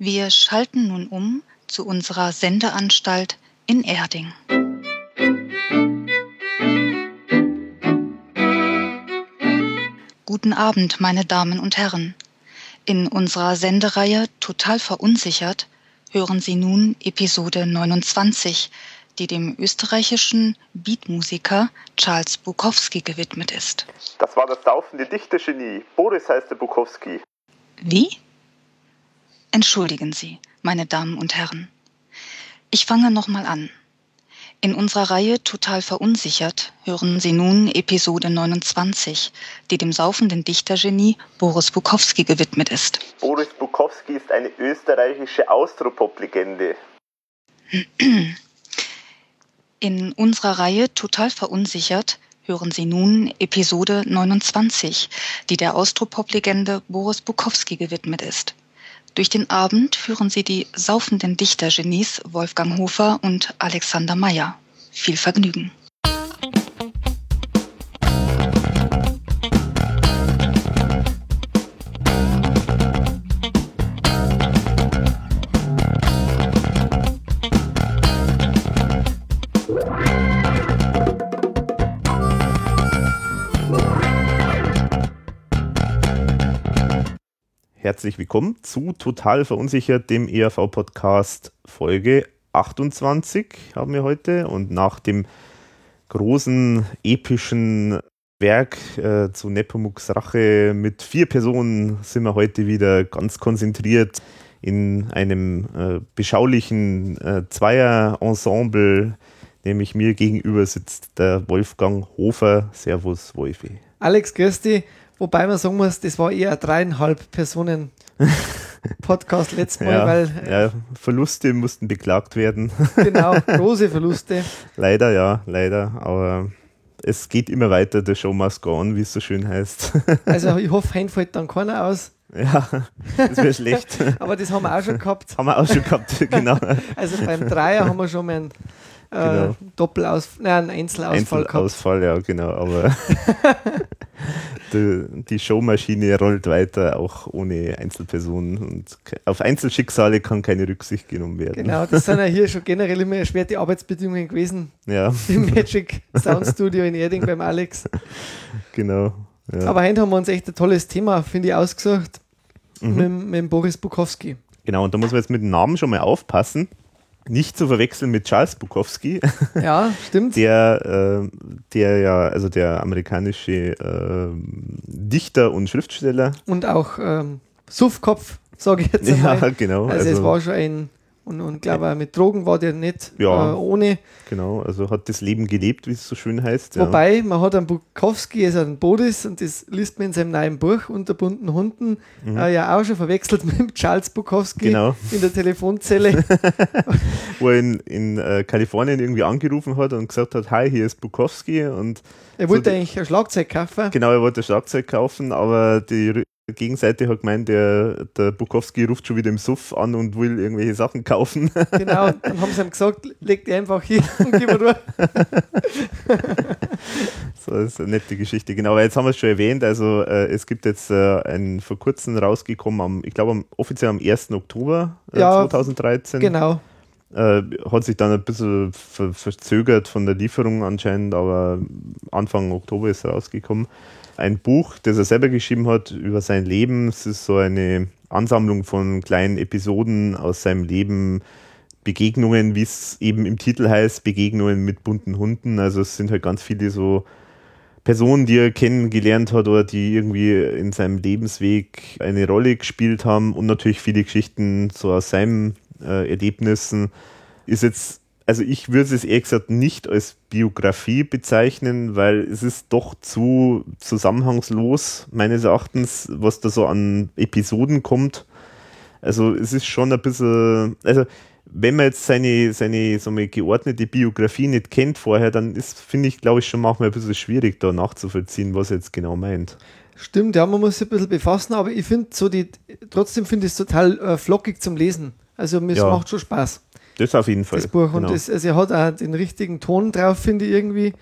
Wir schalten nun um zu unserer Sendeanstalt in Erding. Guten Abend, meine Damen und Herren. In unserer Sendereihe Total verunsichert hören Sie nun Episode 29, die dem österreichischen Beatmusiker Charles Bukowski gewidmet ist. Das war das saufende Dichtergenie. Boris heißt der Bukowski. Wie? Entschuldigen Sie, meine Damen und Herren. Ich fange nochmal an. In unserer Reihe Total verunsichert hören Sie nun Episode 29, die dem saufenden Dichtergenie Boris Bukowski gewidmet ist. Boris Bukowski ist eine österreichische Austropop-Legende. In unserer Reihe Total verunsichert hören Sie nun Episode 29, die der Austropop-Legende Boris Bukowski gewidmet ist. Durch den Abend führen Sie die saufenden Dichtergenies Wolfgang Hofer und Alexander Meyer. Viel Vergnügen. Herzlich willkommen zu Total Verunsichert, dem ERV-Podcast Folge 28 haben wir heute. Und nach dem großen, epischen Werk äh, zu Nepomuks Rache mit vier Personen sind wir heute wieder ganz konzentriert in einem äh, beschaulichen äh, Zweier-Ensemble, nämlich mir gegenüber sitzt der Wolfgang Hofer. Servus, Wolfi. Alex, grüß dich. Wobei man sagen muss, das war eher dreieinhalb Personen Podcast letztes Mal, ja, weil. Ja, Verluste mussten beklagt werden. genau, große Verluste. leider, ja, leider. Aber es geht immer weiter, der Show must go on, wie es so schön heißt. also ich hoffe, Hein fällt dann keiner aus. Ja, das wäre schlecht. Aber das haben wir auch schon gehabt. Haben wir auch schon gehabt, genau. Also beim Dreier haben wir schon mal einen äh, genau. Doppelaus nein, einen Einzelausfall Einzelausfall, ja, genau. Aber die, die, Showmaschine rollt weiter, auch ohne Einzelpersonen. Und auf Einzelschicksale kann keine Rücksicht genommen werden. Genau, das sind ja hier schon generell immer erschwerte Arbeitsbedingungen gewesen. Ja. Im Magic Sound Studio in Erding beim Alex. Genau. Ja. Aber heute haben wir uns echt ein tolles Thema, finde ich, ausgesucht. Mhm. Mit, mit Boris Bukowski. Genau, und da muss man jetzt mit dem Namen schon mal aufpassen nicht zu verwechseln mit Charles Bukowski. Ja, stimmt. Der, äh, der ja, also der amerikanische äh, Dichter und Schriftsteller. Und auch ähm, Suffkopf, sage ich jetzt einmal. Ja, genau. Also, also es war schon ein und, und glaube mit Drogen war der nicht ja, äh, ohne. Genau, also hat das Leben gelebt, wie es so schön heißt. Wobei, ja. man hat einen Bukowski, also einen Boris, und das liest man in seinem neuen Buch unter bunten Hunden mhm. äh, ja auch schon verwechselt mit Charles Bukowski genau. in der Telefonzelle. Wo er in, in äh, Kalifornien irgendwie angerufen hat und gesagt hat, hi, hier ist Bukowski und er wollte so eigentlich ein Schlagzeug kaufen. Genau, er wollte ein Schlagzeug kaufen, aber die Gegenseite hat gemeint, der, der Bukowski ruft schon wieder im Suff an und will irgendwelche Sachen kaufen. Genau, dann haben sie ihm gesagt, leg die einfach hin und gib mir durch. so, das ist eine nette Geschichte. Genau, aber jetzt haben wir es schon erwähnt, also äh, es gibt jetzt äh, ein vor kurzem rausgekommen, am, ich glaube offiziell am 1. Oktober äh, ja, 2013. Genau. Äh, hat sich dann ein bisschen ver verzögert von der Lieferung anscheinend, aber Anfang Oktober ist rausgekommen ein Buch, das er selber geschrieben hat über sein Leben. Es ist so eine Ansammlung von kleinen Episoden aus seinem Leben, Begegnungen, wie es eben im Titel heißt, Begegnungen mit bunten Hunden. Also es sind halt ganz viele so Personen, die er kennengelernt hat oder die irgendwie in seinem Lebensweg eine Rolle gespielt haben und natürlich viele Geschichten so aus seinen äh, Erlebnissen. Ist jetzt also ich würde es ehrlich gesagt nicht als Biografie bezeichnen, weil es ist doch zu zusammenhangslos, meines Erachtens, was da so an Episoden kommt. Also es ist schon ein bisschen, also wenn man jetzt seine, seine so eine geordnete Biografie nicht kennt vorher, dann ist, finde ich, glaube ich, schon manchmal ein bisschen schwierig, da nachzuvollziehen, was er jetzt genau meint. Stimmt, ja, man muss sich ein bisschen befassen, aber ich finde so die, trotzdem finde ich es total äh, flockig zum Lesen. Also mir ja. macht schon Spaß. Das auf jeden Fall. Das Buch. Genau. Und das, also er hat auch den richtigen Ton drauf, finde ich irgendwie.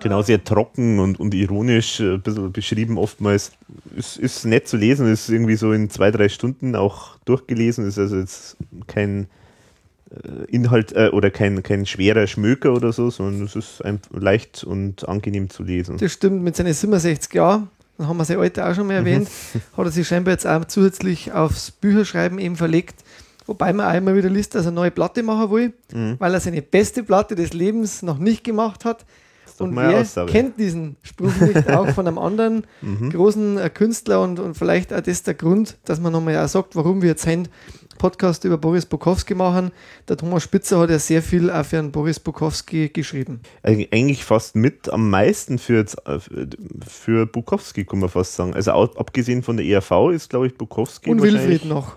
Genau, sehr trocken und, und ironisch, äh, ein bisschen beschrieben oftmals. Ist, ist nett zu lesen, ist irgendwie so in zwei, drei Stunden auch durchgelesen, ist also jetzt kein äh, Inhalt äh, oder kein, kein schwerer Schmöker oder so, sondern es ist leicht und angenehm zu lesen. Das stimmt, mit seinen 67 Jahren, dann haben wir sein Alter auch schon mal erwähnt, mhm. hat er sich scheinbar jetzt auch zusätzlich aufs Bücherschreiben eben verlegt. Wobei man immer wieder liest, dass er eine neue Platte machen will, mhm. weil er seine beste Platte des Lebens noch nicht gemacht hat. Und wer Aussage. kennt diesen Spruch nicht auch von einem anderen mhm. großen äh, Künstler und, und vielleicht auch das der Grund, dass man nochmal auch sagt, warum wir jetzt einen Podcast über Boris Bukowski machen. Der Thomas Spitzer hat ja sehr viel auch für einen Boris Bukowski geschrieben. Eigentlich fast mit am meisten für, äh, für Bukowski, kann man fast sagen. Also abgesehen von der ERV ist, glaube ich, Bukowski. Und Wilfried noch.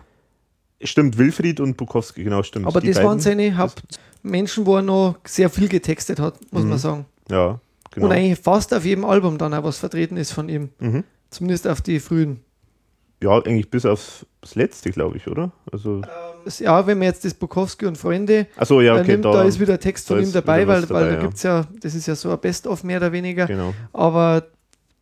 Stimmt, Wilfried und Bukowski, genau, stimmt. Aber das beiden. waren seine Hauptmenschen, wo er noch sehr viel getextet hat, muss mhm. man sagen. Ja, genau. Und eigentlich fast auf jedem Album dann auch was vertreten ist von ihm. Mhm. Zumindest auf die frühen. Ja, eigentlich bis aufs letzte, glaube ich, oder? Also ähm, ja, wenn man jetzt das Bukowski und Freunde so, ja, okay, nimmt, da, da, ist wieder Text von ihm dabei, weil, dabei, weil da ja. gibt es ja, das ist ja so ein Best-of mehr oder weniger. Genau. Aber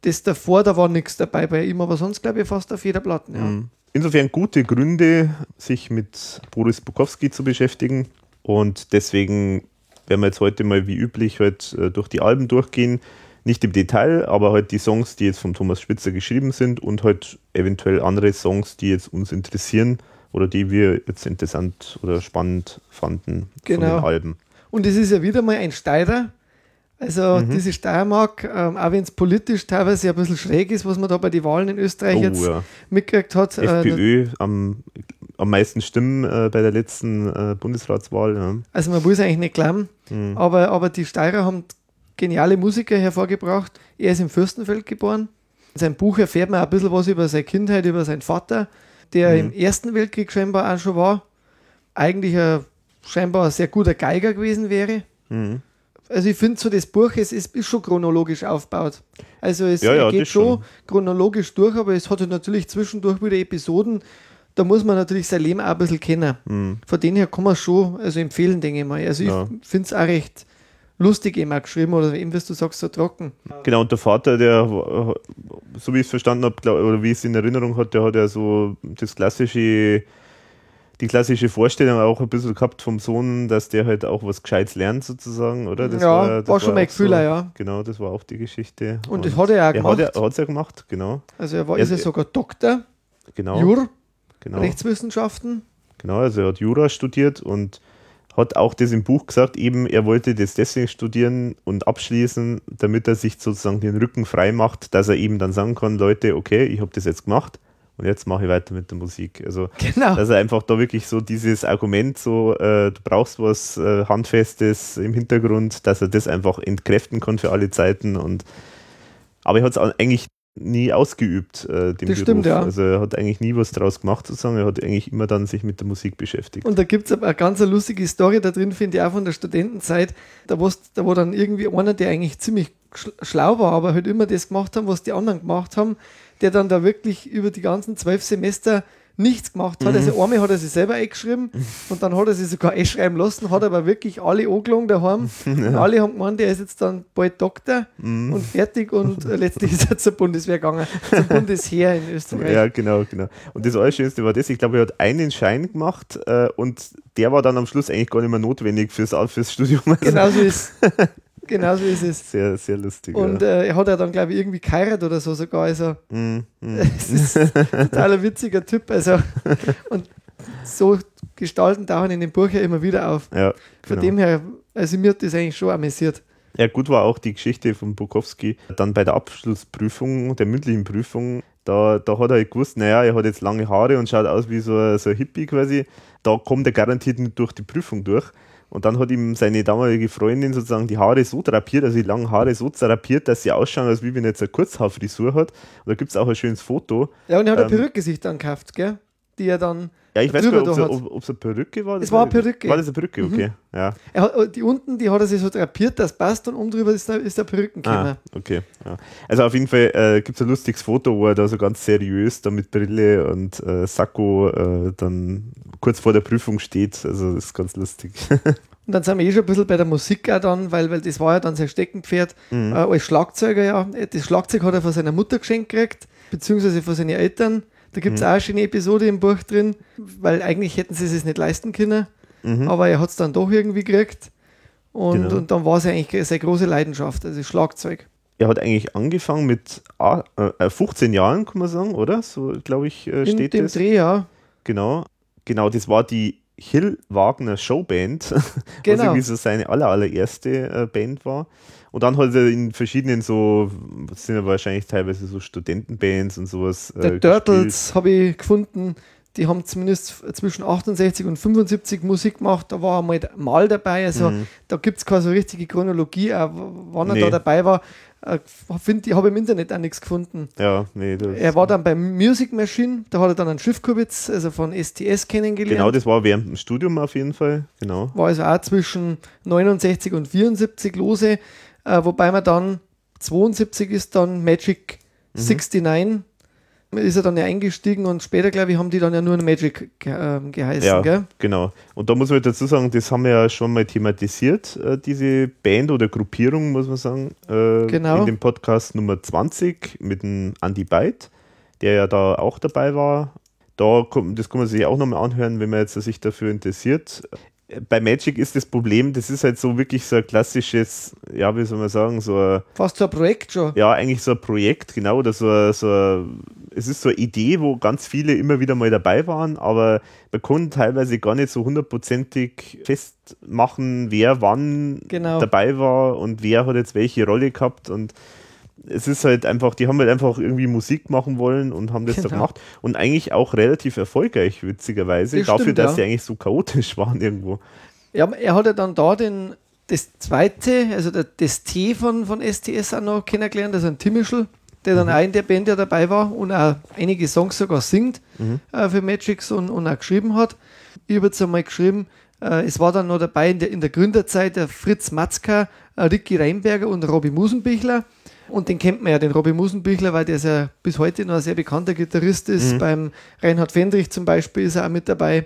das davor, da war nichts dabei bei ihm, aber sonst glaube ich fast auf jeder Platte. Ja. Mhm. Insofern gute Gründe, sich mit Boris Bukowski zu beschäftigen. Und deswegen werden wir jetzt heute mal wie üblich halt äh, durch die Alben durchgehen. Nicht im Detail, aber halt die Songs, die jetzt von Thomas Spitzer geschrieben sind und halt eventuell andere Songs, die jetzt uns interessieren oder die wir jetzt interessant oder spannend fanden genau. von den genau. Alben. Und es ist ja wieder mal ein Steirer, also mhm. diese Steiermark, ähm, auch wenn es politisch teilweise ein bisschen schräg ist, was man da bei den Wahlen in Österreich oh, jetzt ja. mitgekriegt hat. FPÖ äh, am, am meisten Stimmen äh, bei der letzten äh, Bundesratswahl. Ja. Also man muss eigentlich nicht glauben, mhm. aber, aber die Steirer haben geniale Musiker hervorgebracht. Er ist im Fürstenfeld geboren. In seinem Buch erfährt man ein bisschen was über seine Kindheit, über seinen Vater, der mhm. im Ersten Weltkrieg scheinbar auch schon war. Eigentlich ein, scheinbar ein sehr guter Geiger gewesen wäre. Mhm also ich finde so, das Buch es ist, ist schon chronologisch aufgebaut. Also es ja, ja, geht schon, schon chronologisch durch, aber es hat halt natürlich zwischendurch wieder Episoden, da muss man natürlich sein Leben auch ein bisschen kennen. Mhm. Von denen her kann man schon also empfehlen, denke ich mal. Also ja. ich finde es auch recht lustig immer geschrieben oder eben, wie du sagst, so trocken. Genau, und der Vater, der, so wie ich es verstanden habe, oder wie ich es in Erinnerung hatte, der hat ja so das klassische die klassische Vorstellung auch ein bisschen gehabt vom Sohn, dass der halt auch was Gescheites lernt, sozusagen, oder? Das ja, war, das war schon mein Gefühl, so, ja. Genau, das war auch die Geschichte. Und, und das hat er auch gemacht. Er hat es ja gemacht, genau. Also er war, er, ist ja sogar Doktor. Genau. Jur, genau. Rechtswissenschaften. Genau, also er hat Jura studiert und hat auch das im Buch gesagt, eben er wollte das deswegen studieren und abschließen, damit er sich sozusagen den Rücken frei macht, dass er eben dann sagen kann, Leute, okay, ich habe das jetzt gemacht und jetzt mache ich weiter mit der Musik. Also, genau. dass er einfach da wirklich so dieses Argument, so, äh, du brauchst was äh, Handfestes im Hintergrund, dass er das einfach entkräften kann für alle Zeiten. Und, aber er hat es eigentlich nie ausgeübt, äh, den das Beruf. Stimmt, ja. Also er hat eigentlich nie was draus gemacht, sozusagen. Er hat eigentlich immer dann sich mit der Musik beschäftigt. Und da gibt es eine ganz lustige Story da drin, finde ich auch von der Studentenzeit. Da, da war dann irgendwie einer, der eigentlich ziemlich schlau war, aber halt immer das gemacht haben, was die anderen gemacht haben der dann da wirklich über die ganzen zwölf Semester nichts gemacht hat. Also mhm. Also einmal hat er sich selber eingeschrieben und dann hat er sich sogar einschreiben lassen, hat aber wirklich alle angelogen daheim. Ja. Alle haben gemeint, der ist jetzt dann bald Doktor mhm. und fertig und letztlich ist er zur Bundeswehr gegangen, zum Bundesheer in Österreich. Ja, genau, genau. Und das Allerschönste war das, ich glaube, er hat einen Schein gemacht äh, und der war dann am Schluss eigentlich gar nicht mehr notwendig fürs, fürs Studium. Also genau so ist Genau so ist es. Sehr, sehr lustig. Und ja. äh, er hat ja dann, glaube ich, irgendwie geheiratet oder so sogar. Also, mm, mm. es ist ein totaler witziger Typ. Also, und so gestalten tauchen in den Buch ja immer wieder auf. Ja, Von genau. dem her, also mir hat das eigentlich schon amüsiert. Ja, gut war auch die Geschichte von Bukowski. Dann bei der Abschlussprüfung, der mündlichen Prüfung, da, da hat er gewusst, naja, er hat jetzt lange Haare und schaut aus wie so, so ein Hippie quasi. Da kommt er garantiert nicht durch die Prüfung durch. Und dann hat ihm seine damalige Freundin sozusagen die Haare so drapiert, also die langen Haare so zerapiert, dass sie ausschauen, als wie wenn er jetzt eine Kurzhaarfrisur hat. Und da gibt es auch ein schönes Foto. Ja, und er hat ähm, sich dann gekauft, gell? Die er dann Ja, ich weiß gar nicht, ob es eine Perücke war. Es war eine Perücke. War das eine Perücke? Okay. Ja. Er die unten, die hat er sich so drapiert, das passt und oben drüber ist der, ist der Perückenkämmer. Ah, okay. Ja. Also auf jeden Fall äh, gibt es ein lustiges Foto, wo er da so ganz seriös da mit Brille und äh, Sakko äh, dann kurz vor der Prüfung steht. Also das ist ganz lustig. Und dann sind wir eh schon ein bisschen bei der Musik auch dann, weil, weil das war ja dann sein Steckenpferd Mhm. äh, als Schlagzeuger, ja. Das Schlagzeug hat er von seiner Mutter geschenkt gekriegt, beziehungsweise von seinen Eltern. Da gibt es Mhm. auch eine schöne Episode im Buch drin, weil eigentlich hätten sie es nicht leisten können, Mhm. aber er hat es dann doch irgendwie gekriegt. Und, Genau. und dann war es eigentlich seine große Leidenschaft, also Schlagzeug. Er hat eigentlich angefangen mit ah, äh, 15 Jahren, kann man sagen, oder? So, glaube ich, äh, In steht dem das. Dreh, ja. Genau. Genau, das war die Hill Wagner Showband, was Genau. irgendwie so seine aller, allererste äh, Band war. Und dann hat er in verschiedenen so, das sind ja wahrscheinlich teilweise so Studentenbands und sowas. Der äh, Turtles habe ich gefunden, die haben zumindest zwischen 68 und 75 Musik gemacht. Da war einmal mal dabei. Also Mhm. da gibt es keine so richtige Chronologie, auch wann er Nee. da dabei war. Äh, find, ich habe im Internet auch nichts gefunden. Ja, nee, das, Er war dann beim Music Machine, da hat er dann einen Schiffkubitz, also von STS kennengelernt. Genau, das war während dem Studium auf jeden Fall. Genau. war also auch zwischen 69 und 74 lose, äh, wobei man dann 72 ist dann Magic Mhm. 69 ist er dann ja eingestiegen und später, glaube ich, haben die dann ja nur Magic ähm, geheißen, Ja, gell? genau. Und da muss man dazu sagen, das haben wir ja schon mal thematisiert, äh, diese Band oder Gruppierung, muss man sagen, äh, Genau. in dem Podcast Nummer 20 mit dem Andy Byte, der ja da auch dabei war. Da kommt, das kann man sich auch nochmal anhören, wenn man jetzt sich dafür interessiert. Bei Magic ist das Problem, das ist halt so wirklich so ein klassisches, ja, wie soll man sagen, so ein Fast so ein Projekt schon. ja, eigentlich so ein Projekt, genau, oder so, ein- so ein- es ist so eine Idee, wo ganz viele immer wieder mal dabei waren, aber man kann teilweise gar nicht so hundertprozentig festmachen, wer wann Genau. dabei war und wer hat jetzt welche Rolle gehabt und es ist halt einfach, die haben halt einfach irgendwie Musik machen wollen und haben das da Genau. gemacht und eigentlich auch relativ erfolgreich, witzigerweise, Das dafür, stimmt, dass ja. die eigentlich so chaotisch waren irgendwo. Ja, er hat ja dann da den, das zweite, also das T von, von STS auch noch kennengelernt, also ein Timischl, der dann auch in der Band ja dabei war und auch einige Songs sogar singt äh, für Magix und, und auch geschrieben hat. Ich habe jetzt einmal geschrieben, äh, es war dann noch dabei in der, in der Gründerzeit der Fritz Matzka, äh, Ricky Reinberger und Robbie Musenbichler. Und den kennt man ja, den Robbie Musenbichler, weil der ist ja bis heute noch ein sehr bekannter Gitarrist ist. Beim Reinhard Fendrich zum Beispiel ist er auch mit dabei.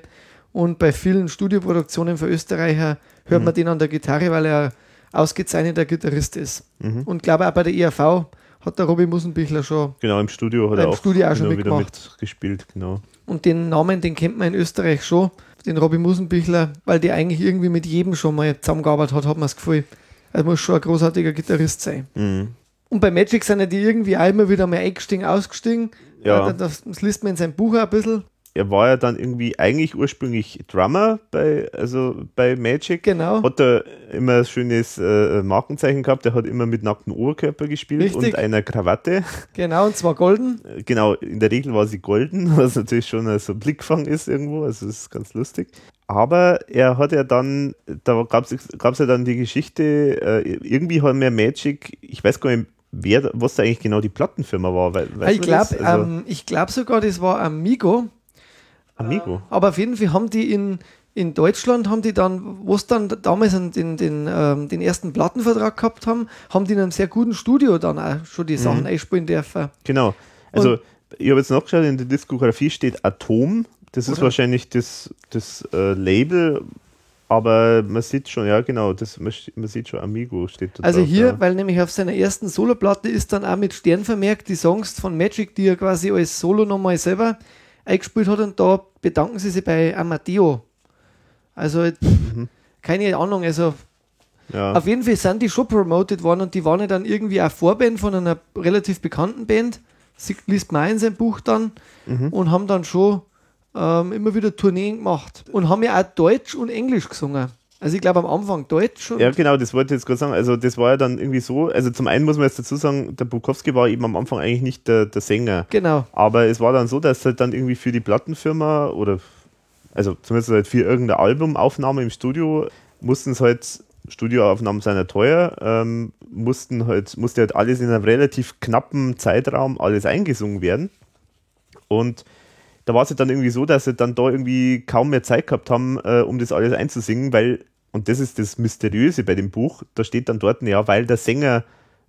Und bei vielen Studioproduktionen für Österreicher hört man den an der Gitarre, weil er ausgezeichneter Gitarrist ist. Und glaube auch bei der IAV hat der Robbie Musenbichler schon. Genau, im Studio hat er auch, Studio auch schon mitgemacht. mitgespielt, genau. Und den Namen, den kennt man in Österreich schon, den Robbie Musenbichler, weil der eigentlich irgendwie mit jedem schon mal zusammengearbeitet hat, hat man das Gefühl. Er muss schon ein großartiger Gitarrist sein. Mhm. Und bei Magic sind ja die irgendwie immer wieder mal eingestiegen, ausgestiegen. Ja. Äh, Das, das liest man in seinem Buch auch ein bisschen. er war ja dann irgendwie eigentlich ursprünglich Drummer bei, also bei Magic. Genau. Hat er immer ein schönes äh, Markenzeichen gehabt. Er hat immer mit nacktem Oberkörper gespielt Richtig. und einer Krawatte. Genau, und zwar golden. Äh, Genau, in der Regel war sie golden, was natürlich schon so ein Blickfang ist irgendwo. Also das ist ganz lustig. Aber er hat ja dann, da gab es ja dann die Geschichte, äh, irgendwie haben wir Magic, ich weiß gar nicht, wer, was da eigentlich genau die Plattenfirma war. Weil, weißt ich glaube Also, ähm, ich glaub sogar, das war Amigo. Amigo. Aber auf jeden Fall haben die in, in Deutschland, haben die dann, wo es dann damals den, den, den, ähm, den ersten Plattenvertrag gehabt haben, haben die in einem sehr guten Studio dann auch schon die Sachen einspielen dürfen. Genau. Also, ich habe jetzt nachgeschaut, in der Diskografie steht Atom. Das ist Oder? wahrscheinlich das, das äh, Label, aber man sieht schon, ja, genau, das, man, sieht schon, Amigo steht da Also drauf, hier, ja. weil nämlich auf seiner ersten Soloplatte ist dann auch mit Stern vermerkt, die Songs von Magic, die er quasi als Solo nochmal selber eingespielt hat und da bedanken sie sich bei Amadeo. Also Mhm. keine Ahnung, also ja. Auf jeden Fall sind die schon promoted worden und die waren ja dann irgendwie auch Vorband von einer relativ bekannten Band. Sie liest auch in seinem Buch dann Mhm. und haben dann schon ähm, immer wieder Tourneen gemacht und haben ja auch Deutsch und Englisch gesungen. Also ich glaube am Anfang Deutsch und Ja, genau, das wollte ich jetzt gerade sagen. Also, das war ja dann irgendwie so. Also, zum einen muss man jetzt dazu sagen, der Bukowski war eben am Anfang eigentlich nicht der, der Sänger. genau. Aber es war dann so, dass halt dann irgendwie für die Plattenfirma oder, also zumindest halt für irgendeine Albumaufnahme im Studio, mussten es halt, Studioaufnahmen sind ja teuer, ähm, mussten halt, musste halt alles in einem relativ knappen Zeitraum alles eingesungen werden. Und da war es dann irgendwie so, dass sie dann da irgendwie kaum mehr Zeit gehabt haben, äh, um das alles einzusingen, weil, und das ist das Mysteriöse bei dem Buch, da steht dann dort, ja, weil der Sänger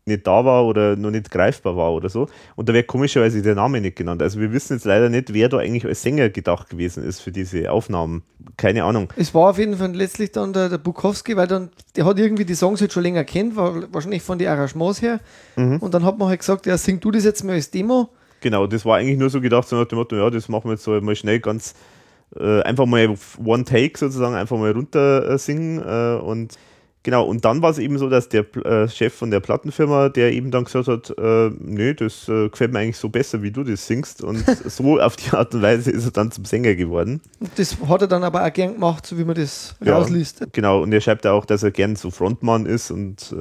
nicht da war oder noch nicht greifbar war oder so. Und da wird komischerweise der Name nicht genannt. Also wir wissen jetzt leider nicht, wer da eigentlich als Sänger gedacht gewesen ist für diese Aufnahmen. Keine Ahnung. Es war auf jeden Fall letztlich dann der, der Bukowski, weil dann, der hat irgendwie die Songs halt schon länger kennt, war wahrscheinlich von den Arrangements her. Mhm. Und dann hat man halt gesagt, ja, sing du das jetzt mal als Demo. Genau, das war eigentlich nur so gedacht, so nach dem Motto, ja, das machen wir jetzt so mal schnell ganz äh, einfach mal One Take sozusagen, einfach mal runter äh, singen äh, und Genau, und dann war es eben so, dass der äh, Chef von der Plattenfirma, der eben dann gesagt hat, äh, nö, das äh, gefällt mir eigentlich so besser, wie du das singst. Und so auf die Art und Weise ist er dann zum Sänger geworden. Das hat er dann aber auch gern gemacht, so wie man das ja, rausliest. Genau, und er schreibt auch, dass er gern so Frontmann ist und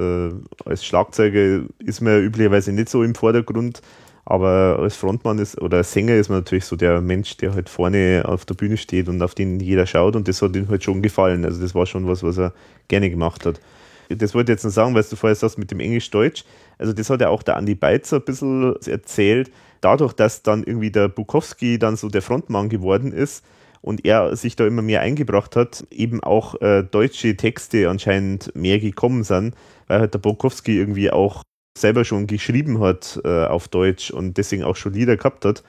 als Schlagzeuger ist man ja üblicherweise nicht so im Vordergrund. Aber als Frontmann ist oder Sänger ist man natürlich so der Mensch, der halt vorne auf der Bühne steht und auf den jeder schaut und das hat ihm halt schon gefallen. Also das war schon was, was er gerne gemacht hat. Das wollte ich jetzt noch sagen, weil du vorher sagst mit dem Englisch-Deutsch. Also das hat ja auch der Andi Beitzer ein bisschen erzählt. Dadurch, dass dann irgendwie der Bukowski dann so der Frontmann geworden ist, und er sich da immer mehr eingebracht hat, eben auch äh, deutsche Texte anscheinend mehr gekommen sind, weil halt der Bukowski irgendwie auch selber schon geschrieben hat äh, auf Deutsch und deswegen auch schon Lieder gehabt hat.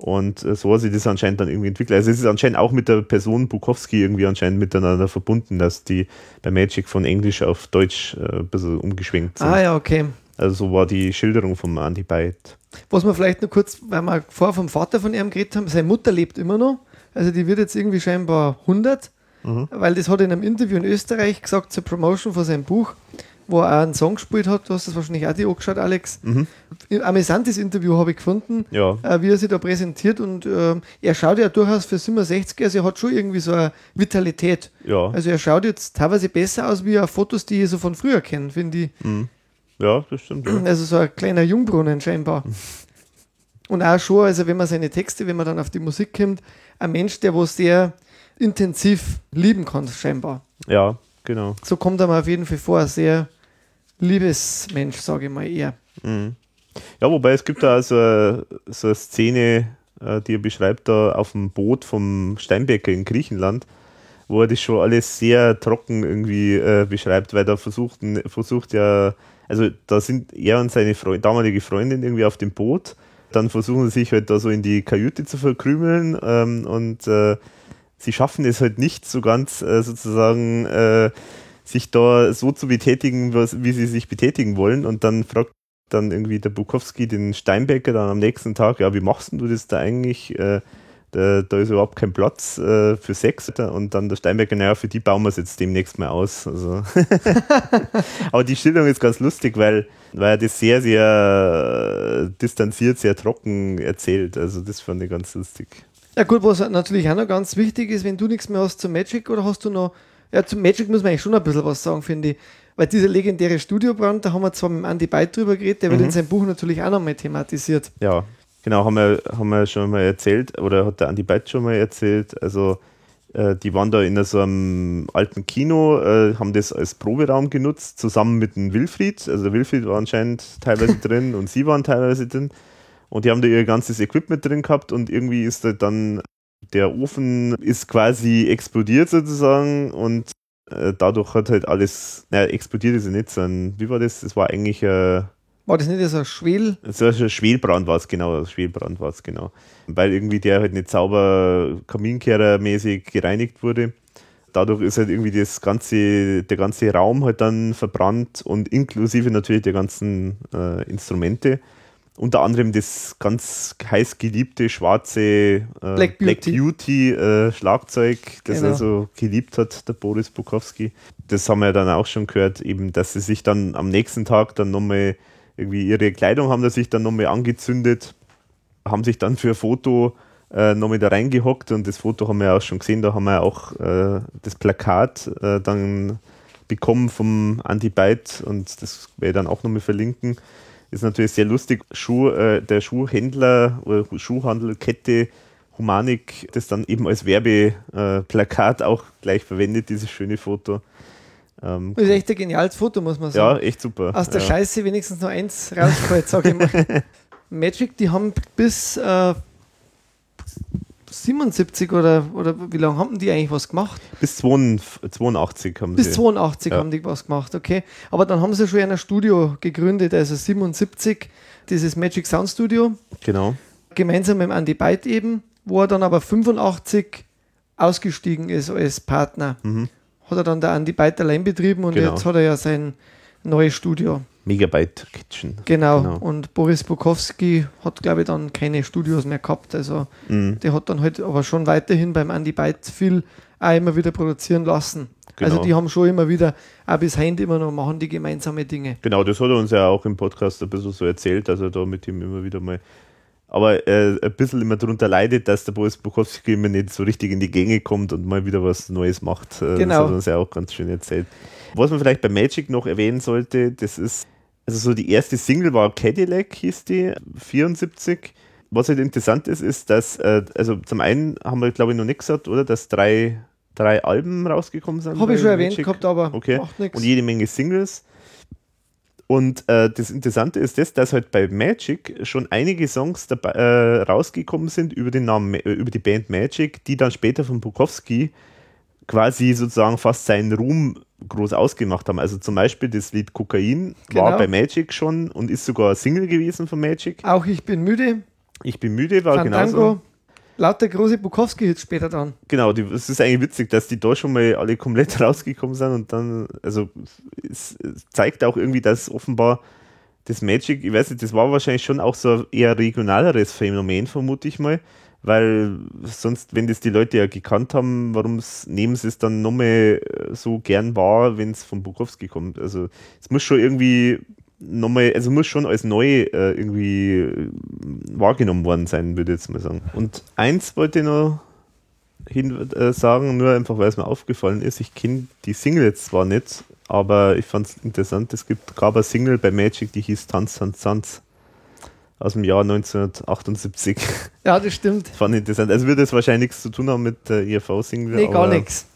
Und äh, so hat sich das anscheinend dann irgendwie entwickelt. Also es ist anscheinend auch mit der Person Bukowski irgendwie anscheinend miteinander verbunden, dass die bei Magic von Englisch auf Deutsch äh, ein bisschen umgeschwenkt sind. Ah ja, okay. Also so war die Schilderung vom Andy Byte. Was wir vielleicht noch kurz, weil wir vorher vom Vater von ihm geredet haben, seine Mutter lebt immer noch. Also die wird jetzt irgendwie scheinbar 100, mhm. weil das hat er in einem Interview in Österreich gesagt zur Promotion von seinem Buch wo er einen Song gespielt hat. Du hast das wahrscheinlich auch die angeschaut, Alex. Mhm. Ein amüsantes Interview habe ich gefunden, ja. äh, wie er sich da präsentiert. Und äh, er schaut ja durchaus für 67, also er hat schon irgendwie so eine Vitalität. Ja. Also er schaut jetzt teilweise besser aus wie auf Fotos, die ich so von früher kenne, finde ich. Mhm. Ja, das stimmt. Ja. Also so ein kleiner Jungbrunnen scheinbar. Und auch schon, also wenn man seine Texte, wenn man dann auf die Musik kommt, ein Mensch, der wo sehr intensiv lieben kann, scheinbar. Ja, genau. So kommt er mir auf jeden Fall vor, sehr Liebesmensch, sage ich mal eher. Mhm. Ja, wobei es gibt da also so eine Szene, äh, die er beschreibt, da auf dem Boot vom Steinbecker in Griechenland, wo er das schon alles sehr trocken irgendwie äh, beschreibt, weil da versucht, versucht ja, also da sind er und seine Freund, damalige Freundin irgendwie auf dem Boot, dann versuchen sie sich halt da so in die Kajüte zu verkrümeln ähm, und äh, sie schaffen es halt nicht so ganz äh, sozusagen äh, sich da so zu betätigen, was, wie sie sich betätigen wollen. Und dann fragt dann irgendwie der Bukowski den Steinbecker dann am nächsten Tag, ja, wie machst du das da eigentlich? Äh, da, da, ist überhaupt kein Platz äh, für Sex. Und dann der Steinbecker, naja, für die bauen wir es jetzt demnächst mal aus. Also Aber die Stellung ist ganz lustig, weil, weil er das sehr, sehr distanziert, sehr trocken erzählt. Also das fand ich ganz lustig. Ja gut, was natürlich auch noch ganz wichtig ist, wenn du nichts mehr hast zum Magic oder hast du noch ja, zum Magic muss man eigentlich schon ein bisschen was sagen, finde ich. Weil dieser legendäre Studiobrand, da haben wir zwar mit Andy Byte drüber geredet, der mhm. wird in seinem Buch natürlich auch nochmal thematisiert. Ja, genau, haben wir, haben wir schon mal erzählt, oder hat der Andy Byte schon mal erzählt. Also, äh, die waren da in so einem alten Kino, äh, haben das als Proberaum genutzt, zusammen mit dem Wilfried. Also, der Wilfried war anscheinend teilweise drin und sie waren teilweise drin. Und die haben da ihr ganzes Equipment drin gehabt und irgendwie ist da dann der Ofen ist quasi explodiert sozusagen und äh, dadurch hat halt alles, naja, explodiert ist ja nicht, sondern wie war das? Das war eigentlich äh, war das nicht so ein Schwel? So ein Schwelbrand war es, genau. Schwelbrand war es, genau. Weil irgendwie der halt nicht sauber Kaminkehrermäßig gereinigt wurde. Dadurch ist halt irgendwie das ganze, der ganze Raum halt dann verbrannt und inklusive natürlich der ganzen äh, Instrumente unter anderem das ganz heiß geliebte schwarze äh, Black Beauty, Black Beauty äh, Schlagzeug, das genau. er so geliebt hat, der Boris Bukowski. Das haben wir dann auch schon gehört, eben, dass sie sich dann am nächsten Tag dann nochmal irgendwie ihre Kleidung haben sich dann nochmal angezündet, haben sich dann für ein Foto äh, nochmal da reingehockt und das Foto haben wir ja auch schon gesehen, da haben wir auch äh, das Plakat äh, dann bekommen vom Anti-Byte und das werde ich dann auch nochmal verlinken ist natürlich sehr lustig. Schuh, äh, der Schuhhändler oder Schuhhandelkette Humanik das dann eben als Werbeplakat auch gleich verwendet, dieses schöne Foto. Ähm, das ist echt ein geniales Foto, muss man sagen. Ja, echt super. Aus der ja. Scheiße wenigstens noch eins rausgeholt, sage ich mal. Magic, die haben bis äh, 77 oder, oder wie lange haben die eigentlich was gemacht? Bis 82 haben Bis sie. Bis 82 ja. haben die was gemacht, okay. Aber dann haben sie schon ein Studio gegründet, also 77, dieses Magic Sound Studio. Genau. Gemeinsam mit Andy Byte eben, wo er dann aber 85 ausgestiegen ist als Partner. Mhm. Hat er dann der Andy Byte allein betrieben und genau. jetzt hat er ja sein neues Studio. Megabyte Kitchen. Genau. genau. Und Boris Bukowski hat, glaube ich, dann keine Studios mehr gehabt. Also mhm. der hat dann halt aber schon weiterhin beim Andy Byte viel auch immer wieder produzieren lassen. Genau. Also die haben schon immer wieder, auch bis heute immer noch, machen die gemeinsame Dinge. Genau, das hat er uns ja auch im Podcast ein bisschen so erzählt, dass er da mit ihm immer wieder mal aber äh, ein bisschen immer darunter leidet, dass der Boris Bukowski immer nicht so richtig in die Gänge kommt und mal wieder was Neues macht. Äh, genau. Das hat uns ja auch ganz schön erzählt. Was man vielleicht bei Magic noch erwähnen sollte, das ist also so die erste Single war Cadillac, hieß die, 74. Was halt interessant ist, ist, dass, äh, also zum einen haben wir, glaube ich, noch nicht gesagt, oder? Dass drei, drei Alben rausgekommen sind. Habe ich schon erwähnt gehabt, aber okay. macht nichts. Und jede Menge Singles. Und äh, das Interessante ist das, dass halt bei Magic schon einige Songs dabei, äh, rausgekommen sind über den Namen, äh, über die Band Magic, die dann später von Bukowski quasi sozusagen fast seinen Ruhm groß ausgemacht haben. Also zum Beispiel das Lied Kokain genau. war bei Magic schon und ist sogar Single gewesen von Magic. Auch Ich bin müde. Ich bin müde war Fandango. genauso. Lauter große Bukowski-Hits später dann. Genau, es ist eigentlich witzig, dass die da schon mal alle komplett rausgekommen sind und dann, also es zeigt auch irgendwie, dass offenbar das Magic, ich weiß nicht, das war wahrscheinlich schon auch so ein eher regionaleres Phänomen, vermute ich mal weil sonst, wenn das die Leute ja gekannt haben, warum nehmen sie es dann nochmal äh, so gern wahr, wenn es von Bukowski kommt. Also es muss schon irgendwie nochmal, also muss schon als neu äh, irgendwie äh, wahrgenommen worden sein, würde ich jetzt mal sagen. Und eins wollte ich noch hin äh, sagen, nur einfach weil es mir aufgefallen ist, ich kenne die Single jetzt zwar nicht, aber ich fand es interessant, es gibt, gab eine Single bei Magic, die hieß Tanz, Tanz, Tanz aus dem Jahr 1978. Ja, das stimmt. Fand ich interessant. Also würde es wahrscheinlich nichts zu tun haben mit der IRV-Single. Nee, gar nichts.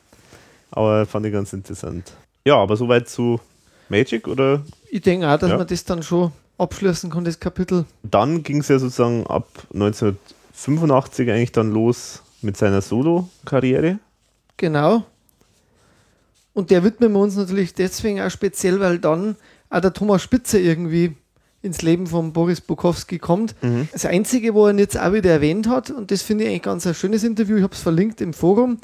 Aber fand ich ganz interessant. Ja, aber soweit zu Magic oder? Ich denke auch, dass ja. man das dann schon abschließen kann, das Kapitel. Dann ging es ja sozusagen ab 1985 eigentlich dann los mit seiner Solo-Karriere. Genau. Und der widmen wir uns natürlich deswegen auch speziell, weil dann auch der Thomas Spitzer irgendwie ins Leben von Boris Bukowski kommt. Mhm. Das Einzige, wo er ihn jetzt auch wieder erwähnt hat, und das finde ich eigentlich ganz ein schönes Interview, ich habe es verlinkt im Forum,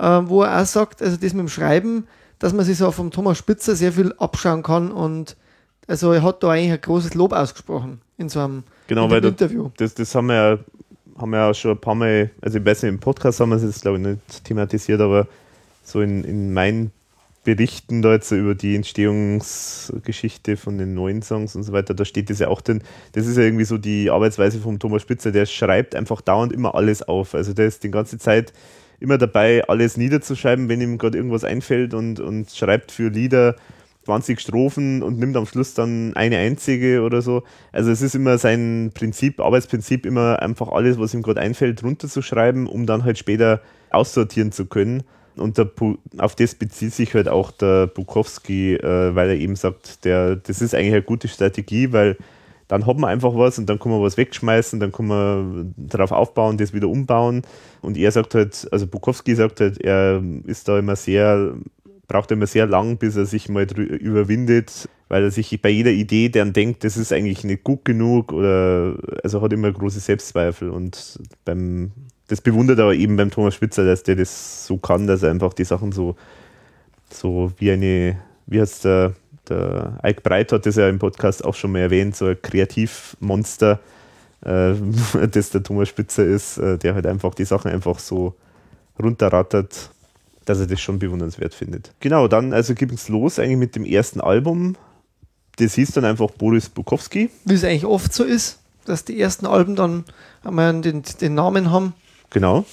äh, wo er auch sagt, also das mit dem Schreiben, dass man sich so vom Thomas Spitzer sehr viel abschauen kann und also er hat da eigentlich ein großes Lob ausgesprochen in so einem, genau, weil Interview. Das, das haben wir ja haben wir ja schon ein paar Mal, also ich weiß nicht, im Podcast haben wir es jetzt glaube ich nicht thematisiert, aber so in, in meinen berichten da jetzt über die Entstehungsgeschichte von den neuen Songs und so weiter, da steht das ja auch drin. Das ist ja irgendwie so die Arbeitsweise von Thomas Spitzer, der schreibt einfach dauernd immer alles auf. Also der ist die ganze Zeit immer dabei, alles niederzuschreiben, wenn ihm gerade irgendwas einfällt und, und schreibt für Lieder 20 Strophen und nimmt am Schluss dann eine einzige oder so. Also es ist immer sein Prinzip, Arbeitsprinzip, immer einfach alles, was ihm gerade einfällt, runterzuschreiben, um dann halt später aussortieren zu können. Und auf das bezieht sich halt auch der Bukowski, äh, weil er eben sagt, der, das ist eigentlich eine gute Strategie, weil dann hat man einfach was und dann kann man was wegschmeißen, dann kann man darauf aufbauen, das wieder umbauen. Und er sagt halt, also Bukowski sagt halt, er ist da immer sehr, braucht immer sehr lang, bis er sich mal überwindet, weil er sich bei jeder Idee dann denkt, das ist eigentlich nicht gut genug oder also hat immer große Selbstzweifel und beim das bewundert aber eben beim Thomas Spitzer, dass der das so kann, dass er einfach die Sachen so, so wie eine, wie heißt der, der Ike Breit hat das ja im Podcast auch schon mal erwähnt, so ein Kreativmonster, äh, das der Thomas Spitzer ist, äh, der halt einfach die Sachen einfach so runterrattert, dass er das schon bewundernswert findet. Genau, dann also ging es los eigentlich mit dem ersten Album. Das hieß dann einfach Boris Bukowski. Wie es eigentlich oft so ist, dass die ersten Alben dann einmal den, den Namen haben. Genau.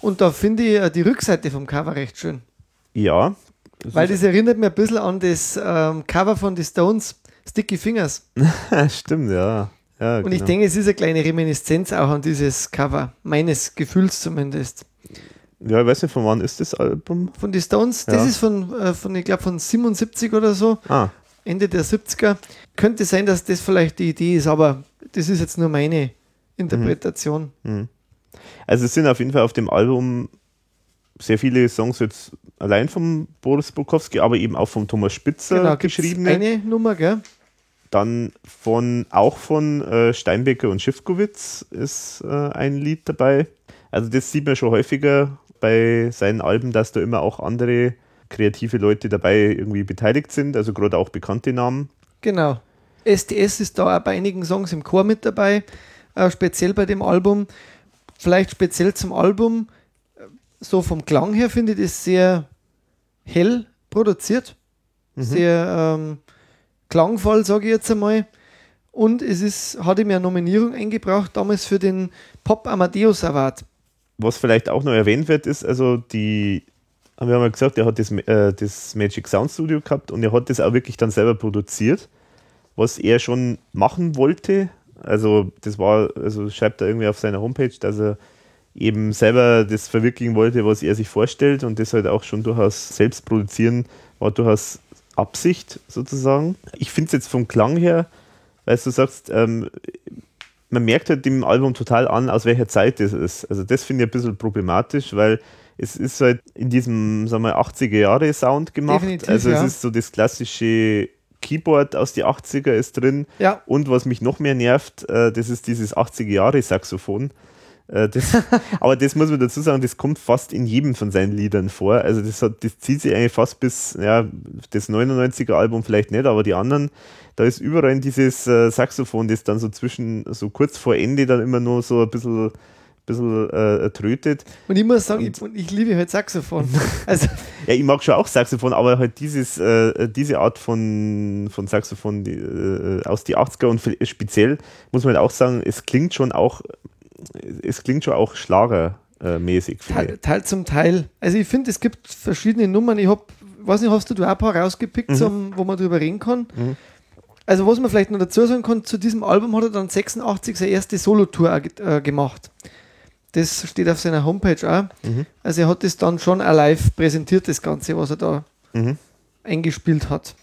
Und da finde ich äh, die Rückseite vom Cover recht schön. Ja. Das Weil das erinnert mir ein bisschen an das ähm, Cover von The Stones, Sticky Fingers. Stimmt, ja. ja Und genau. ich denke, es ist eine kleine Reminiszenz auch an dieses Cover, meines Gefühls zumindest. Ja, ich weiß nicht, von wann ist das Album? Von The Stones, ja. das ist von, äh, von ich glaube, von 77 oder so. Ah. Ende der 70er. Könnte sein, dass das vielleicht die Idee ist, aber das ist jetzt nur meine Interpretation. Mhm. Mhm. Also es sind auf jeden Fall auf dem Album sehr viele Songs jetzt allein von Boris Bukowski, aber eben auch von Thomas Spitzer Genau, geschrieben. Eine Nummer, gell? Dann von auch von äh, Steinbecker und Schiffkowitz ist äh, ein Lied dabei. Also das sieht man schon häufiger bei seinen Alben, dass da immer auch andere kreative Leute dabei irgendwie beteiligt sind, also gerade auch bekannte Namen. Genau. STS ist da auch bei einigen Songs im Chor mit dabei, äh, speziell bei dem Album. Vielleicht speziell zum Album, so vom Klang her finde ich das sehr hell produziert, sehr ähm, klangvoll, sage ich jetzt einmal. Und es ist, hat ihm ja eine Nominierung eingebracht, damals für den Pop Amadeus Award. Was vielleicht auch noch erwähnt wird, ist also die, wir haben ja gesagt, er hat das, äh, das Magic Sound Studio gehabt und er hat das auch wirklich dann selber produziert, was er schon machen wollte. Also das war, also schreibt er irgendwie auf seiner Homepage, dass er eben selber das verwirklichen wollte, was er sich vorstellt und das halt auch schon durchaus selbst produzieren war durchaus Absicht sozusagen. Ich finde es jetzt vom Klang her, weil du sagst, ähm, man merkt halt dem Album total an, aus welcher Zeit das ist. Also das finde ich ein bisschen problematisch, weil es ist halt in diesem, sagen wir, 80er Jahre Sound gemacht. Definitiv, also ja. es ist so das klassische Keyboard aus die 80er ist drin. Ja. Und was mich noch mehr nervt, äh, das ist dieses 80er Jahre Saxophon. Äh, das, aber das muss man dazu sagen, das kommt fast in jedem von seinen Liedern vor. Also das, hat, das zieht sich eigentlich fast bis, ja, das 99er Album vielleicht nicht, aber die anderen, da ist überall dieses äh, Saxophon, das dann so zwischen, so kurz vor Ende dann immer nur so ein bisschen, bisschen äh, trötet. Und ich muss sagen, ich, und ich liebe halt Saxophon. Also, Ja, ich mag schon auch Saxophon, aber halt dieses, äh, diese Art von, von Saxophon die, äh, aus die 80er und speziell muss man halt auch sagen, es klingt schon auch, es klingt schon auch schlagermäßig, Teil, Teil zum Teil. Also ich finde, es gibt verschiedene Nummern. Ich habe, weiß nicht, hast du da ein paar rausgepickt, zum, wo man drüber reden kann? Mhm. Also was man vielleicht noch dazu sagen kann, zu diesem Album hat er dann 86 seine erste Solotour ge- äh, gemacht. Das steht auf seiner Homepage auch. Mhm. Also er hat das dann schon live präsentiert, das Ganze, was er da Mhm. eingespielt hat.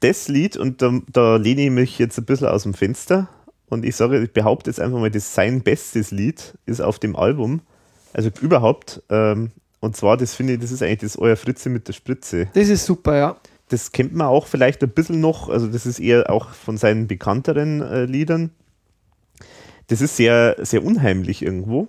das Lied, und da, da lehne ich mich jetzt ein bisschen aus dem Fenster und ich sage, ich behaupte jetzt einfach mal, das sein bestes Lied ist auf dem Album, also überhaupt. Ähm, und zwar, das finde ich, das ist eigentlich das Euer Fritze mit der Spritze. Das ist super, ja. Das kennt man auch vielleicht ein bisschen noch, also das ist eher auch von seinen bekannteren äh, Liedern. Das ist sehr, sehr unheimlich irgendwo,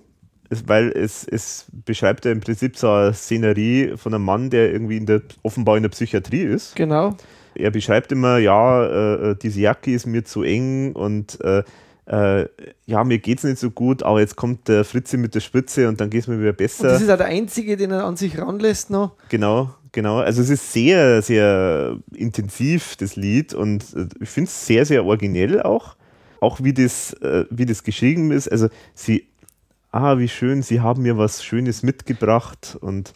weil es, es beschreibt ja im Prinzip so eine Szenerie von einem Mann, der irgendwie in der, offenbar in der Psychiatrie ist Genau. Er beschreibt immer, ja, äh, äh, diese Jacke ist mir zu eng und äh, äh, ja, mir geht's nicht so gut, aber jetzt kommt der Fritze mit der Spritze und dann geht's mir wieder Und besser. das ist auch der einzige, den er an sich ranlässt noch. genau, genau. Also es ist sehr, sehr intensiv, das Lied, und äh, ich finde es sehr, sehr originell auch. Auch wie das, äh, wie das geschrieben ist. Also sie, ah, wie schön, sie haben mir was Schönes mitgebracht und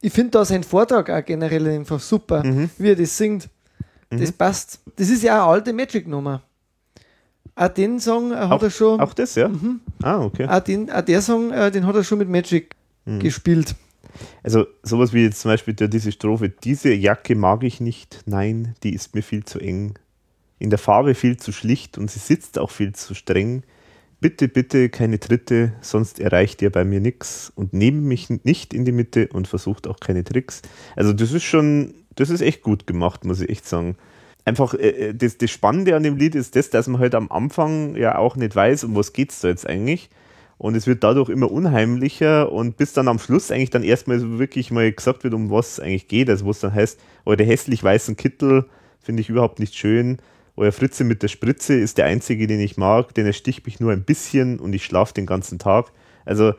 Ich finde da sein Vortrag auch generell einfach super, Mhm. wie er das singt. Das passt. Das ist ja eine alte Magic-Nummer. Auch den Song äh, hat Auch- er schon, auch das, ja. Mhm. Ah, okay. auch, den, auch der Song, äh, den hat er schon mit Magic Mhm. gespielt. Also sowas wie jetzt zum Beispiel der, diese Strophe, diese Jacke mag ich nicht, nein, die ist mir viel zu eng. In der Farbe viel zu schlicht und sie sitzt auch viel zu streng. Bitte, bitte keine Tritte, sonst erreicht ihr bei mir nix und nehmt mich nicht in die Mitte und versucht auch keine Tricks. Also das ist schon, das ist echt gut gemacht, muss ich echt sagen. Einfach, äh, äh, das, das Spannende an dem Lied ist das, dass man halt am Anfang ja auch nicht weiß, um was geht's da jetzt eigentlich. Und es wird dadurch immer unheimlicher und bis dann am Schluss eigentlich dann erstmal wirklich mal gesagt wird, um was es eigentlich geht. Also wo es dann heißt, euer hässlich weißen Kittel finde ich überhaupt nicht schön. Euer Fritze mit der Spritze ist der einzige, den ich mag, denn er sticht mich nur ein bisschen und ich schlafe den ganzen Tag. Also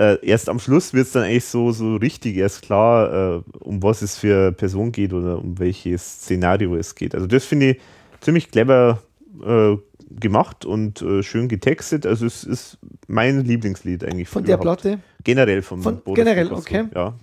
äh, erst am Schluss wird es dann eigentlich so, so richtig erst klar, äh, um was es für Person geht oder um welches Szenario es geht. Also das finde ich ziemlich clever äh, gemacht und äh, schön getextet. Also es ist mein Lieblingslied eigentlich Von der. Platte. Generell von, Von- Boris generell, Bukowski. okay. Ja.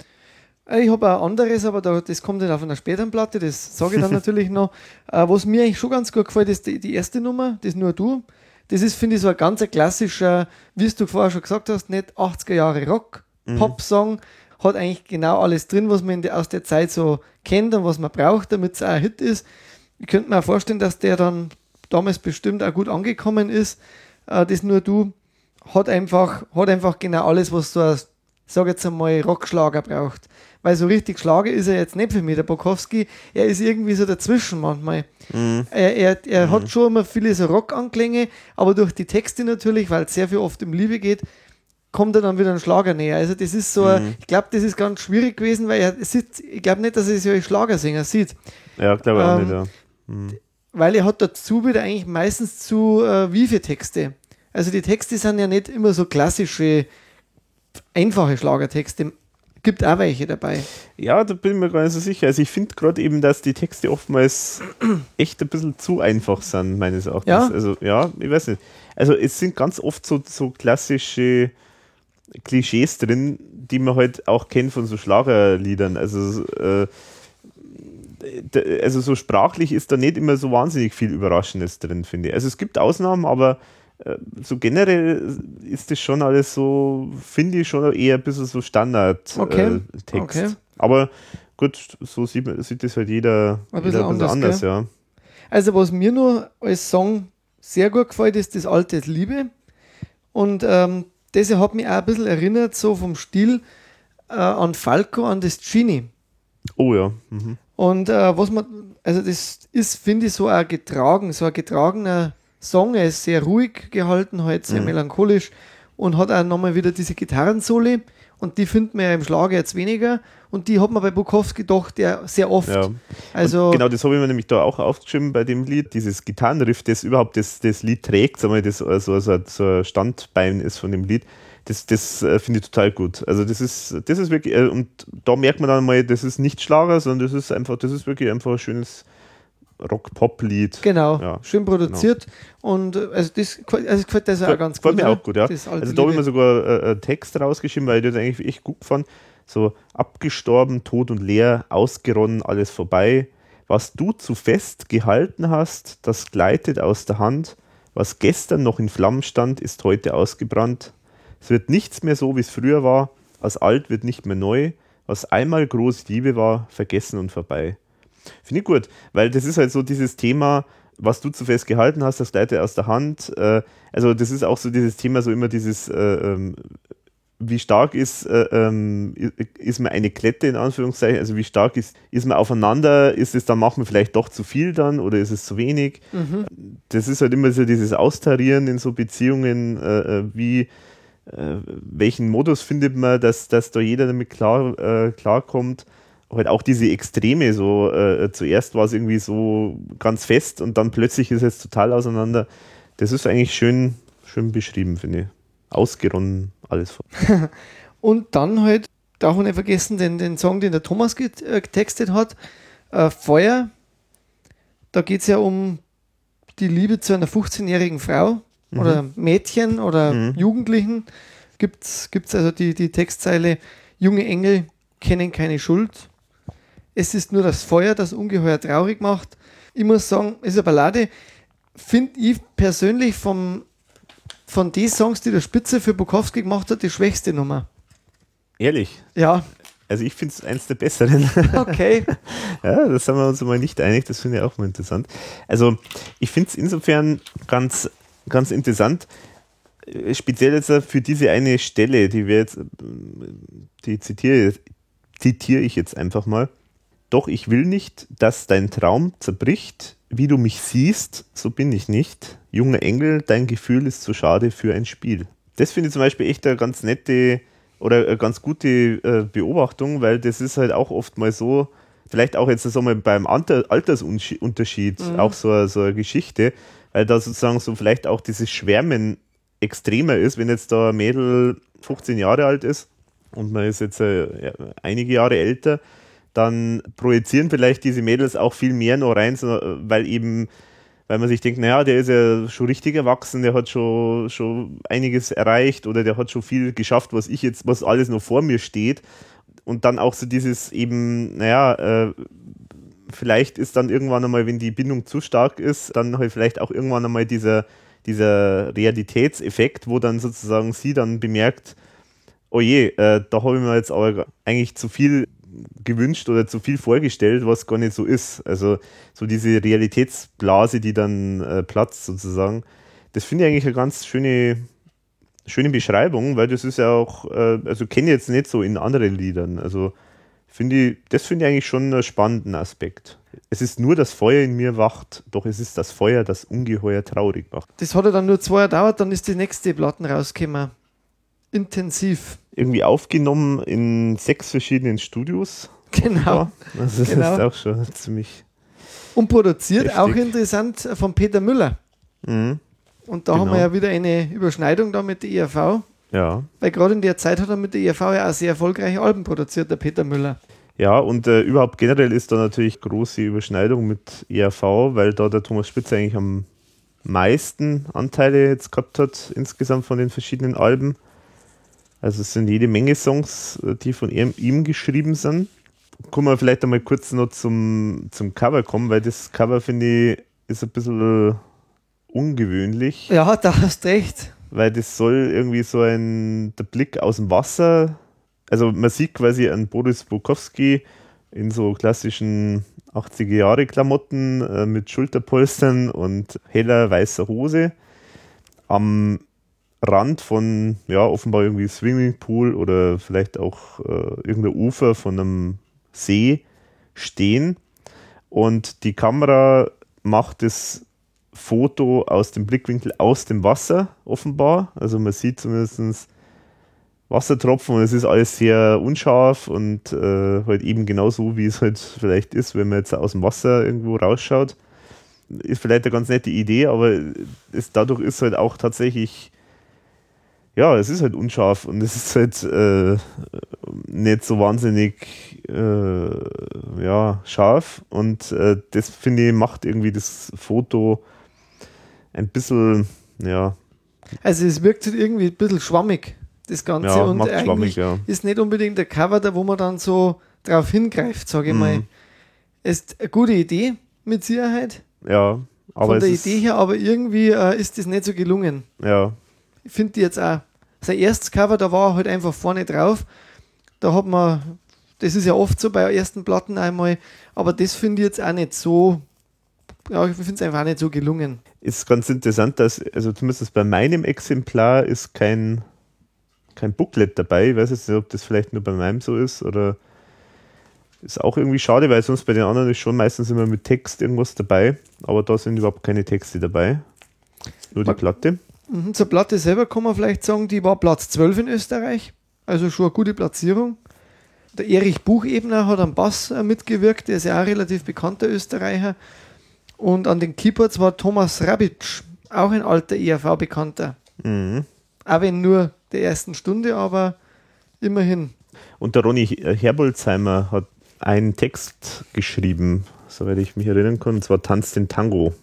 Äh, Ich habe ein anderes, aber da, das kommt dann auf einer späteren Platte, das sage ich dann natürlich noch. Äh, was mir eigentlich schon ganz gut gefällt, ist die erste Nummer, das nur du. Das ist, finde ich, so ein ganz klassischer, wie du vorher schon gesagt hast, nicht 80er Jahre Rock, Pop-Song. Hat eigentlich genau alles drin, was man der, aus der Zeit so kennt und was man braucht, damit es auch ein Hit ist. Ich könnte mir auch vorstellen, dass der dann damals bestimmt auch gut angekommen ist. Äh, das nur du hat einfach, hat einfach genau alles, was so ein, sag jetzt einmal, Rockschlager braucht. Weil so richtig Schlager ist er jetzt nicht für mich, der Bukowski. Er ist irgendwie so dazwischen manchmal. Mhm. Er, er, er mhm. hat schon immer viele so Rockanklänge, aber durch die Texte natürlich, weil es sehr viel oft um Liebe geht, kommt er dann wieder ein Schlager näher. Also das ist so, mhm. ich glaube, das ist ganz schwierig gewesen, weil er sieht, ich glaube nicht, dass er sich als Schlagersänger sieht. Ja, glaube ich ähm, auch nicht, ja. Mhm. Weil er hat dazu wieder eigentlich meistens zu äh, Wife-Texte. Also die Texte sind ja nicht immer so klassische, einfache Schlagertexte. Gibt auch welche dabei. Ja, da bin ich mir gar nicht so sicher. Also ich finde gerade eben, dass die Texte oftmals echt ein bisschen zu einfach sind, meines Erachtens. Ja? Also ja, ich weiß nicht. Also es sind ganz oft so, so klassische Klischees drin, die man halt auch kennt von so Schlagerliedern. Also, äh, also so sprachlich ist da nicht immer so wahnsinnig viel Überraschendes drin, finde ich. Also es gibt Ausnahmen, aber so generell ist das schon alles so, finde ich schon eher ein bisschen so Standardtext. Okay. Äh, okay. Aber gut, so sieht, man, sieht das halt jeder ein bisschen, jeder anders, anders ja. Also was mir nur als Song sehr gut gefällt, ist das alte Liebe. Und ähm, das hat mich auch ein bisschen erinnert, so vom Stil äh, an Falco, an das Genie. Oh ja. Mhm. Und äh, was man, also das ist, finde ich, so ein getragen, so ein getragener Song. Er ist sehr ruhig gehalten, halt sehr mhm. melancholisch und hat auch nochmal wieder diese Gitarrensole und die findet man ja im Schlager jetzt weniger und die hat man bei Bukowski doch der sehr oft. Ja. Also genau, das habe ich mir nämlich da auch aufgeschrieben bei dem Lied, dieses Gitarrenriff, das überhaupt das, das Lied trägt, sagen wir, das also, so ein Standbein ist von dem Lied. Das, das äh, finde ich total gut. Also das ist, das ist wirklich, äh, und da merkt man dann mal, das ist nicht Schlager, sondern das ist einfach, das ist wirklich einfach ein schönes, Rock-Pop-Lied. Genau, ja, schön produziert. Genau. Und also das, also gefällt das auch ganz gut. Gefällt mir auch gut, ja. Also da habe ich mir sogar äh, einen Text rausgeschrieben, weil ich das eigentlich echt gut fand. So abgestorben, tot und leer, ausgeronnen, alles vorbei. Was du zu fest gehalten hast, das gleitet aus der Hand. Was gestern noch in Flammen stand, ist heute ausgebrannt. Es wird nichts mehr so, wie es früher war. Aus alt wird nicht mehr neu. Was einmal große Liebe war, vergessen und vorbei. Finde ich gut, weil das ist halt so dieses Thema, was du zu fest gehalten hast, das gleitet aus der Hand. Äh, also das ist auch so dieses Thema, so immer dieses, äh, ähm, wie stark ist, äh, ähm, ist man eine Klette in Anführungszeichen, also wie stark ist, ist man aufeinander, ist es dann, macht man vielleicht doch zu viel dann oder ist es zu wenig? Mhm. Das ist halt immer so dieses Austarieren in so Beziehungen, äh, äh wie äh, welchen Modus findet man, dass, dass da jeder damit klar, klarkommt halt auch diese Extreme, so äh, zuerst war es irgendwie so ganz fest und dann plötzlich ist es total auseinander. Das ist eigentlich schön, schön beschrieben, finde ich. Ausgeronnen, alles. und dann halt, darf man nicht vergessen, den, den Song, den der Thomas äh, getextet hat, äh, Feuer. Da geht es ja um die Liebe zu einer 15-jährigen Frau mhm. oder Mädchen oder mhm. Jugendlichen. Gibt es also die, die Textzeile, junge Engel kennen keine Schuld, es ist nur das Feuer, das ungeheuer traurig macht. Ich muss sagen, es ist eine Ballade. Finde ich persönlich vom, von den Songs, die der Spitze für Bukowski gemacht hat, die schwächste Nummer. Ehrlich? Ja. Also ich finde es eins der besseren. Okay. ja, das sind wir uns mal nicht einig, das finde ich auch mal interessant. Also ich finde es insofern ganz, ganz interessant, äh, speziell jetzt für diese eine Stelle, die wir jetzt, die zitiere, zitiere ich jetzt einfach mal. Doch ich will nicht, dass dein Traum zerbricht. Wie du mich siehst, so bin ich nicht. Junger Engel, dein Gefühl ist zu schade für ein Spiel. Das finde ich zum Beispiel echt eine ganz nette oder eine ganz gute äh, Beobachtung, weil das ist halt auch oft mal so, vielleicht auch jetzt sagen wir, beim Altersunterschied mhm. auch so, so eine Geschichte, weil da sozusagen so vielleicht auch dieses Schwärmen extremer ist, wenn jetzt da ein Mädel 15 Jahre alt ist und man ist jetzt äh, einige Jahre älter, dann projizieren vielleicht diese Mädels auch viel mehr noch rein, weil eben, weil man sich denkt, naja, der ist ja schon richtig erwachsen, der hat schon, schon einiges erreicht oder der hat schon viel geschafft, was ich jetzt, was alles noch vor mir steht. Und dann auch so dieses eben, naja, äh, vielleicht ist dann irgendwann einmal, wenn die Bindung zu stark ist, dann halt vielleicht auch irgendwann einmal dieser, dieser Realitätseffekt, wo dann sozusagen sie dann bemerkt, oh je, äh, da habe ich mir jetzt aber eigentlich zu viel gewünscht oder zu viel vorgestellt, was gar nicht so ist. Also so diese Realitätsblase, die dann äh, platzt sozusagen. Das finde ich eigentlich eine ganz schöne, schöne Beschreibung, weil das ist ja auch, äh, also kenne ich jetzt nicht so in anderen Liedern. Also finde ich, das finde ich eigentlich schon einen spannenden Aspekt. Es ist nur das Feuer in mir wacht, doch es ist das Feuer, das ungeheuer traurig macht. Das hat ja dann nur zwei Jahre gedauert, dann ist die nächste Platten rausgekommen. Intensiv. Irgendwie aufgenommen in sechs verschiedenen Studios. Genau. Also das Genau. ist auch schon ziemlich. Und produziert, Heftig. auch interessant, von Peter Müller. Mhm. Und da haben Genau. wir ja wieder eine Überschneidung da mit der ERV. Ja. Weil gerade in der Zeit hat er mit der ERV ja auch sehr erfolgreiche Alben produziert, der Peter Müller. Ja, und äh, überhaupt generell ist da natürlich große Überschneidung mit ERV, weil da der Thomas Spitzer eigentlich am meisten Anteile jetzt gehabt hat, insgesamt von den verschiedenen Alben. Also es sind jede Menge Songs, äh, die von ihm, ihm geschrieben sind. Kommen wir vielleicht einmal kurz noch zum, zum Cover kommen, weil das Cover, finde ich, ist ein bisschen ungewöhnlich, Ja, da hast recht. weil das soll irgendwie so ein, der Blick aus dem Wasser, also man sieht quasi einen Boris Bukowski in so klassischen 80er Jahre Klamotten äh, mit Schulterpolstern und heller weißer Hose am Rand von, ja, offenbar irgendwie Swimmingpool oder vielleicht auch äh, irgendein Ufer von einem See stehen. Und die Kamera macht das Foto aus dem Blickwinkel aus dem Wasser, offenbar. Also man sieht zumindest Wassertropfen und es ist alles sehr unscharf und äh, halt eben genau so, wie es halt vielleicht ist, wenn man jetzt aus dem Wasser irgendwo rausschaut. Ist vielleicht eine ganz nette Idee, aber es, dadurch ist halt auch tatsächlich, ja, es ist halt unscharf und es ist halt äh, nicht so wahnsinnig äh, ja, scharf und äh, das finde ich macht irgendwie das Foto ein bisschen, ja, Also es wirkt halt irgendwie ein bisschen schwammig, das Ganze. ja und eigentlich ja. ist nicht unbedingt der Cover, da wo man dann so drauf hingreift, sage ich Mhm. mal. Ist eine gute Idee, mit Sicherheit. Ja, aber Von der Idee her, aber irgendwie äh, ist das nicht so gelungen. ja, Ich finde die jetzt auch. Sein erstes Cover, da war er halt einfach vorne drauf. Da hat man, das ist ja oft so bei ersten Platten einmal, aber das finde ich jetzt auch nicht so, ja, ich finde es einfach auch nicht so gelungen. ist ganz interessant, dass, also zumindest bei meinem Exemplar ist kein, kein Booklet dabei. Ich weiß jetzt nicht, ob das vielleicht nur bei meinem so ist oder ist auch irgendwie schade, weil sonst bei den anderen ist schon meistens immer mit Text irgendwas dabei, aber da sind überhaupt keine Texte dabei. Nur die Platte. Mhm, zur Platte selber kann man vielleicht sagen, die war Platz 12 in Österreich, also schon eine gute Platzierung. Der Erich Buchebner hat am Bass äh, mitgewirkt, der ist ja auch relativ bekannter Österreicher. Und an den Keyboards war Thomas Rabitsch, auch ein alter ERV-Bekannter. Mhm. Auch wenn nur der ersten Stunde, aber immerhin. Und der Ronny Herbolzheimer hat einen Text geschrieben, soweit ich mich erinnern kann, und zwar Tanz den Tango.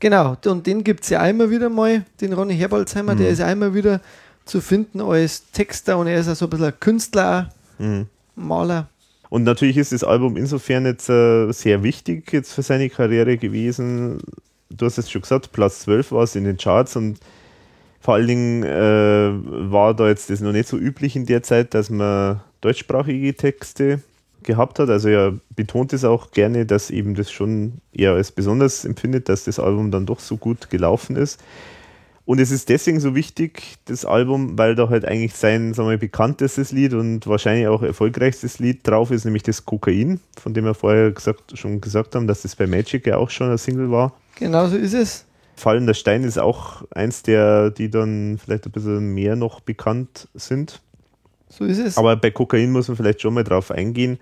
Genau, und den gibt es ja einmal wieder mal, den Ronny Herbolzheimer, der ist ja einmal wieder zu finden als Texter und er ist ja so ein bisschen ein Künstler, Mhm. auch, Maler. Und natürlich ist das Album insofern jetzt äh, sehr wichtig jetzt für seine Karriere gewesen. Du hast es schon gesagt, Platz 12 war es in den Charts und vor allen Dingen äh, war da jetzt das noch nicht so üblich in der Zeit, dass man deutschsprachige Texte gehabt hat. Also er betont es auch gerne, dass eben das schon eher als besonders empfindet, dass das Album dann doch so gut gelaufen ist. Und es ist deswegen so wichtig, das Album, weil da halt eigentlich sein, sagen wir, bekanntestes Lied und wahrscheinlich auch erfolgreichstes Lied drauf ist, nämlich das Kokain, von dem wir vorher gesagt, schon gesagt haben, dass das bei Magic ja auch schon ein Single war. Genau so ist es. Fallender Stein ist auch eins der, die dann vielleicht ein bisschen mehr noch bekannt sind. So ist es. Aber bei Kokain muss man vielleicht schon mal drauf eingehen,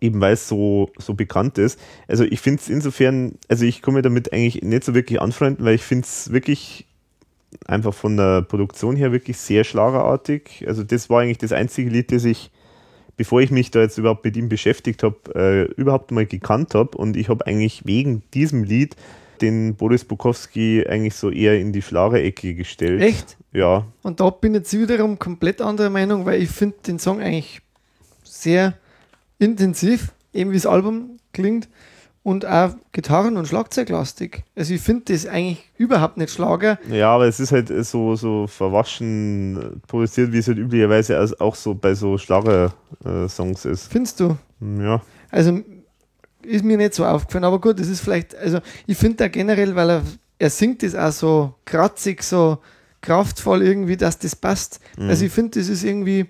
eben weil es so, so bekannt ist. Also ich finde es insofern, also ich komme damit eigentlich nicht so wirklich anfreunden, weil ich finde es wirklich einfach von der Produktion her wirklich sehr schlagerartig. Also das war eigentlich das einzige Lied, das ich, bevor ich mich da jetzt überhaupt mit ihm beschäftigt habe, äh, überhaupt mal gekannt habe. Und ich habe eigentlich wegen diesem Lied den Boris Bukowski eigentlich so eher in die Schlagerecke gestellt. Echt? Ja, Und da bin ich jetzt wiederum komplett anderer Meinung, weil ich finde den Song eigentlich sehr intensiv, eben wie das Album klingt und auch Gitarren- und Schlagzeuglastig. Also ich finde das eigentlich überhaupt nicht Schlager. Ja, aber es ist halt so, so verwaschen produziert, wie es halt üblicherweise auch so bei so Schlager-Songs ist. Findest du? Ja, Also ist mir nicht so aufgefallen, aber gut, das ist vielleicht, also ich finde da generell, weil er, er singt das auch so kratzig, so kraftvoll irgendwie, dass das passt. Mhm. Also ich finde, das ist irgendwie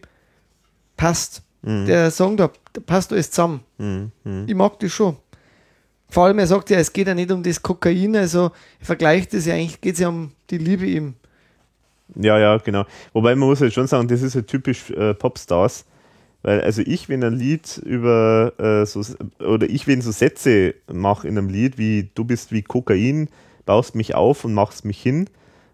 passt. Mhm. Der Song da, da passt alles zusammen. Mhm. Ich mag das schon. Vor allem, er sagt ja, es geht ja nicht um das Kokain, also er vergleicht das ja eigentlich, geht es ja um die Liebe ihm. Ja, ja, genau. Wobei man muss halt schon sagen, das ist ja typisch äh, Popstars. Weil, also ich, wenn ein Lied über äh, so, oder ich, wenn so Sätze mache in einem Lied wie du bist wie Kokain, baust mich auf und machst mich hin.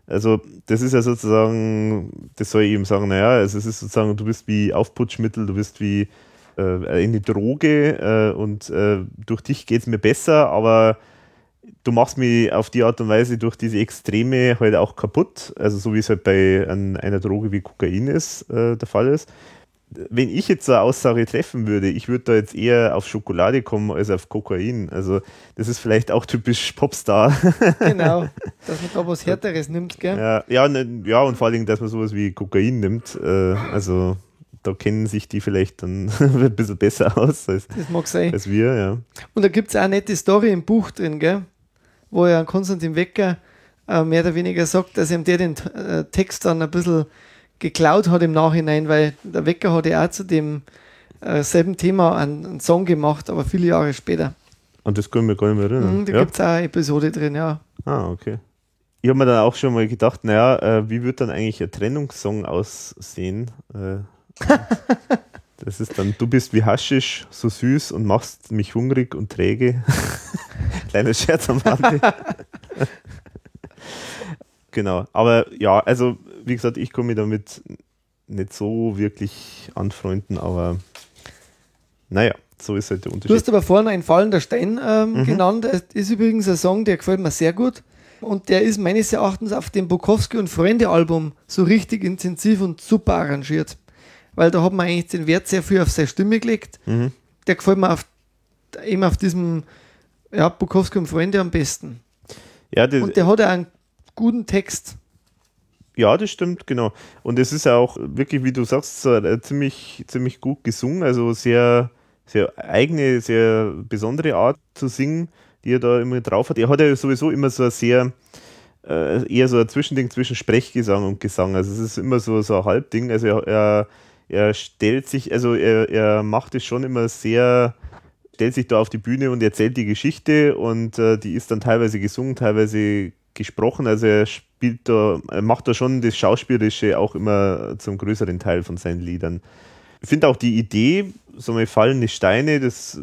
Also, das ist ja sozusagen, das soll ich eben sagen, naja, also es ist sozusagen, du bist wie Aufputschmittel, du bist wie äh, eine Droge äh, und äh, durch dich geht es mir besser, aber du machst mich auf die Art und Weise durch diese Extreme halt auch kaputt, also so wie es halt bei an einer Droge wie Kokain ist, äh, der Fall ist. Wenn ich jetzt so eine Aussage treffen würde, ich würde da jetzt eher auf Schokolade kommen als auf Kokain. Also das ist vielleicht auch typisch Popstar. Genau, dass man da was Härteres nimmt, gell? ja, ja, ne, ja, und vor Dingen, dass man sowas wie Kokain nimmt. Äh, also da kennen sich die vielleicht dann ein bisschen besser aus als, Das mag sein. als wir, ja. Und da gibt es auch eine nette Story im Buch drin, gell? wo ja Konstantin Wecker äh, mehr oder weniger sagt, dass ihm der den äh, Text dann ein bisschen geklaut hat im Nachhinein, weil der Wecker hat ja auch zu dem äh, selben Thema einen, einen Song gemacht, aber viele Jahre später. Und das können wir gar nicht mehr erinnern. Mhm, da ja? gibt es auch eine Episode drin, ja. Ah, okay. Ich habe mir dann auch schon mal gedacht, naja, äh, wie wird dann eigentlich ein Trennungssong aussehen? Äh, das ist dann, du bist wie Haschisch, so süß und machst mich hungrig und träge. Kleiner Scherz am Rande. genau, aber ja, also wie gesagt, ich komme damit nicht so wirklich anfreunden, aber naja, so ist halt der Du Unterschied. hast aber vorhin ein fallender Stein ähm, Mhm. genannt. Das ist übrigens ein Song, der gefällt mir sehr gut. Und der ist meines Erachtens auf dem Bukowski und Freunde Album so richtig intensiv und super arrangiert. Weil da hat man eigentlich den Wert sehr viel auf seine Stimme gelegt. Mhm. Der gefällt mir auf, eben auf diesem ja, Bukowski und Freunde am besten. Ja, Und der hat auch einen guten Text. Ja, das stimmt, genau. Und es ist auch wirklich, wie du sagst, äh, ziemlich, ziemlich gut gesungen, also sehr, sehr eigene, sehr besondere Art zu singen, die er da immer drauf hat. Er hat ja sowieso immer so ein sehr, äh, eher so ein Zwischending zwischen Sprechgesang und Gesang. Also es ist immer so, so ein Halbding. Also er, er, er stellt sich, also er, er macht es schon immer sehr, stellt sich da auf die Bühne und erzählt die Geschichte und äh, die ist dann teilweise gesungen, teilweise gesprochen. Also er spielt da, er macht da schon das Schauspielerische auch immer zum größeren Teil von seinen Liedern. Ich finde auch die Idee, so mal fallende Steine, das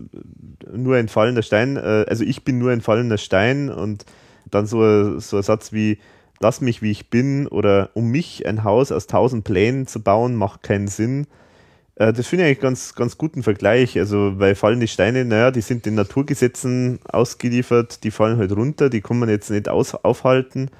nur ein fallender Stein, äh, also ich bin nur ein fallender Stein und dann so, ein- so ein Satz wie Lass mich wie ich bin oder um mich ein Haus aus tausend Plänen zu bauen, macht keinen Sinn. Äh, Das finde ich eigentlich ganz, ganz guten Vergleich. Also, weil fallende Steine, naja, die sind den Naturgesetzen ausgeliefert, die fallen halt runter, die kann man jetzt nicht aus, aufhalten.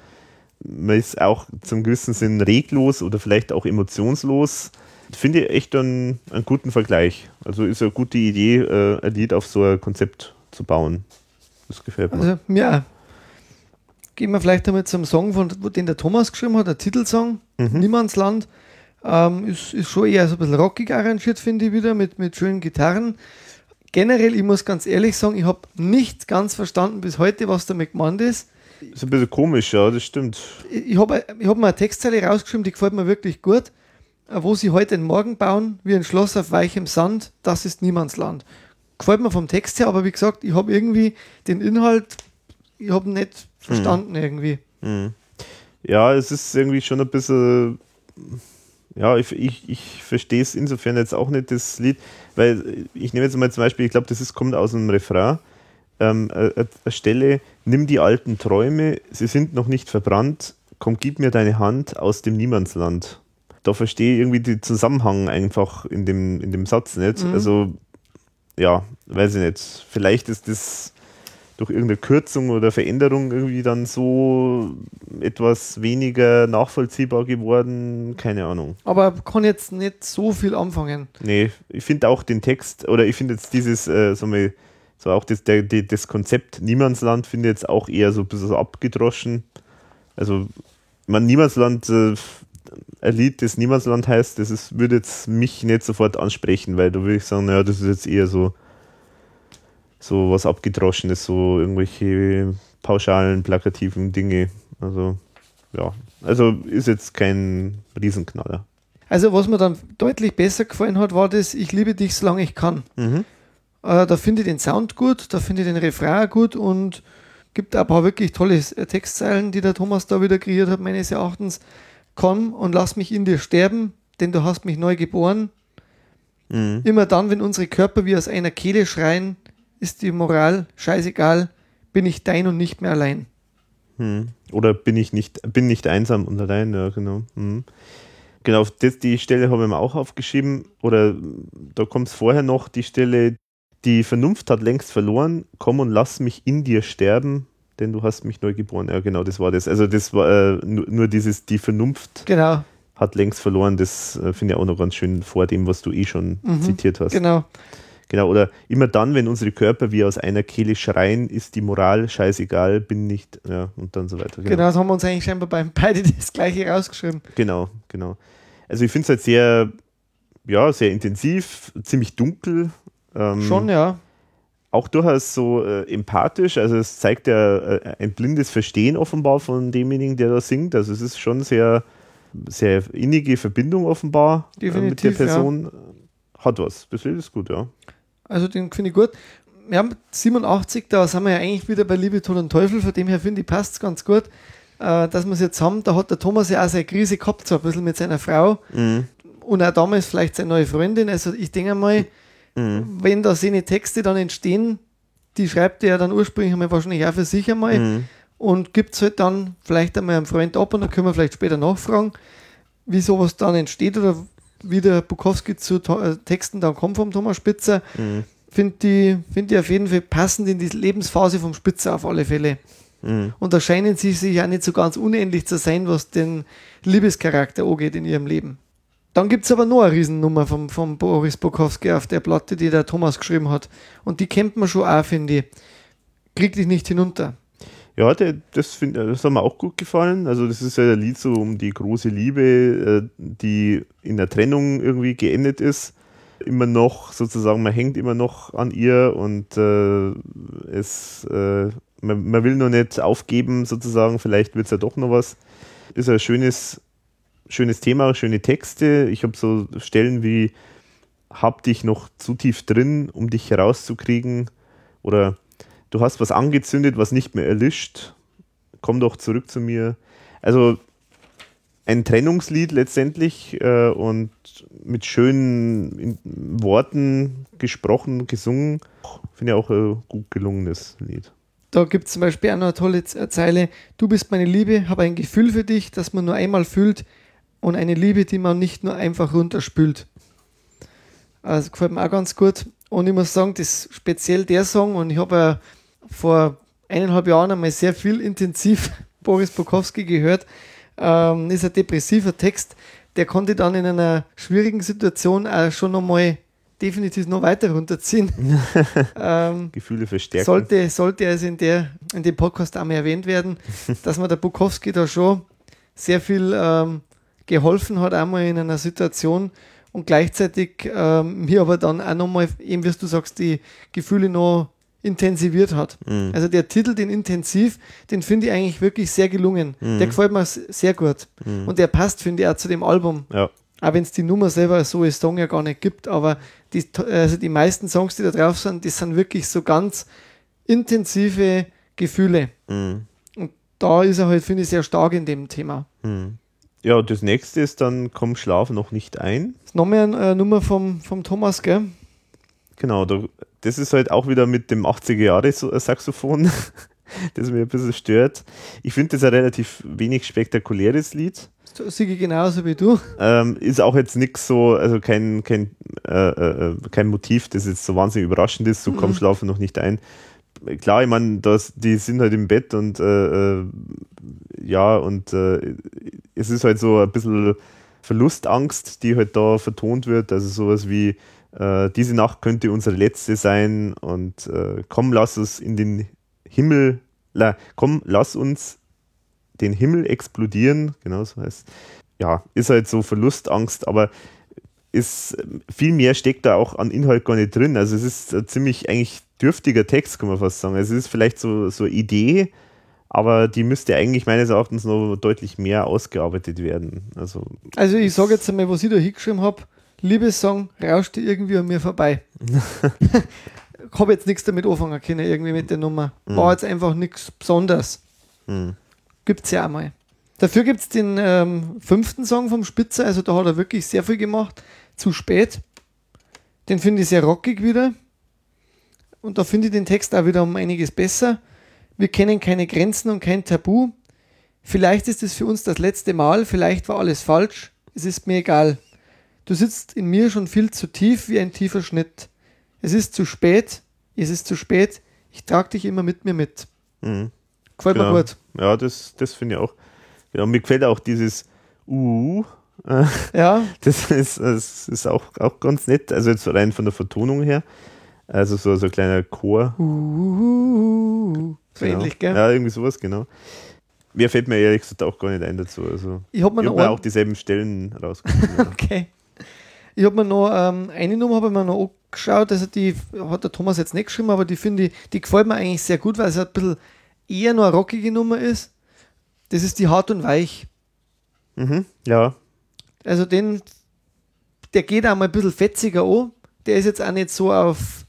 Man ist auch zum gewissen Sinn reglos oder vielleicht auch emotionslos. Finde ich echt einen, einen guten Vergleich. Also ist eine gute Idee, äh, ein Lied auf so ein Konzept zu bauen. Das gefällt mir. Also, ja. Gehen wir vielleicht einmal zum Song, von, den der Thomas geschrieben hat, der Titelsong, Mhm. Niemandsland. Ähm, ist, ist schon eher so ein bisschen rockig arrangiert, finde ich wieder, mit, mit schönen Gitarren. Generell, ich muss ganz ehrlich sagen, ich habe nicht ganz verstanden bis heute, was damit gemeint ist. Ist ein bisschen komisch, ja, das stimmt. Ich habe ich hab mir eine Textzeile rausgeschrieben, die gefällt mir wirklich gut. Äh, Wo sie heute einen Morgen bauen, wie ein Schloss auf weichem Sand, das ist Niemandsland. Gefällt mir vom Text her, aber wie gesagt, ich habe irgendwie den Inhalt, ich habe nicht verstanden irgendwie. Mhm. Ja, es ist irgendwie schon ein bisschen. Ja, ich, ich, ich verstehe es insofern jetzt auch nicht, das Lied, weil ich nehme jetzt mal zum Beispiel, ich glaube, das ist, kommt aus einem Refrain, ähm, äh, äh, Stelle, nimm die alten Träume, sie sind noch nicht verbrannt, komm, gib mir deine Hand aus dem Niemandsland. Da verstehe ich irgendwie den Zusammenhang einfach in dem, in dem Satz nicht. Mhm. Also, ja, weiß ich nicht. Vielleicht ist das durch irgendeine Kürzung oder Veränderung irgendwie dann so etwas weniger nachvollziehbar geworden. Keine Ahnung. Aber kann jetzt nicht so viel anfangen. Nee, ich finde auch den Text oder ich finde jetzt dieses, äh, so, mal, so auch das, der, die, das Konzept Niemandsland finde ich jetzt auch eher so ein bisschen abgedroschen. Also, man Niemandsland, äh, ein Lied, das Niemandsland heißt, das ist, würde jetzt mich nicht sofort ansprechen, weil da würde ich sagen, naja, das ist jetzt eher so, so was Abgedroschenes, so irgendwelche pauschalen, plakativen Dinge. Also, ja, Also ist jetzt kein Riesenknaller. Also was mir dann deutlich besser gefallen hat, war das Ich liebe dich, solange ich kann. Mhm. Äh, da finde ich den Sound gut, da finde ich den Refrain gut und gibt ein paar wirklich tolle äh, Textzeilen, die der Thomas da wieder kreiert hat, meines Erachtens. Komm und lass mich in dir sterben, denn du hast mich neu geboren. Mhm. Immer dann, wenn unsere Körper wie aus einer Kehle schreien, ist die Moral scheißegal, bin ich dein und nicht mehr allein. Mhm. Oder bin ich nicht, bin nicht einsam und allein, ja, genau. Mhm. Genau, das, die Stelle haben wir auch aufgeschrieben. Oder da kommt es vorher noch, die Stelle, die Vernunft hat längst verloren, komm und lass mich in dir sterben, denn du hast mich neu geboren. Ja, genau, das war das. Also das war äh, nur, nur, dieses, die Vernunft genau. hat längst verloren, das äh, finde ich auch noch ganz schön vor dem, was du eh schon mhm, zitiert hast. Genau. Genau, oder immer dann, wenn unsere Körper wie aus einer Kehle schreien, ist die Moral scheißegal, bin nicht, ja, und dann so weiter. Genau, genau das haben wir uns eigentlich scheinbar beim beide das gleiche rausgeschrieben. Genau, genau. Also ich finde es halt sehr, ja, sehr intensiv, ziemlich dunkel, ähm, Schon, ja. Auch durchaus so äh, empathisch, also es zeigt ja äh, ein blindes Verstehen offenbar von demjenigen, der da singt. Also es ist schon sehr, sehr innige Verbindung offenbar äh, mit der Person. Ja. Hat was. Das Lied ist gut, ja. Also den finde ich gut. Wir haben 87, da sind wir ja eigentlich wieder bei Liebe, Tod und Teufel, von dem her finde ich, passt es ganz gut, äh, dass wir es jetzt haben. Da hat der Thomas ja auch seine Krise gehabt, so ein bisschen mit seiner Frau. Mhm. Und auch damals vielleicht seine neue Freundin. Also ich denke mal, Mhm. Wenn da seine Texte dann entstehen, die schreibt er ja dann ursprünglich einmal wahrscheinlich auch für sich einmal mhm. und gibt es halt dann vielleicht einmal einem Freund ab und dann können wir vielleicht später nachfragen, wie sowas dann entsteht oder wie der Bukowski zu äh, Texten dann kommt vom Thomas Spitzer. Mhm. Finde ich, find ich auf jeden Fall passend in die Lebensphase vom Spitzer auf alle Fälle. Mhm. Und da scheinen sie sich ja nicht so ganz unähnlich zu sein, was den Liebescharakter angeht in ihrem Leben. Dann gibt es aber noch eine Riesennummer vom, vom Boris Bukowski auf der Platte, die der Thomas geschrieben hat. Und die kennt man schon auch, finde ich. Krieg dich nicht hinunter. Ja, der, das, find, das hat mir auch gut gefallen. Also, das ist ja ein Lied so um die große Liebe, äh, die in der Trennung irgendwie geendet ist. Immer noch, sozusagen, man hängt immer noch an ihr und äh, es, äh, man, man, will noch nicht aufgeben, sozusagen. Vielleicht wird es ja doch noch was. Ist ein schönes schönes Thema, schöne Texte. Ich habe so Stellen wie hab dich noch zu tief drin, um dich herauszukriegen oder du hast was angezündet, was nicht mehr erlischt. Komm doch zurück zu mir. Also ein Trennungslied letztendlich äh, und mit schönen Worten gesprochen, gesungen. Finde ich auch ein gut gelungenes Lied. Da gibt es zum Beispiel auch noch eine tolle Zeile. Du bist meine Liebe, habe ein Gefühl für dich, das man nur einmal fühlt und eine Liebe, die man nicht nur einfach runterspült. Also gefällt mir auch ganz gut. Und ich muss sagen, das ist speziell der Song, und ich habe ja vor eineinhalb Jahren einmal sehr viel intensiv Boris Bukowski gehört, ähm, ist ein depressiver Text, der konnte dann in einer schwierigen Situation auch schon nochmal definitiv noch weiter runterziehen. ähm, Gefühle verstärken. Sollte, sollte also in, der, in dem Podcast einmal erwähnt werden, dass man der Bukowski da schon sehr viel ähm, geholfen hat, einmal in einer Situation und gleichzeitig ähm, mir aber dann auch nochmal, eben wie du sagst, die Gefühle noch intensiviert hat. Mhm. Also der Titel, den Intensiv, den finde ich eigentlich wirklich sehr gelungen. Mhm. Der gefällt mir sehr gut. Mhm. Und der passt, finde ich, auch zu dem Album. Ja. Auch wenn es die Nummer selber so als Song ja gar nicht gibt, aber die, also die meisten Songs, die da drauf sind, die sind wirklich so ganz intensive Gefühle. Mhm. Und da ist er halt, finde ich, sehr stark in dem Thema. Mhm. Ja, das nächste ist dann Komm, schlaf noch nicht ein. Das ist nochmal eine äh, Nummer vom, vom Thomas, gell? Genau, da, das ist halt auch wieder mit dem 80er-Jahre-Saxophon, das mir ein bisschen stört. Ich finde das ein relativ wenig spektakuläres Lied. Siege genauso wie du. Ähm, ist auch jetzt nichts so, also kein, kein, äh, äh, kein Motiv, das jetzt so wahnsinnig überraschend ist, so mhm. komm, schlafen noch nicht ein klar, ich meine, die sind halt im Bett und äh, äh, ja, und äh, es ist halt so ein bisschen Verlustangst, die halt da vertont wird. Also sowas wie, äh, diese Nacht könnte unsere letzte sein und äh, komm, lass uns in den Himmel, la, komm, lass uns den Himmel explodieren, genau so heißt Ja, ist halt so Verlustangst, aber ist viel mehr steckt da auch an Inhalt gar nicht drin. Also es ist ziemlich eigentlich dürftiger Text, kann man fast sagen. Es ist vielleicht so, so eine Idee, aber die müsste eigentlich meines Erachtens noch deutlich mehr ausgearbeitet werden. Also, also ich sage jetzt einmal, was ich da hingeschrieben habe. Liebessong rauschte irgendwie an mir vorbei. habe jetzt nichts damit anfangen können, irgendwie mit der Nummer. War mhm. jetzt einfach nichts Besonderes. Mhm. Gibt es ja auch mal. Dafür gibt es den ähm, fünften Song vom Spitzer, also da hat er wirklich sehr viel gemacht. Zu spät. Den finde ich sehr rockig wieder. Und da finde ich den Text auch wieder um einiges besser. Wir kennen keine Grenzen und kein Tabu. Vielleicht ist es für uns das letzte Mal, vielleicht war alles falsch. Es ist mir egal. Du sitzt in mir schon viel zu tief wie ein tiefer Schnitt. Es ist zu spät, es ist zu spät. Ich trage dich immer mit mir mit. Mhm. Gefällt genau. mir gut. Ja, das, das finde ich auch. Genau, mir gefällt auch dieses Uh. Ja. Das ist, das ist auch, auch ganz nett. Also jetzt rein von der Vertonung her. Also so, so ein kleiner Chor. Uh, so genau. ähnlich, gell? Ja, irgendwie sowas, genau. Mir fällt mir ehrlich gesagt auch gar nicht ein dazu. Also, ich habe mir, hab mir auch dieselben Stellen rausgefunden. okay. Ich habe mir noch ähm, eine Nummer habe ich mir noch angeschaut, also die hat der Thomas jetzt nicht geschrieben, aber die finde ich, die gefällt mir eigentlich sehr gut, weil es ein bisschen eher nur eine rockige Nummer ist. Das ist die Hart und Weich. Mhm, ja. Also den, der geht auch mal ein bisschen fetziger an. Der ist jetzt auch nicht so auf,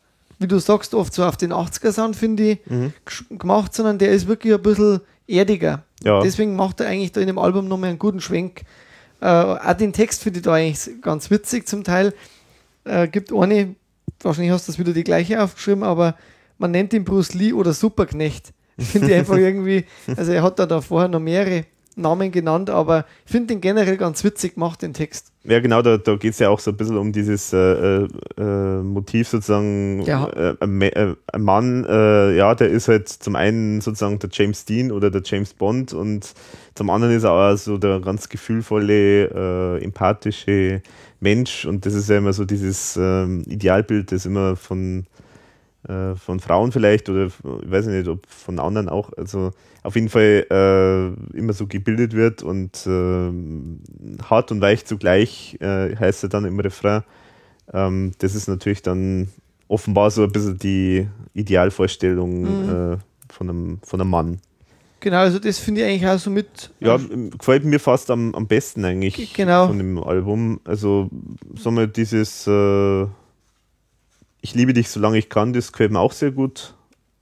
wie du sagst, oft so auf den 80er-Sound, finde ich, mhm. gemacht, sondern der ist wirklich ein bisschen erdiger. Ja. Deswegen macht er eigentlich da in dem Album nochmal einen guten Schwenk. Äh, auch den Text finde ich da eigentlich ganz witzig zum Teil. Äh, gibt eine, wahrscheinlich hast du das wieder die gleiche aufgeschrieben, aber man nennt ihn Bruce Lee oder Superknecht. Finde ich einfach irgendwie, also er hat da, da vorher noch mehrere Namen genannt, aber ich finde den generell ganz witzig gemacht, den Text. Ja, genau, da, da geht es ja auch so ein bisschen um dieses äh, äh, äh Motiv sozusagen, ja. äh, ein, äh, Mann, äh, ja, der ist halt zum einen sozusagen der James Dean oder der James Bond und zum anderen ist er auch so der ganz gefühlvolle, empathische Mensch und das ist ja immer so dieses ähm, Idealbild, das immer von äh, von Frauen vielleicht oder ich weiß nicht, ob von anderen auch, also auf jeden Fall äh, immer so gebildet wird und äh, hart und weich zugleich äh, heißt er dann im Refrain. Ähm, das ist natürlich dann offenbar so ein bisschen die Idealvorstellung mhm. Äh, von, einem, von einem Mann. Genau, also das finde ich eigentlich auch so mit. Ja, gefällt mir fast am, am besten eigentlich genau. von dem Album. Also, sagen wir, dieses äh, ich liebe dich, solange ich kann, das gefällt mir auch sehr gut.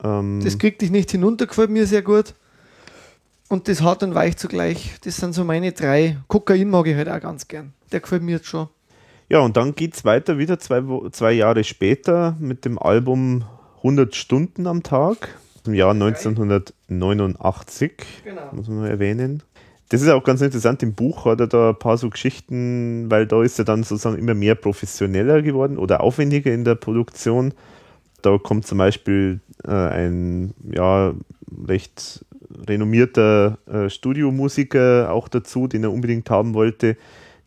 Ähm das kriegt dich nicht hinunter, gefällt mir sehr gut. Und das hart und weich zugleich. Das sind so meine drei. Kokain mag ich halt auch ganz gern. Der gefällt mir jetzt schon. Ja, und dann geht es weiter, wieder zwei, zwei Jahre später mit dem Album 100 Stunden am Tag im Jahr 1989. Genau. Muss man erwähnen. Das ist auch ganz interessant. Im Buch hat er da ein paar so Geschichten, weil da ist er dann sozusagen immer mehr professioneller geworden oder aufwendiger in der Produktion. Da kommt zum Beispiel äh, ein ja, recht renommierter äh, Studiomusiker auch dazu, den er unbedingt haben wollte,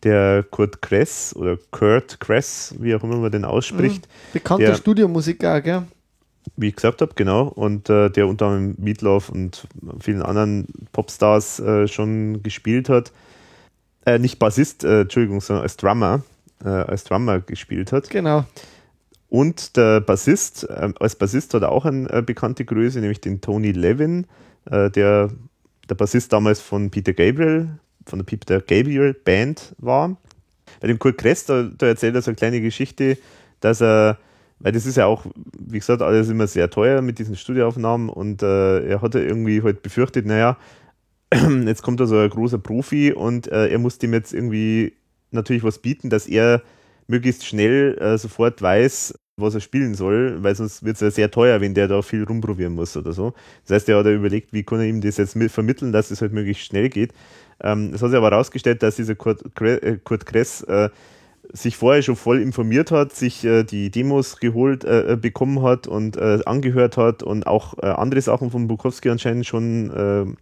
der Kurt Kress oder Kurt Kress, wie auch immer man den ausspricht. Mhm. Bekannter Studiomusiker, gell? Wie ich gesagt habe, genau. Und äh, der unter anderem Meatloaf und vielen anderen Popstars äh, schon gespielt hat. Äh, nicht Bassist, äh, Entschuldigung, sondern als Drummer, äh, als Drummer gespielt hat. Genau. Und der Bassist, äh, als Bassist hat er auch eine bekannte Größe, nämlich den Tony Levin, der der Bassist damals von Peter Gabriel, von der Peter Gabriel Band war. Bei dem Kurt Kress, da, da erzählt er so eine kleine Geschichte, dass er weil das ist ja auch, wie gesagt, alles immer sehr teuer mit diesen Studioaufnahmen und äh, er hatte irgendwie halt befürchtet, naja, jetzt kommt da so ein großer Profi und äh, er muss dem jetzt irgendwie natürlich was bieten, dass er möglichst schnell äh, sofort weiß, was er spielen soll, weil sonst wird es ja sehr teuer, wenn der da viel rumprobieren muss oder so. Das heißt, er hat ja überlegt, wie kann er ihm das jetzt vermitteln, dass es halt möglichst schnell geht. Ähm, es hat sich aber herausgestellt, dass dieser Kurt, äh, Kurt Kress äh, sich vorher schon voll informiert hat, sich äh, die Demos geholt äh, äh, bekommen hat und äh, angehört hat und auch äh, andere Sachen von Bukowski anscheinend schon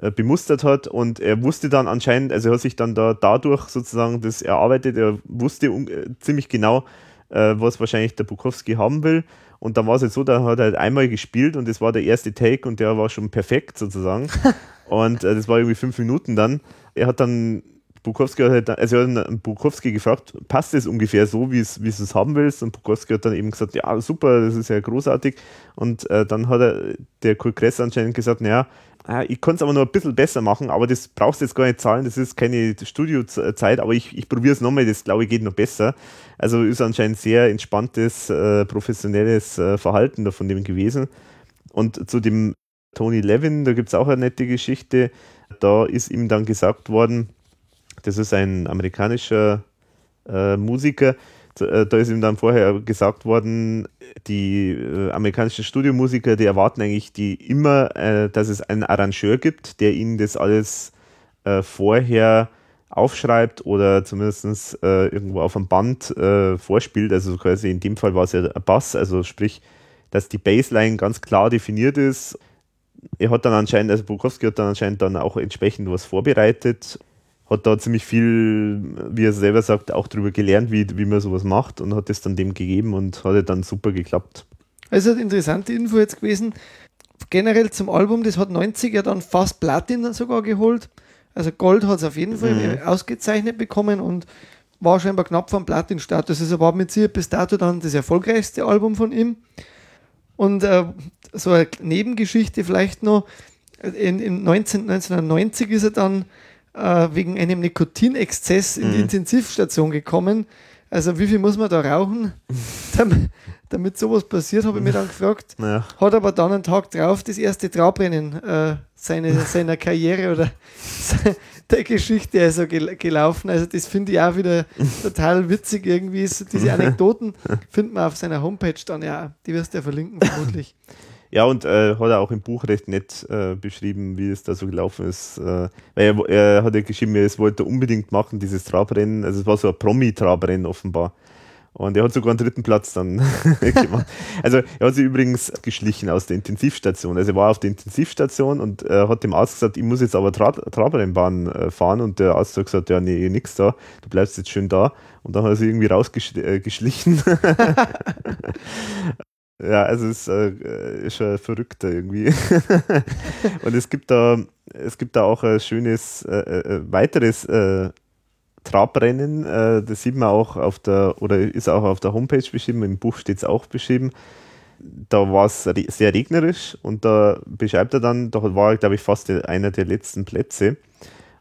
äh, bemustert hat. Und er wusste dann anscheinend, also er hat sich dann da dadurch sozusagen das erarbeitet, er wusste um, ziemlich genau, was wahrscheinlich der Bukowski haben will. Und dann war es halt so, da hat er halt einmal gespielt und das war der erste Take und der war schon perfekt sozusagen. Und das war irgendwie fünf Minuten dann. Er hat dann Bukowski hat halt, also hat Bukowski gefragt, passt das ungefähr so, wie es, wie es haben willst? Und Bukowski hat dann eben gesagt, ja, super, das ist ja großartig. Und äh, dann hat er, der Kurt Kress anscheinend gesagt, naja, ich kann es aber noch ein bisschen besser machen, aber das brauchst du jetzt gar nicht zahlen, das ist keine Studiozeit, aber ich, ich probiere es nochmal, das glaube ich geht noch besser. Also ist anscheinend sehr entspanntes, äh, professionelles äh, Verhalten da von dem gewesen. Und zu dem Tony Levin, da gibt es auch eine nette Geschichte. Da ist ihm dann gesagt worden, das ist ein amerikanischer äh, Musiker, äh, da ist ihm dann vorher gesagt worden, die äh, amerikanischen Studiomusiker, die erwarten eigentlich die immer, äh, dass es einen Arrangeur gibt, der ihnen das alles äh, vorher aufschreibt oder zumindest äh, irgendwo auf einem Band vorspielt. Also quasi in dem Fall war es ja ein Bass, also sprich, dass die Bassline ganz klar definiert ist. Er hat dann anscheinend, also Bukowski hat dann anscheinend dann auch entsprechend was vorbereitet hat da ziemlich viel, wie er selber sagt, auch darüber gelernt, wie, wie man sowas macht und hat es dann dem gegeben und hat dann super geklappt. Also eine interessante Info jetzt gewesen. Generell zum Album, das hat 90 ja dann fast Platin sogar geholt. Also Gold hat es auf jeden Fall mhm. ausgezeichnet bekommen und war scheinbar knapp vom Platin-Status. Also war mit sicher bis dato dann das erfolgreichste Album von ihm. Und äh, so eine Nebengeschichte vielleicht noch, in, in 19, 1990 ist er dann äh, wegen einem Nikotinexzess in die mhm. Intensivstation gekommen. Also wie viel muss man da rauchen, damit, damit sowas passiert, habe ich mir dann gefragt. Ja. Hat aber dann einen Tag drauf das erste Traubrennen äh, seine, seiner Karriere oder der Geschichte also gel gelaufen. Also das finde ich auch wieder total witzig irgendwie. diese Anekdoten findet man auf seiner Homepage dann ja. Die wirst du ja verlinken vermutlich. Ja, und äh, hat er auch im Buch recht nett äh, beschrieben, wie es da so gelaufen ist. Äh, weil er, er hat ja geschrieben, er wollte unbedingt machen, dieses Trabrennen. Also es war so ein Promi-Trabrennen offenbar. Und er hat sogar einen dritten Platz dann gemacht. Also er hat sich übrigens geschlichen aus der Intensivstation. Also er war auf der Intensivstation und äh, hat dem Arzt gesagt, ich muss jetzt aber Tra Trabrennbahn äh, fahren. Und der Arzt hat gesagt, ja, nee, nix da, du bleibst jetzt schön da. Und dann hat er sich irgendwie rausgeschlichen. Ja, also es ist, äh, ist schon verrückter irgendwie. und es gibt da, es gibt da auch ein schönes äh, äh, weiteres äh, Trabrennen. Äh, das sieht man auch auf der, oder ist auch auf der Homepage beschrieben, im Buch steht es auch beschrieben. Da war es sehr regnerisch und da beschreibt er dann, da war, glaube ich, fast einer der letzten Plätze.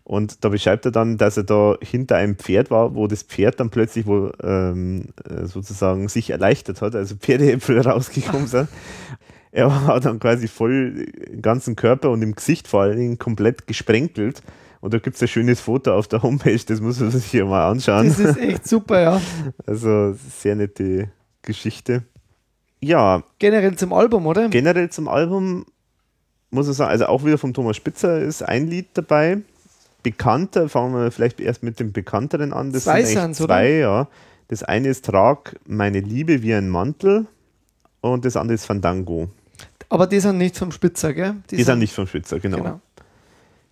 Und da beschreibt er dann, dass er da hinter einem Pferd war, wo das Pferd dann plötzlich wo, ähm, äh, sozusagen sich erleichtert hat, also Pferdeäpfel rausgekommen sind. Er war dann quasi voll im ganzen Körper und im Gesicht vor allen Dingen komplett gesprenkelt. Und da gibt es ein schönes Foto auf der Homepage, das muss man sich hier mal anschauen. Das ist echt super, ja. Also sehr nette Geschichte. Ja. Generell zum Album, oder? Generell zum Album muss ich sagen, also auch wieder vom Thomas Spitzer ist ein Lied dabei bekannter, fangen wir vielleicht erst mit dem bekannteren an. Das zwei sind echt zwei, oder? ja. Das eine ist Trag meine Liebe wie ein Mantel und das andere ist Fandango. Aber die sind nicht vom Spitzer, gell? Die, die sind, sind nicht vom Spitzer, genau. genau.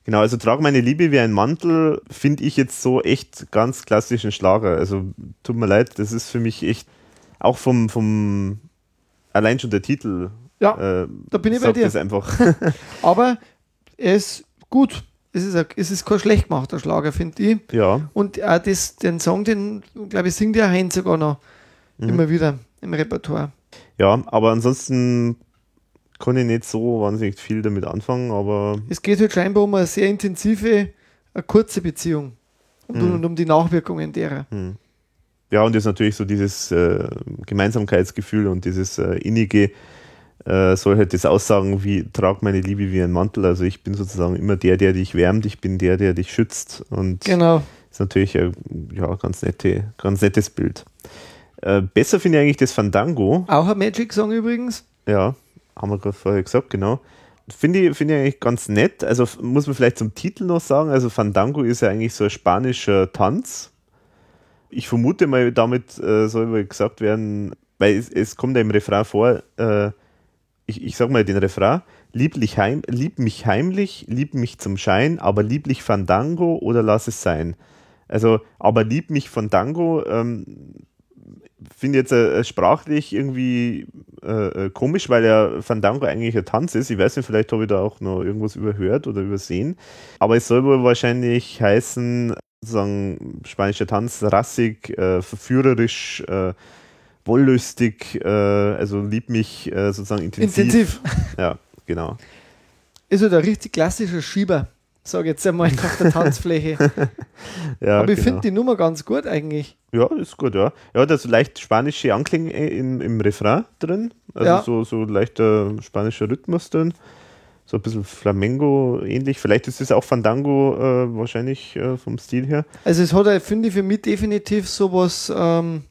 Genau, also Trag meine Liebe wie ein Mantel finde ich jetzt so echt ganz klassischen Schlager. Also tut mir leid, das ist für mich echt auch vom, vom allein schon der Titel. Ja, äh, da bin ich bei dir. einfach. Aber er ist gut es ist, ein, es ist kein schlecht gemachter Schlager, finde ich. Ja. Und auch das, den Song, den, glaube ich, singt ja Heinz sogar noch mhm. immer wieder im Repertoire. Ja, aber ansonsten kann ich nicht so wahnsinnig viel damit anfangen, aber. Es geht halt scheinbar um eine sehr intensive, eine kurze Beziehung und, mhm. und um die Nachwirkungen derer. Mhm. Ja, und das ist natürlich so dieses äh, Gemeinsamkeitsgefühl und dieses äh, innige, äh, soll halt das aussagen wie, trag meine Liebe wie ein Mantel. Also ich bin sozusagen immer der, der dich wärmt, ich bin der, der dich schützt. Und genau. ist natürlich ein ja, ganz, nette, ganz nettes Bild. Äh, besser finde ich eigentlich das Fandango. Auch ein Magic-Song übrigens. Ja, haben wir gerade vorher gesagt, genau. Finde ich, find ich eigentlich ganz nett. Also muss man vielleicht zum Titel noch sagen. Also Fandango ist ja eigentlich so ein spanischer Tanz. Ich vermute mal, damit äh, soll gesagt werden, weil es, es kommt ja im Refrain vor, äh, ich, ich sag mal den Refrain, lieblich heim, lieb mich heimlich, lieb mich zum Schein, aber lieblich Fandango oder lass es sein. Also, aber lieb mich Fandango, ähm, finde jetzt äh, sprachlich irgendwie äh, äh, komisch, weil ja Fandango eigentlich ein Tanz ist. Ich weiß nicht, vielleicht habe ich da auch noch irgendwas überhört oder übersehen. Aber es soll wohl wahrscheinlich heißen, sozusagen spanischer Tanz, rassig, äh, verführerisch, äh, wollüstig, äh, also lieb mich äh, sozusagen intensiv. Intensiv. Ja, genau. Ist halt ein richtig klassischer Schieber, sage ich jetzt einmal auf der Tanzfläche. Ja, Aber ich genau. finde die Nummer ganz gut eigentlich. Ja, ist gut, ja. Ja, da ist leicht spanische Anklänge im, im Refrain drin. Also Ja. so, so leichter spanischer Rhythmus drin. So ein bisschen Flamengo ähnlich. Vielleicht ist es auch Fandango äh, wahrscheinlich äh, vom Stil her. Also es hat, halt, finde ich, für mich definitiv sowas, ähm,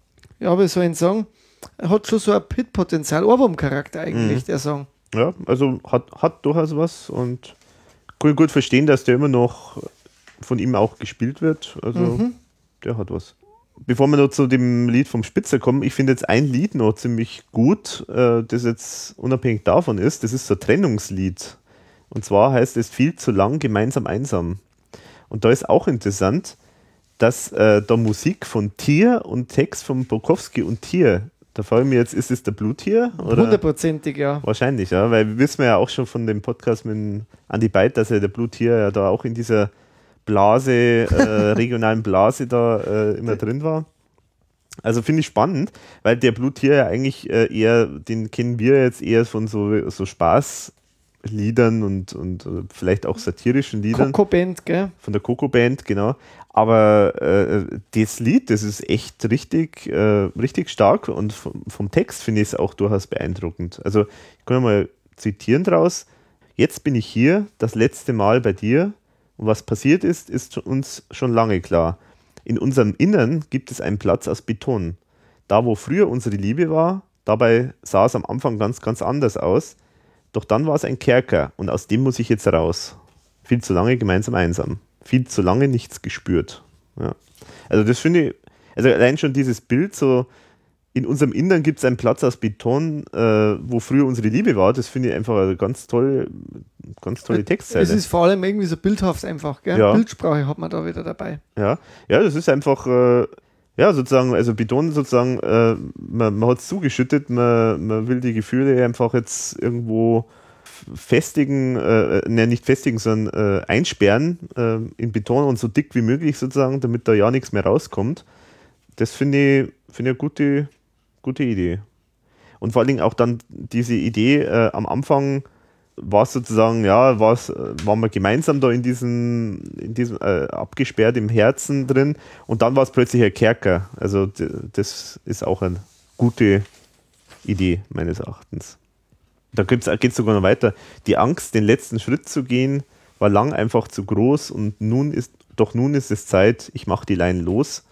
ja, wie soll ich sagen, er hat schon so ein Hit-Potenzial, Ohrwurm-Charakter eigentlich, Mhm. der Song. Ja, also hat, hat durchaus was und kann ich gut verstehen, dass der immer noch von ihm auch gespielt wird. Also Mhm. der hat was. Bevor wir noch zu dem Lied vom Spitzer kommen, ich finde jetzt ein Lied noch ziemlich gut, äh, das jetzt unabhängig davon ist. Das ist so ein Trennungslied. Und zwar heißt es viel zu lang gemeinsam einsam. Und da ist auch interessant, dass äh, da Musik von Tier und Text von Bukowski und Tier, da frage ich mich jetzt, ist es der Blutier? Oder? Hundertprozentig, ja. Wahrscheinlich, ja, weil wir wissen ja auch schon von dem Podcast mit Andi Beit, dass er der Blutier ja da auch in dieser Blase, äh, regionalen Blase da äh, immer drin war. Also finde ich spannend, weil der Blutier ja eigentlich äh, eher, den kennen wir jetzt eher von so, so Spaßliedern und, und äh, vielleicht auch satirischen Liedern Coco Band, gell? von der Coco Band, genau. Aber äh, das Lied, das ist echt richtig, äh, richtig stark und vom, vom Text finde ich es auch durchaus beeindruckend. Also ich kann mal zitieren draus. Jetzt bin ich hier, das letzte Mal bei dir und was passiert ist, ist uns schon lange klar. In unserem Innern gibt es einen Platz aus Beton. Da, wo früher unsere Liebe war, dabei sah es am Anfang ganz, ganz anders aus. Doch dann war es ein Kerker und aus dem muss ich jetzt raus. Viel zu lange gemeinsam einsam. Viel zu lange nichts gespürt. Ja. Also das finde ich, also allein schon dieses Bild so, in unserem Innern gibt es einen Platz aus Beton, äh, wo früher unsere Liebe war, das finde ich einfach eine ganz tolle, ganz tolle Textzeile. Es ist vor allem irgendwie so bildhaft einfach, gell? Ja. Bildsprache hat man da wieder dabei. Ja, ja, das ist einfach, äh, ja, sozusagen, also Beton sozusagen, äh, man, man hat es zugeschüttet, man, man will die Gefühle einfach jetzt irgendwo festigen, äh, ne, nicht festigen, sondern äh, einsperren äh, in Beton und so dick wie möglich sozusagen, damit da ja nichts mehr rauskommt. Das finde ich, finde ich eine gute, gute Idee. Und vor allen Dingen auch dann diese Idee äh, am Anfang war es sozusagen, ja, war's, äh, waren wir gemeinsam da in diesem, in diesem äh, abgesperrt im Herzen drin und dann war es plötzlich ein Kerker. Also das ist auch eine gute Idee meines Erachtens. Da geht es sogar noch weiter. Die Angst, den letzten Schritt zu gehen, war lang einfach zu groß und nun ist, doch nun ist es Zeit, ich mache die Line los.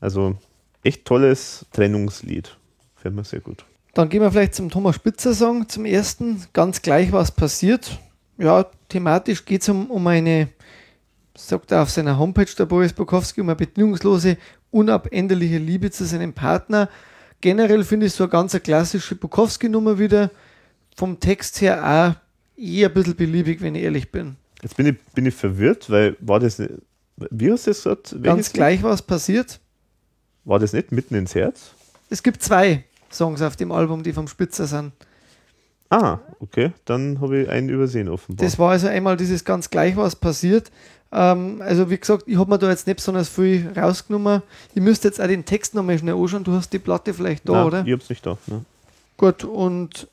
Also echt tolles Trennungslied. Fällt mir sehr gut. Dann gehen wir vielleicht zum Thomas Spitzer Song, zum ersten. Ganz gleich, was passiert. Ja, thematisch geht es um, um eine, sagt er auf seiner Homepage, der Boris Bukowski, um eine bedingungslose, unabänderliche Liebe zu seinem Partner. Generell finde ich so eine ganz klassische Bukowski-Nummer wieder. Vom Text her auch eher ein bisschen beliebig, wenn ich ehrlich bin. Jetzt bin ich, bin ich verwirrt, weil war das nicht, wie hast du das gesagt? Ganz gleich, was passiert. War das nicht mitten ins Herz? Es gibt zwei Songs auf dem Album, die vom Spitzer sind. Ah, okay, dann habe ich einen übersehen offenbar. Das war also einmal dieses ganz gleich, was passiert. Ähm, also wie gesagt, ich habe mir da jetzt nicht besonders viel rausgenommen. Ich müsste jetzt auch den Text nochmal schnell anschauen. Du hast die Platte vielleicht da, Nein, oder? Ich hab's nicht da. Ne? Gut, und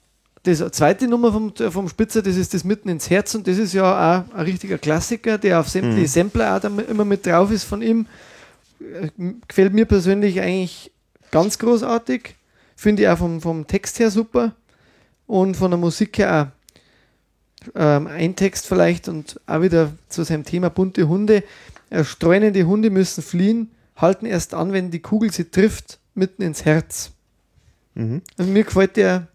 das zweite Nummer vom, vom Spitzer, das ist das Mitten ins Herz und das ist ja auch ein richtiger Klassiker, der auf sämtliche Mhm. Sampler auch da immer mit drauf ist von ihm. Gefällt mir persönlich eigentlich ganz großartig. Finde ich auch vom, vom Text her super und von der Musik her auch. Ähm, ein Text vielleicht und auch wieder zu seinem Thema bunte Hunde. Äh, streunende Hunde müssen fliehen, halten erst an, wenn die Kugel sie trifft, mitten ins Herz. Mhm. Also mir gefällt der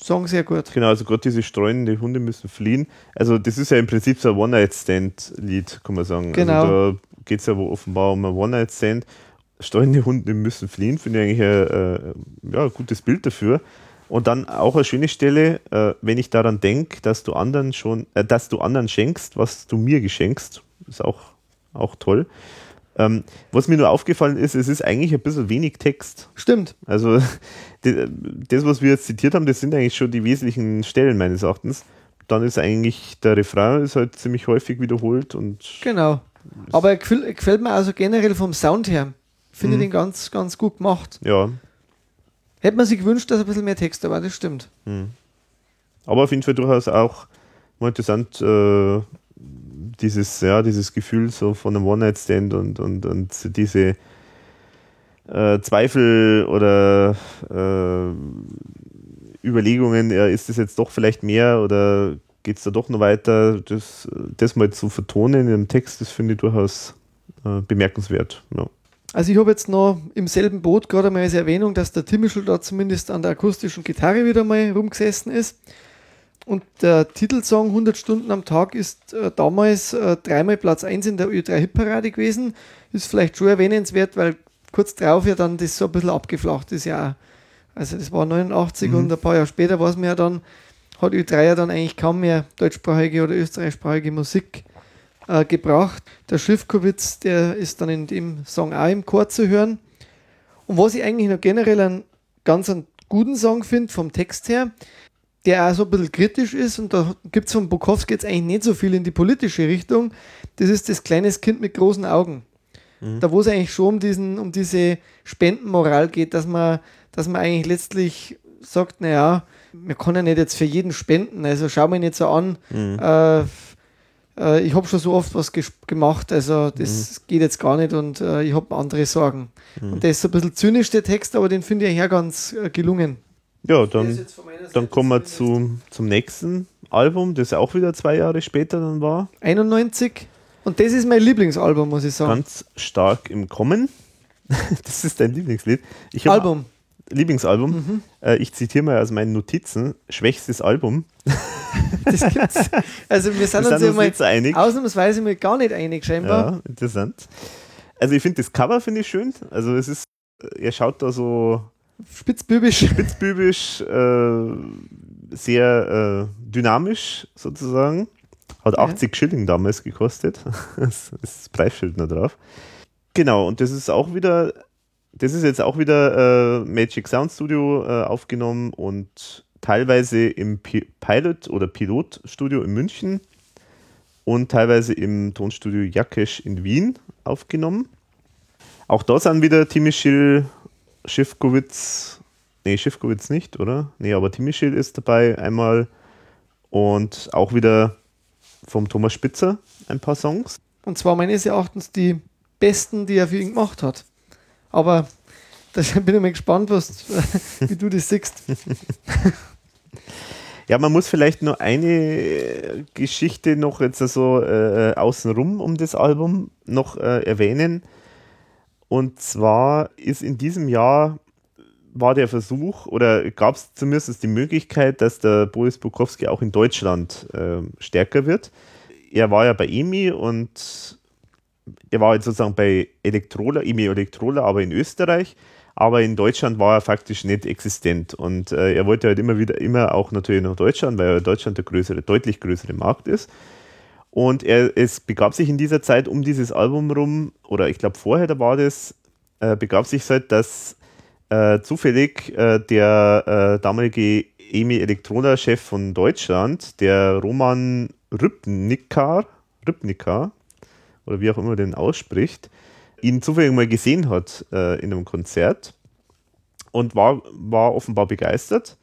Song sehr gut. Genau, also gerade diese streunende Hunde müssen fliehen. Also das ist ja im Prinzip so ein One-Night-Stand-Lied, kann man sagen. Genau. Also da geht es ja wohl offenbar um ein One-Night-Stand. Streunende Hunde müssen fliehen, finde ich eigentlich ein, äh, ja, ein gutes Bild dafür. Und dann auch eine schöne Stelle, äh, wenn ich daran denke, dass du anderen schon, äh, dass du anderen schenkst, was du mir geschenkst, ist auch, auch toll. Ähm, was mir nur aufgefallen ist, es ist eigentlich ein bisschen wenig Text. Stimmt. Also die- das, was wir jetzt zitiert haben, das sind eigentlich schon die wesentlichen Stellen meines Erachtens. Dann ist eigentlich der Refrain ist halt ziemlich häufig wiederholt und Genau. Aber er gefällt, gefällt mir also generell vom Sound her. Finde Mhm. ich den ganz, ganz gut gemacht. Ja, Hätte man sich gewünscht, dass ein bisschen mehr Text da war, das stimmt. aber auf jeden Fall durchaus auch mal interessant, äh, dieses, ja, dieses Gefühl so von einem One-Night-Stand und, und, und diese äh, Zweifel oder äh, Überlegungen, ja, ist das jetzt doch vielleicht mehr oder geht es da doch noch weiter? Das, das mal zu vertonen in einem Text, das finde ich durchaus äh, bemerkenswert. Ja. Also ich habe jetzt noch im selben Boot gerade mal als Erwähnung, dass der Timmischl da zumindest an der akustischen Gitarre wieder mal rumgesessen ist. Und der Titelsong 100 Stunden am Tag ist äh, damals äh, dreimal Platz 1 in der Ö3-Hitparade gewesen. Ist vielleicht schon erwähnenswert, weil kurz drauf ja dann das so ein bisschen abgeflacht ist. Ja, also das war 89 und ein paar Jahre später war es mir ja dann, hat Ö3 ja dann eigentlich kaum mehr deutschsprachige oder österreichsprachige Musik äh, gebracht. Der Schiffkowitz, der ist dann in dem Song auch im Chor zu hören. Und was ich eigentlich noch generell einen ganz einen guten Song finde, vom Text her, der auch so ein bisschen kritisch ist und da gibt es von Bukowski jetzt eigentlich nicht so viel in die politische Richtung. Das ist das kleines Kind mit großen Augen. Da wo es eigentlich schon um, diesen, um diese Spendenmoral geht, dass man, dass man eigentlich letztlich sagt, naja, man kann ja nicht jetzt für jeden spenden, also schau mir nicht so an, äh, äh, ich habe schon so oft was gemacht, also das geht jetzt gar nicht und äh, ich habe andere Sorgen. Und der ist so ein bisschen zynisch, der Text, aber den finde ich ja ganz äh, gelungen. Ja, dann, dann kommen wir zu, zum nächsten Album, das auch wieder zwei Jahre später dann war. 91 und das ist mein Lieblingsalbum, muss ich sagen. Ganz stark im Kommen. das ist dein Lieblingslied. Ich Album. Lieblingsalbum. Äh, ich zitiere mal aus meinen Notizen: Schwächstes Album. Das gibt's. Also wir sind Wir uns sind ja uns so einig. ausnahmsweise mal gar nicht einig scheinbar. Ja, interessant. Also, ich finde das Cover finde ich schön. Also, es ist, er schaut da so Spitzbübisch. spitzbübisch, äh, sehr äh, dynamisch sozusagen. Hat Ja. 80 Schilling damals gekostet. das ist das Preisschild noch drauf. Genau, und das ist auch wieder, das ist jetzt auch wieder äh, Magic Sound Studio äh, aufgenommen und teilweise im Pi Pilot oder Pilotstudio in München und teilweise im Tonstudio Jakesch in Wien aufgenommen. Auch da sind wieder Timischil, Schiffkowitz, nee, Schiffkowitz nicht, oder? Nee, aber Timischil ist dabei einmal und auch wieder vom Thomas Spitzer ein paar Songs. Und zwar meines Erachtens die besten, die er für ihn gemacht hat. Aber da bin ich mal gespannt, was, wie du das siehst. Ja, man muss vielleicht nur eine Geschichte noch jetzt so äh, außenrum um das Album noch äh, erwähnen. Und zwar ist in diesem Jahr war der Versuch oder gab es zumindest die Möglichkeit, dass der Boris Bukowski auch in Deutschland äh, stärker wird. Er war ja bei EMI und er war jetzt sozusagen bei Elektrola, EMI Elektrola, aber in Österreich. Aber in Deutschland war er faktisch nicht existent. Und äh, er wollte halt immer wieder, immer auch natürlich nach Deutschland, weil Deutschland der größere, deutlich größere Markt ist. Und er, es begab sich in dieser Zeit um dieses Album rum, oder ich glaube vorher, da war das, äh, begab sich halt, dass äh, zufällig äh, der äh, damalige EMI Elektroda-Chef von Deutschland, der Roman Rybnikar, Rybnikar, oder wie auch immer den ausspricht, ihn zufällig mal gesehen hat äh, in einem Konzert und war, war offenbar begeistert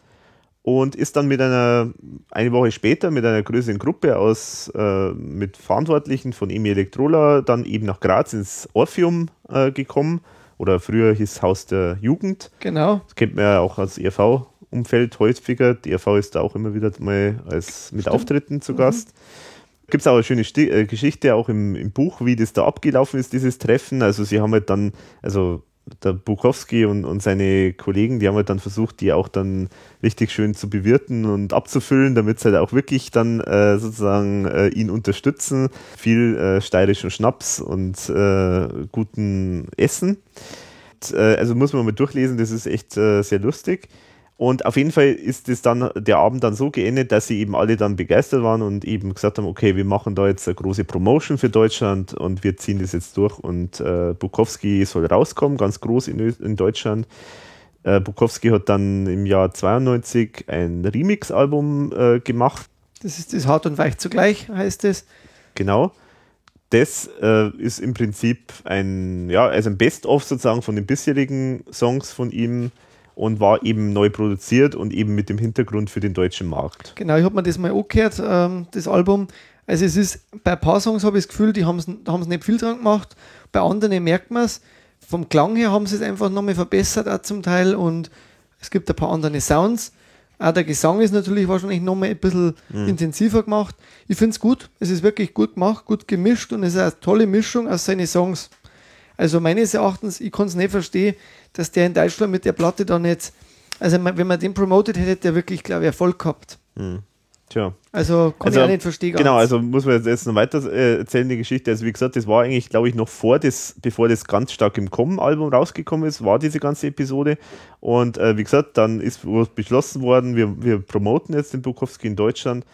und ist dann mit einer, eine Woche später mit einer größeren Gruppe aus, äh, mit Verantwortlichen von EMI Elektrola dann eben nach Graz ins Orpheum äh, gekommen oder früher hieß Haus der Jugend. Genau. Das kennt man ja auch als ERV-Umfeld häufiger. Die ERV ist da auch immer wieder mal als mit Stimmt. Auftritten zu Gast. Gibt es auch eine schöne Sti äh, Geschichte auch im, im Buch, wie das da abgelaufen ist, dieses Treffen. Also sie haben halt dann, also der Bukowski und, und seine Kollegen, die haben halt dann versucht, die auch dann richtig schön zu bewirten und abzufüllen, damit sie halt auch wirklich dann äh, sozusagen äh, ihn unterstützen. Viel äh, steirischen Schnaps und äh, guten Essen. Und, äh, also muss man mal durchlesen, das ist echt äh, sehr lustig. Und auf jeden Fall ist es dann der Abend dann so geendet, dass sie eben alle dann begeistert waren und eben gesagt haben, okay, wir machen da jetzt eine große Promotion für Deutschland und wir ziehen das jetzt durch und äh, Bukowski soll rauskommen, ganz groß in, in Deutschland. Äh, Bukowski hat dann im Jahr 92 ein Remix-Album äh, gemacht, Das ist das Hart und Weich zugleich, heißt es. genau. das äh, ist im Prinzip ein, ja, also ein Best-of sozusagen von den bisherigen Songs von ihm und war eben neu produziert und eben mit dem Hintergrund für den deutschen Markt. Genau, ich habe mir das mal angehört, ähm, das Album. Also es ist, bei ein paar Songs habe ich das Gefühl, die haben es nicht viel dran gemacht. Bei anderen merkt man es. Vom Klang her haben sie es einfach nochmal verbessert auch zum Teil und es gibt ein paar andere Sounds. Auch der Gesang ist natürlich wahrscheinlich nochmal ein bisschen mhm. intensiver gemacht. Ich finde es gut. Es ist wirklich gut gemacht, gut gemischt und es ist eine tolle Mischung aus seinen Songs. Also meines Erachtens, ich kann es nicht verstehen, dass der in Deutschland mit der Platte dann jetzt, also wenn man den promotet hätte, der wirklich, glaube ich, Erfolg gehabt. Mhm. Tja. Also kann also, ich auch nicht verstehen. Genau, also muss man jetzt noch weiter äh, erzählen, die Geschichte. Also wie gesagt, das war eigentlich, glaube ich, noch vor das, bevor das ganz stark im Kommen-Album rausgekommen ist, war diese ganze Episode. Und äh, wie gesagt, dann ist beschlossen worden, wir, wir promoten jetzt den Bukowski in Deutschland.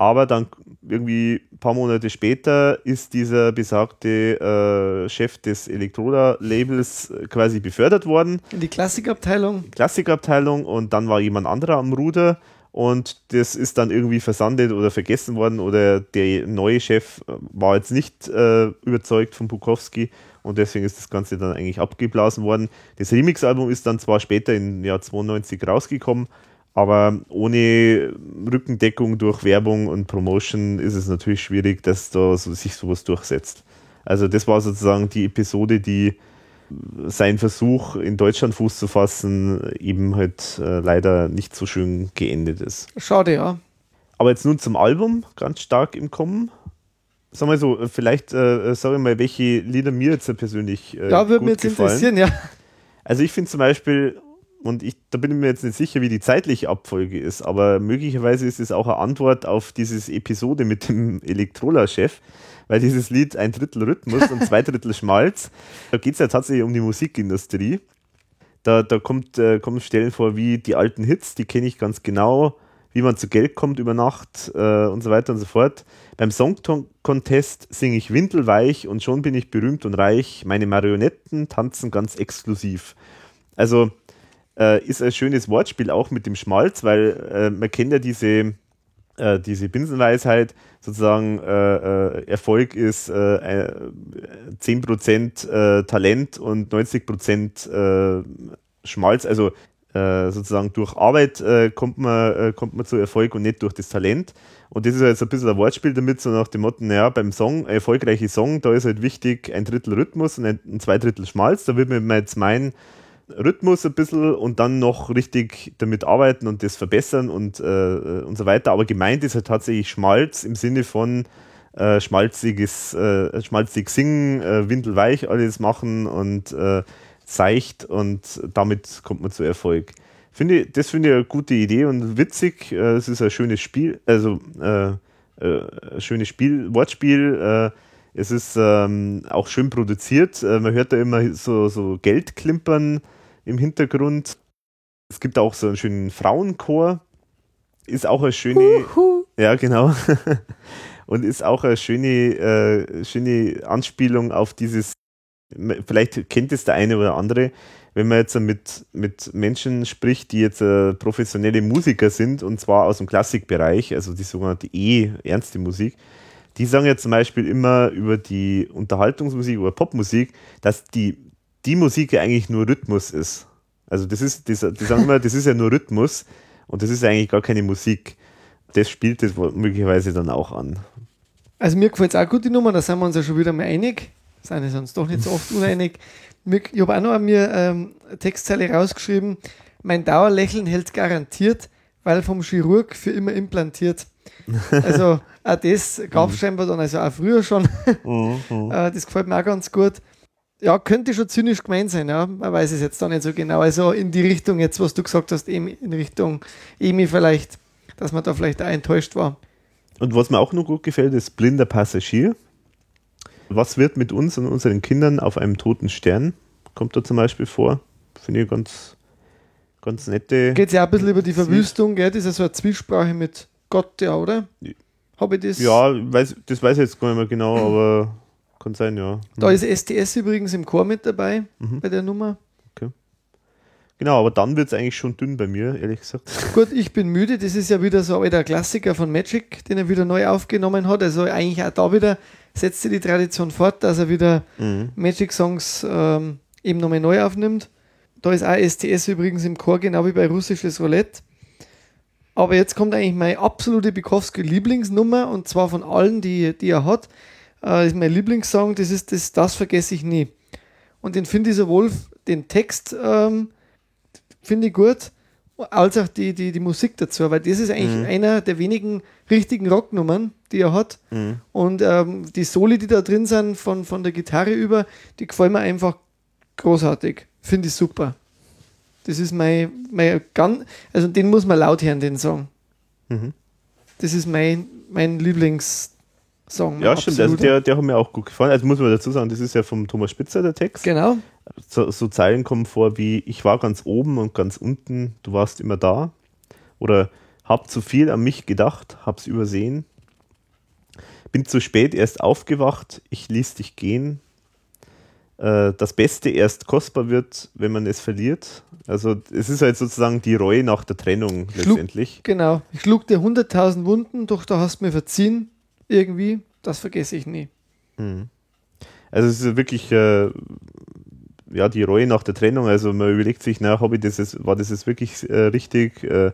Aber dann irgendwie ein paar Monate später ist dieser besagte äh, Chef des Elektroda-Labels quasi befördert worden. In die Klassikabteilung. Klassikabteilung und dann war jemand anderer am Ruder und das ist dann irgendwie versandet oder vergessen worden oder der neue Chef war jetzt nicht äh, überzeugt von Bukowski und deswegen ist das Ganze dann eigentlich abgeblasen worden. Das Remix-Album ist dann zwar später im Jahr 92 rausgekommen, aber ohne Rückendeckung durch Werbung und Promotion ist es natürlich schwierig, dass da so, sich sowas durchsetzt. Also das war sozusagen die Episode, die sein Versuch, in Deutschland Fuß zu fassen, eben halt äh, leider nicht so schön geendet ist. Schade, ja. Aber jetzt nun zum Album, ganz stark im Kommen. Sag mal so, vielleicht äh, sag ich mal, welche Lieder mir jetzt persönlich äh, Ja, würde mich jetzt gefallen. interessieren, ja. Also ich finde zum Beispiel, und ich, da bin ich mir jetzt nicht sicher, wie die zeitliche Abfolge ist, aber möglicherweise ist es auch eine Antwort auf diese Episode mit dem Elektrola-Chef weil dieses Lied ein Drittel Rhythmus und zwei Drittel Schmalz, da geht es ja tatsächlich um die Musikindustrie. Da, da kommt, äh, kommen Stellen vor wie die alten Hits, die kenne ich ganz genau, wie man zu Geld kommt über Nacht äh, und so weiter und so fort. Beim Song Contest singe ich windelweich und schon bin ich berühmt und reich. Meine Marionetten tanzen ganz exklusiv. Also äh, ist ein schönes Wortspiel auch mit dem Schmalz, weil äh, man kennt ja diese, äh, diese Binsenweisheit, sozusagen äh, äh, Erfolg ist äh, 10% äh, Talent und 90% äh, Schmalz. Also sozusagen durch Arbeit kommt, man, kommt man zu Erfolg und nicht durch das Talent. Und das ist jetzt ein bisschen ein Wortspiel damit, so nach dem Motto, naja, beim Song, erfolgreiche Song, da ist halt wichtig ein Drittel Rhythmus und ein, ein zwei Drittel Schmalz. Da würde man jetzt meinen, Rhythmus ein bisschen und dann noch richtig damit arbeiten und das verbessern und, äh, und so weiter. Aber gemeint ist halt tatsächlich Schmalz im Sinne von äh, schmalziges, äh, schmalzig singen, äh, windelweich alles machen und äh, seicht und damit kommt man zu Erfolg. Finde, das finde ich eine gute Idee und witzig. Äh, es ist ein schönes Spiel, also äh, ein schönes Spiel, Wortspiel. es ist ähm, auch schön produziert. man hört da immer so, so Geld klimpern im Hintergrund. Es gibt auch so einen schönen Frauenchor. Ist auch eine schöne. Uhu. Ja, genau. Und ist auch eine schöne, äh, schöne Anspielung auf dieses. Vielleicht kennt es der eine oder andere, wenn man jetzt mit, mit Menschen spricht, die jetzt äh, professionelle Musiker sind, und zwar aus dem Klassikbereich, also die sogenannte E-ernste Musik, die sagen ja zum Beispiel immer über die Unterhaltungsmusik oder Popmusik, dass die die Musik ja eigentlich nur Rhythmus ist. Also das ist, die, die sagen immer, das ist ja nur Rhythmus und das ist eigentlich gar keine Musik. Das spielt das möglicherweise dann auch an. Also mir gefällt es auch gut, die Nummer, da sind wir uns ja schon wieder mal einig. Sind wir uns doch nicht so oft uneinig. Ich habe auch noch an mir ähm, eine Textzeile rausgeschrieben. Mein Dauerlächeln hält garantiert, weil vom Chirurg für immer implantiert. Also auch das gab es scheinbar dann, also auch früher schon. Mhm. Äh, das gefällt mir auch ganz gut ja, könnte schon zynisch gemeint sein, ja. Man weiß es jetzt da nicht so genau. Also in die Richtung jetzt, was du gesagt hast, in Richtung Emi vielleicht, dass man da vielleicht auch enttäuscht war. Und was mir auch noch gut gefällt, ist blinder Passagier. Was wird mit uns und unseren Kindern auf einem toten Stern? Kommt da zum Beispiel vor. Finde ich ganz, ganz nette. Geht es ja auch ein bisschen über die Verwüstung, gell? Das ist ja so eine Zwiesprache mit Gott, ja, oder? Habe ich das? Ja, weiß, das weiß ich jetzt gar nicht mehr genau, aber kann sein, ja. Da ist STS übrigens im Chor mit dabei, mhm. bei der Nummer. Okay. Genau, aber dann wird es eigentlich schon dünn bei mir, ehrlich gesagt. Gut, ich bin müde. Das ist ja wieder so ein alter Klassiker von Magic, den er wieder neu aufgenommen hat. Also eigentlich auch da wieder setzt sie die Tradition fort, dass er wieder mhm. Magic Songs ähm, eben nochmal neu aufnimmt. Da ist auch STS übrigens im Chor, genau wie bei russisches Roulette. Aber jetzt kommt eigentlich meine absolute Bukowski-Lieblingsnummer und zwar von allen, die, die er hat. Äh, ist mein Lieblingssong, das ist das, das vergesse ich nie. Und den finde ich sowohl den Text ähm, finde ich gut, als auch die, die, die Musik dazu, weil das ist eigentlich mhm. einer der wenigen richtigen Rocknummern, die er hat. Mhm. Und ähm, die Soli, die da drin sind, von, von der Gitarre über, die gefallen mir einfach großartig. Finde ich super. Das ist mein, mein ganz, also den muss man laut hören, den Song. Mhm. Das ist mein, mein Lieblings- Song. Ja, stimmt. Also der, der hat mir auch gut gefallen. Also muss man dazu sagen, das ist ja vom Thomas Spitzer der Text. Genau. So, so Zeilen kommen vor wie ich war ganz oben und ganz unten, du warst immer da. Oder hab zu viel an mich gedacht, hab's übersehen. Bin zu spät erst aufgewacht, ich ließ dich gehen. Äh, das Beste erst kostbar wird, wenn man es verliert. Also es ist halt sozusagen die Reue nach der Trennung schlug, letztendlich. Genau. Ich schlug dir 100.000 Wunden, doch da hast du mir verziehen irgendwie. Das vergesse ich nie. Mhm. Also es ist wirklich äh, ja die Reue nach der Trennung. Also man überlegt sich, na, ich das jetzt, war das jetzt wirklich äh, richtig? Äh,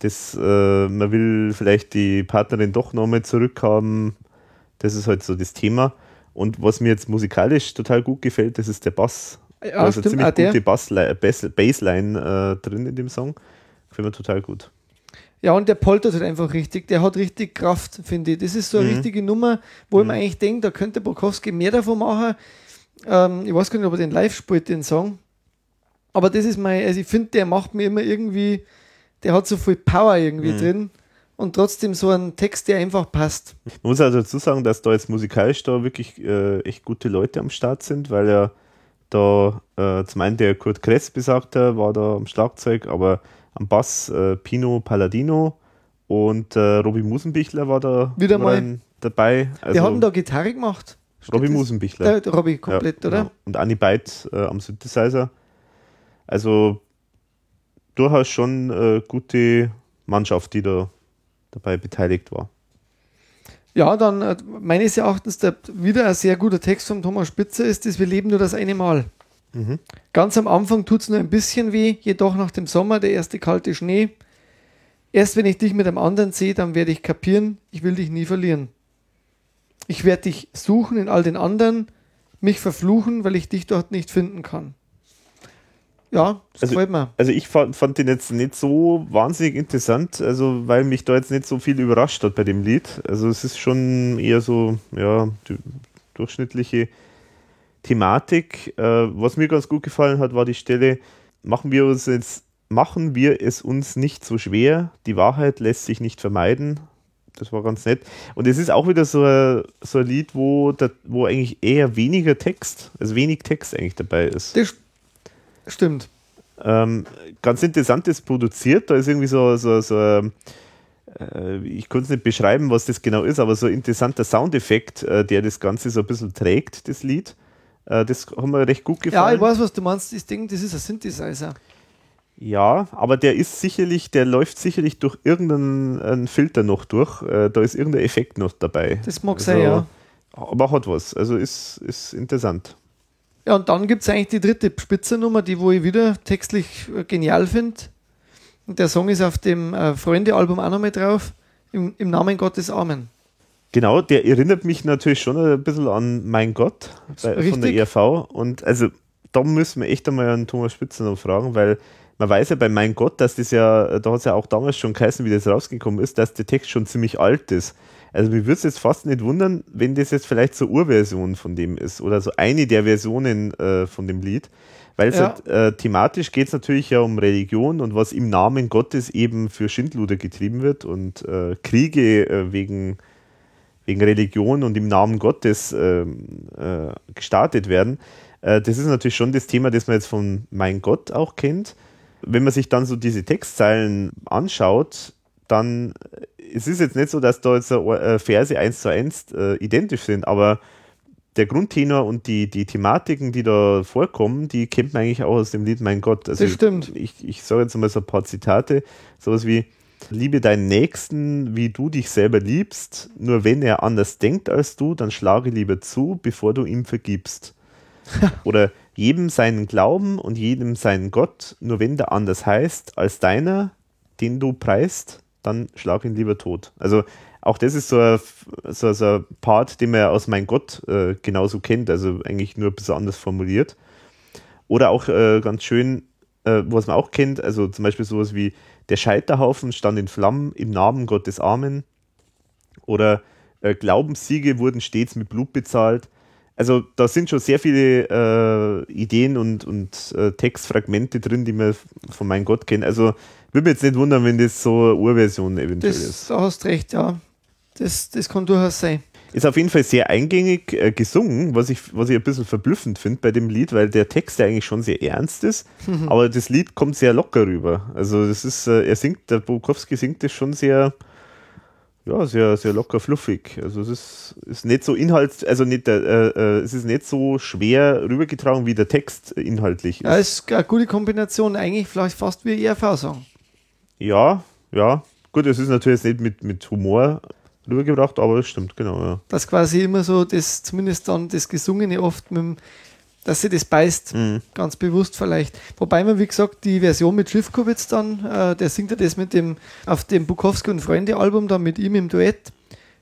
das, äh, man will vielleicht die Partnerin doch nochmal zurückhaben. Das ist halt so das Thema. Und was mir jetzt musikalisch total gut gefällt, das ist der Bass. Ja, also ziemlich gute Bassline äh, drin in dem Song. Gefällt mir total gut. Ja, und der poltert halt einfach richtig. Der hat richtig Kraft, finde ich. Das ist so eine mhm. richtige Nummer, wo mhm. ich mir eigentlich denke, da könnte Bukowski mehr davon machen. Ähm, ich weiß gar nicht, ob er den live spielt, den Song. Aber das ist mein, also ich finde, der macht mir immer irgendwie, der hat so viel Power irgendwie mhm. drin und trotzdem so ein Text, der einfach passt. Man muss also dazu sagen, dass da jetzt musikalisch da wirklich äh, echt gute Leute am Start sind, weil er da äh, zum einen der Kurt Kress besagte, war da am Schlagzeug, aber am Bass äh, Pino Palladino und äh, Robby Musenbichler war da wieder mal dabei. Also, Wir hatten da Gitarre gemacht. Robby Musenbichler. Äh, Robby komplett, ja, oder? Genau. Und Annie Beit äh, am Synthesizer. Also durchaus schon äh, gute Mannschaft, die da dabei beteiligt war. Ja, dann äh, meines Erachtens der, wieder ein sehr guter Text von Thomas Spitzer ist, dass wir leben nur das eine Mal. Mhm. Ganz am Anfang tut es nur ein bisschen weh, jedoch nach dem Sommer der erste kalte Schnee. Erst wenn ich dich mit einem anderen sehe, dann werde ich kapieren, ich will dich nie verlieren. Ich werde dich suchen in all den anderen, mich verfluchen, weil ich dich dort nicht finden kann. Ja, das also, gefällt mir. Also ich fand, fand den jetzt nicht so wahnsinnig interessant, also weil mich da jetzt nicht so viel überrascht hat bei dem Lied. Also es ist schon eher so, ja, durchschnittliche Thematik. Äh, was mir ganz gut gefallen hat, war die Stelle, machen wir uns jetzt, machen wir es uns nicht so schwer, die Wahrheit lässt sich nicht vermeiden. Das war ganz nett. Und es ist auch wieder so ein, so ein Lied, wo, der, wo eigentlich eher weniger Text, also wenig Text eigentlich dabei ist. Das stimmt. Ähm, ganz interessant ist produziert, da ist irgendwie so, so, so äh, ich konnte es nicht beschreiben, was das genau ist, aber so ein interessanter Soundeffekt, äh, der das Ganze so ein bisschen trägt, das Lied. Äh, das hat mir recht gut gefallen. Ja, ich weiß, was du meinst. Ich denke, das ist ein Synthesizer. Ja, aber der ist sicherlich, der läuft sicherlich durch irgendeinen Filter noch durch. Äh, da ist irgendein Effekt noch dabei. Das mag also, sein, ja. Aber hat was. Also ist, ist interessant. Ja, und dann gibt es eigentlich die dritte Spitzernummer, die wo ich wieder textlich äh, genial finde. Der Song ist auf dem Freunde-Album auch noch mit drauf. Im, Im Namen Gottes Amen. Genau, der erinnert mich natürlich schon ein bisschen an Mein Gott bei, von der ERV. Und also da müssen wir echt einmal an Thomas Spitzer noch fragen, weil man weiß ja bei Mein Gott, dass das ja, da hat es ja auch damals schon geheißen, wie das rausgekommen ist, dass der Text schon ziemlich alt ist. Also mir würde es jetzt fast nicht wundern, wenn das jetzt vielleicht so Urversion von dem ist oder so eine der Versionen äh, von dem Lied. Weil ja. halt, äh, thematisch geht es natürlich ja um Religion und was im Namen Gottes eben für Schindluder getrieben wird und äh, Kriege äh, wegen wegen Religion und im Namen Gottes äh, äh, gestartet werden. Äh, das ist natürlich schon das Thema, das man jetzt von Mein Gott auch kennt. Wenn man sich dann so diese Textzeilen anschaut, dann äh, es ist jetzt nicht so, dass da jetzt äh, Verse eins zu eins identisch sind, aber der Grundtenor und die, die Thematiken, die da vorkommen, die kennt man eigentlich auch aus dem Lied Mein Gott. Also das stimmt. Ich, ich sage jetzt mal so ein paar Zitate, sowas wie Liebe deinen Nächsten, wie du dich selber liebst. Nur wenn er anders denkt als du, dann schlage lieber zu, bevor du ihm vergibst. Oder jedem seinen Glauben und jedem seinen Gott, nur wenn der anders heißt als deiner, den du preist, dann schlag ihn lieber tot. Also auch das ist so ein, so, so ein Part, den man aus Mein Gott äh, genauso kennt, also eigentlich nur ein bisschen anders formuliert. Oder auch äh, ganz schön, äh, was man auch kennt, also zum Beispiel sowas wie Der Scheiterhaufen stand in Flammen im Namen Gottes Amen. Oder äh, Glaubenssiege wurden stets mit Blut bezahlt. Also da sind schon sehr viele äh, Ideen und, und äh, Textfragmente drin, die man von Mein Gott kennt. Also würde mich jetzt nicht wundern, wenn das so eine Urversion eventuell Das, ist. da hast recht, ja. Das, das kann durchaus sein. Ist auf jeden Fall sehr eingängig äh, gesungen, was ich, was ich ein bisschen verblüffend finde bei dem Lied, weil der Text ja eigentlich schon sehr ernst ist, aber das Lied kommt sehr locker rüber. Also das ist, äh, er singt, der Bukowski singt das schon sehr, ja, sehr, sehr locker fluffig. Also es ist, ist nicht so inhalt, also nicht, äh, äh, es ist nicht so schwer rübergetragen, wie der Text inhaltlich ist. Ja, ist eine gute Kombination, eigentlich vielleicht fast wie ERV-Song. Ja, ja. Gut, es ist natürlich nicht mit, mit Humor rübergebracht, aber es stimmt, genau, ja. Dass quasi immer so das, zumindest dann das Gesungene oft mit dem, dass sie das beißt, Mhm. ganz bewusst vielleicht. Wobei man, wie gesagt, die Version mit Schiffkowitz dann, äh, der singt ja das mit dem, auf dem Bukowski und Freunde Album, dann mit ihm im Duett,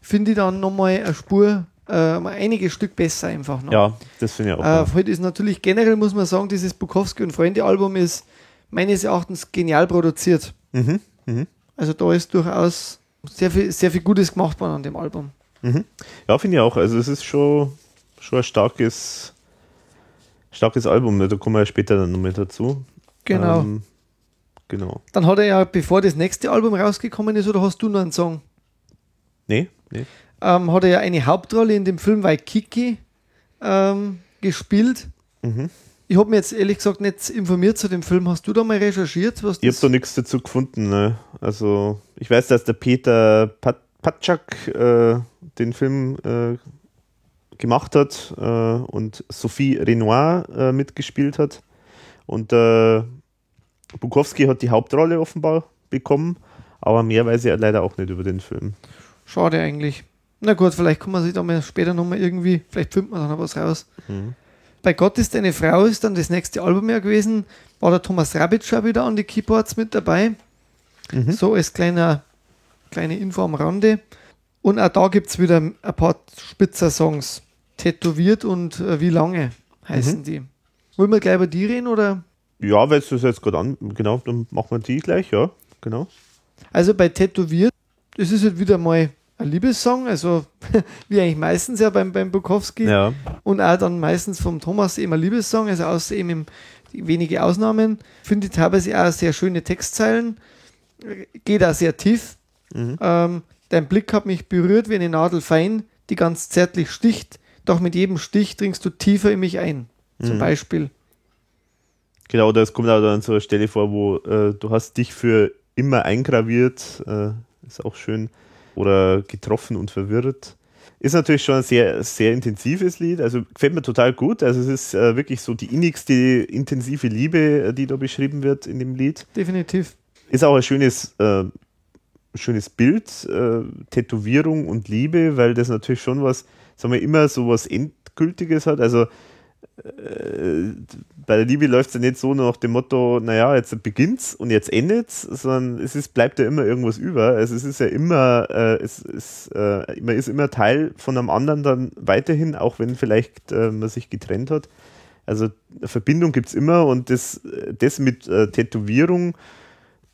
finde ich dann nochmal eine Spur, äh, einige Stück besser einfach noch. Ja, das finde ich auch. Äh, heute ist natürlich generell, muss man sagen, dieses Bukowski und Freunde Album ist meines Erachtens genial produziert. Mhm, mhm. Also da ist durchaus sehr viel, sehr viel Gutes gemacht worden an dem Album. Mhm. Ja, finde ich auch. Also es ist schon, schon ein starkes, starkes Album. ne? Da kommen wir ja später dann nochmal dazu. Genau. Ähm, genau. Dann hat er ja, bevor das nächste Album rausgekommen ist, oder hast du noch einen Song? Nee, nee. Ähm, hat er ja eine Hauptrolle in dem Film Waikiki ähm, gespielt. Mhm. Ich habe mir jetzt ehrlich gesagt nicht informiert zu dem Film. Hast du da mal recherchiert? Was Ich habe da nichts dazu gefunden. Ne? Also ich weiß, dass der Peter Pat Patschak äh, den Film äh, gemacht hat äh, und Sophie Renoir äh, mitgespielt hat. Und äh, Bukowski hat die Hauptrolle offenbar bekommen, aber mehr weiß ich leider auch nicht über den Film. Schade eigentlich. Na gut, vielleicht kann man sich da mal später nochmal irgendwie, vielleicht findet man dann noch was raus. Mhm. Bei Gott ist eine Frau ist dann das nächste Album ja gewesen. War der Thomas Rabitsch schon wieder an die Keyboards mit dabei. Mhm. So als kleiner, kleine Info am Rande. Und auch da gibt es wieder ein paar spitzer Songs. Tätowiert und äh, wie lange heißen die. Wollen wir gleich über die reden oder? Ja, weil du es jetzt gerade an, genau, dann machen wir die gleich, ja, genau. Also bei Tätowiert, das ist halt wieder mal ein Liebessong, also wie eigentlich meistens ja beim, beim Bukowski. Ja. Und auch dann meistens vom Thomas eben ein Liebessong, also außer eben im, wenige Ausnahmen. Finde ich teilweise auch sehr schöne Textzeilen. Geht auch sehr tief. Mhm. Ähm, dein Blick hat mich berührt wie eine Nadel fein, die ganz zärtlich sticht. Doch mit jedem Stich dringst du tiefer in mich ein. Zum Mhm. Beispiel. Genau, das kommt auch dann so eine Stelle vor, wo äh, du hast dich für immer eingraviert, äh, ist auch schön, oder getroffen und verwirrt. Ist natürlich schon ein sehr, sehr intensives Lied, also gefällt mir total gut. Also es ist äh, wirklich so die innigste intensive Liebe, äh, die da beschrieben wird in dem Lied. Definitiv. Ist auch ein schönes, äh, schönes Bild, äh, Tätowierung und Liebe, weil das natürlich schon was, sagen wir, immer so was Endgültiges hat. Also bei der Liebe läuft es ja nicht so nach dem Motto, naja, jetzt beginnt's und jetzt endet's, sondern es ist, bleibt ja immer irgendwas über. Also es ist ja immer, äh, es ist, äh, man ist immer Teil von einem anderen dann weiterhin, auch wenn vielleicht äh, man sich getrennt hat. Also eine Verbindung gibt's immer und das, das mit äh, Tätowierung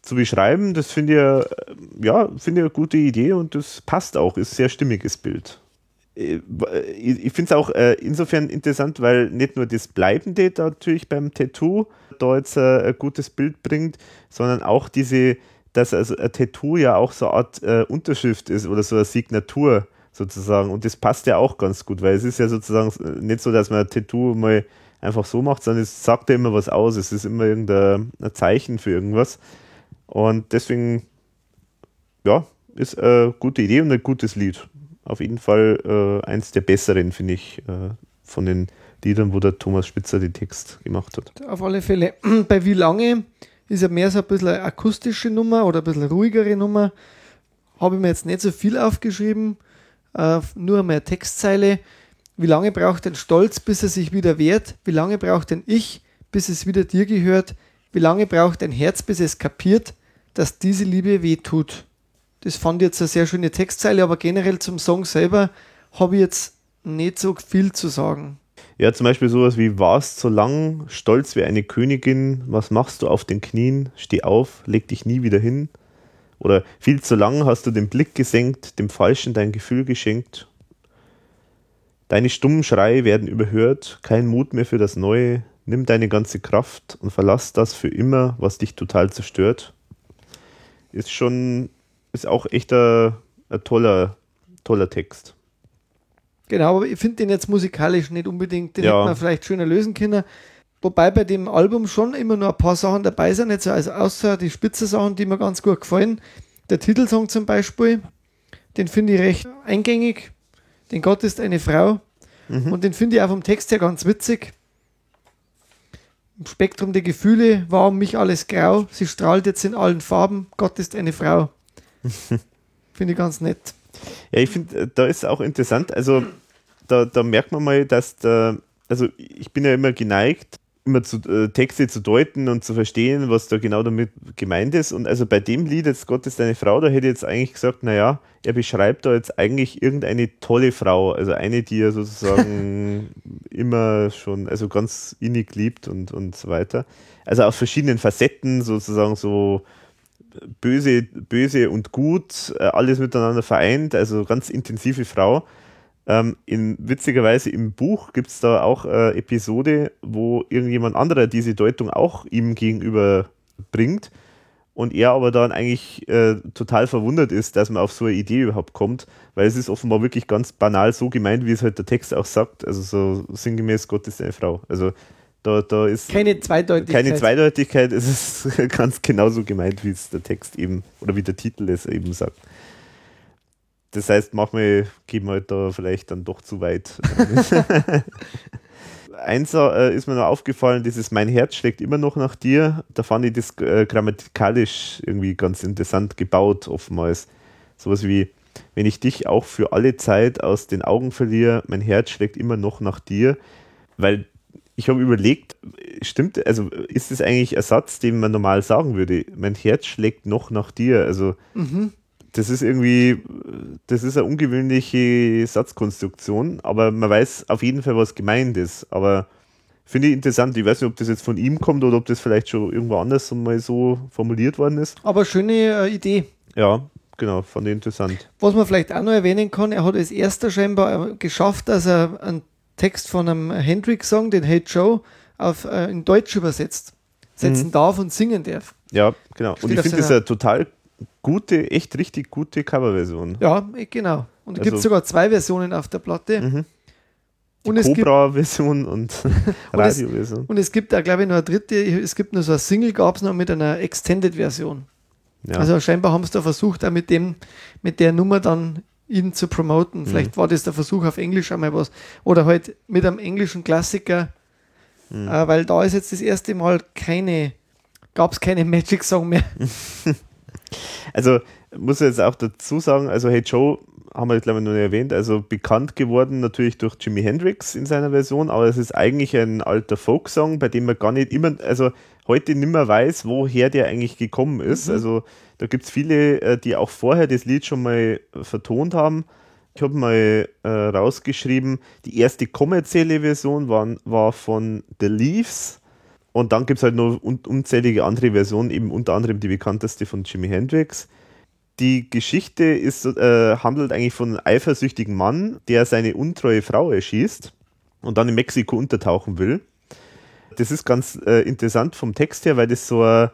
zu beschreiben, das finde ich, äh, ja, finde ich eine gute Idee und das passt auch, ist ein sehr stimmiges Bild. Äh, Ich finde es auch äh, insofern interessant, weil nicht nur das Bleibende da natürlich beim Tattoo da jetzt äh, ein gutes Bild bringt, sondern auch diese, dass also ein Tattoo ja auch so eine Art äh, Unterschrift ist oder so eine Signatur sozusagen. Und das passt ja auch ganz gut, weil es ist ja sozusagen nicht so, dass man ein Tattoo mal einfach so macht, sondern es sagt ja immer was aus. Es ist immer irgendein ein Zeichen für irgendwas. Und deswegen, ja, ist eine gute Idee und ein gutes Lied. Auf jeden Fall äh, eins der besseren, finde ich, äh, von den Liedern, wo der Thomas Spitzer den Text gemacht hat. Auf alle Fälle. Bei Wie lange ist ja mehr so ein bisschen eine akustische Nummer oder ein bisschen ruhigere Nummer. Habe ich mir jetzt nicht so viel aufgeschrieben, äh, nur mehr Textzeile. Wie lange braucht ein Stolz, bis er sich wieder wehrt? Wie lange braucht ein Ich, bis es wieder dir gehört? Wie lange braucht ein Herz, bis es kapiert, dass diese Liebe weh tut? Das fand ich jetzt eine sehr schöne Textzeile, aber generell zum Song selber habe ich jetzt nicht so viel zu sagen. Ja, zum Beispiel sowas wie, warst so lang, stolz wie eine Königin, was machst du auf den Knien, steh auf, leg dich nie wieder hin. Oder viel zu lang hast du den Blick gesenkt, dem Falschen dein Gefühl geschenkt. Deine stummen Schreie werden überhört, kein Mut mehr für das Neue, nimm deine ganze Kraft und verlass das für immer, was dich total zerstört. Ist schon, ist auch echt ein, ein toller, toller Text. Genau, aber ich finde den jetzt musikalisch nicht unbedingt, den ja. hätte man vielleicht schöner lösen können. Wobei bei dem Album schon immer nur ein paar Sachen dabei sind, jetzt also außer die Spitze-Sachen, die mir ganz gut gefallen. Der Titelsong zum Beispiel, den finde ich recht eingängig. Den Gott ist eine Frau. Mhm. Und den finde ich auch vom Text her ganz witzig. Im Spektrum der Gefühle war um mich alles grau. Sie strahlt jetzt in allen Farben. Gott ist eine Frau. Finde ich ganz nett. Ja, ich finde, äh, da ist auch interessant, also da, da merkt man mal, dass da, also ich bin ja immer geneigt, immer zu, äh, Texte zu deuten und zu verstehen, was da genau damit gemeint ist. Und also bei dem Lied, jetzt Gott ist deine Frau, da hätte ich jetzt eigentlich gesagt, naja, er beschreibt da jetzt eigentlich irgendeine tolle Frau, also eine, die er sozusagen immer schon, also ganz innig liebt und, und so weiter. Also aus verschiedenen Facetten sozusagen so böse, böse und gut, äh, alles miteinander vereint, also ganz intensive Frau. Ähm, in, witzigerweise im Buch gibt es da auch eine Episode, wo irgendjemand anderer diese Deutung auch ihm gegenüber bringt und er aber dann eigentlich äh, total verwundert ist, dass man auf so eine Idee überhaupt kommt, weil es ist offenbar wirklich ganz banal so gemeint, wie es halt der Text auch sagt, also so sinngemäß Gott ist eine Frau. Also da, da ist keine Zweideutigkeit. Keine Zweideutigkeit, es ist ganz genauso gemeint, wie es der Text eben oder wie der Titel es eben sagt. Das heißt, manchmal gehen wir halt da vielleicht dann doch zu weit. Eins äh, ist mir noch aufgefallen, dieses Mein Herz schlägt immer noch nach dir. Da fand ich das äh, grammatikalisch irgendwie ganz interessant gebaut, oftmals. Sowas wie, wenn ich dich auch für alle Zeit aus den Augen verliere, mein Herz schlägt immer noch nach dir. Weil ich habe überlegt, stimmt, also ist das eigentlich ein Satz, den man normal sagen würde? Mein Herz schlägt noch nach dir. Also mhm. das ist irgendwie, das ist eine ungewöhnliche Satzkonstruktion, aber man weiß auf jeden Fall, was gemeint ist. Aber finde ich interessant. Ich weiß nicht, ob das jetzt von ihm kommt oder ob das vielleicht schon irgendwo anders mal so formuliert worden ist. Aber schöne äh, Idee. Ja, genau, fand ich interessant. Was man vielleicht auch noch erwähnen kann, er hat als erster scheinbar geschafft, dass er einen Text von einem Hendrix-Song, den Hey Joe, auf, äh, in Deutsch übersetzt, setzen mhm. darf und singen darf. Ja, genau. Steht und ich finde das eine total gute, echt richtig gute Coverversion. Ja, genau. Und es also, gibt sogar zwei Versionen auf der Platte. Mhm. Und Cobra-Version und Radio-Version. Und, und, es gibt da, glaube ich, noch eine dritte, es gibt nur so eine Single, gab es noch mit einer Extended-Version. Ja. Also scheinbar haben sie da versucht, auch mit dem, mit der Nummer dann ihn zu promoten. Mhm. Vielleicht war das der Versuch auf Englisch einmal was. Oder halt mit einem englischen Klassiker, mhm. äh, weil da ist jetzt das erste Mal keine, gab es keine Magic Song mehr. also muss ich jetzt auch dazu sagen, also Hey Joe haben wir, glaube ich, noch nicht erwähnt, also bekannt geworden natürlich durch Jimi Hendrix in seiner Version, aber es ist eigentlich ein alter Folksong, bei dem man gar nicht immer, also heute nicht mehr weiß, woher der eigentlich gekommen ist. Mhm. Also da gibt es viele, äh, die auch vorher das Lied schon mal vertont haben. Ich habe mal äh, rausgeschrieben, die erste kommerzielle Version war, war von The Leaves. Und dann gibt es halt noch un unzählige andere Versionen, eben unter anderem die bekannteste von Jimi Hendrix. Die Geschichte ist, äh, handelt eigentlich von einem eifersüchtigen Mann, der seine untreue Frau erschießt und dann in Mexiko untertauchen will. Das ist ganz äh, interessant vom Text her, weil das so ein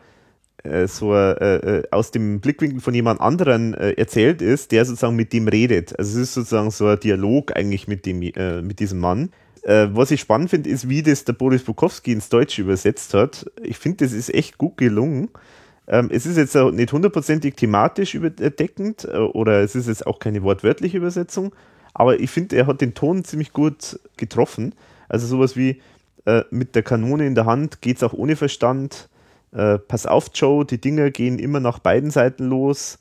so äh, äh, aus dem Blickwinkel von jemand anderen äh, erzählt ist, der sozusagen mit dem redet. Also es ist sozusagen so ein Dialog eigentlich mit, dem, äh, mit diesem Mann. Äh, was ich spannend finde, ist, wie das der Boris Bukowski ins Deutsche übersetzt hat. Ich finde, das ist echt gut gelungen. Ähm, es ist jetzt auch nicht hundertprozentig thematisch überdeckend oder es ist jetzt auch keine wortwörtliche Übersetzung, aber ich finde, er hat den Ton ziemlich gut getroffen. Also sowas wie mit der Kanone in der Hand geht es auch ohne Verstand äh, pass auf, Joe, die Dinger gehen immer nach beiden Seiten los.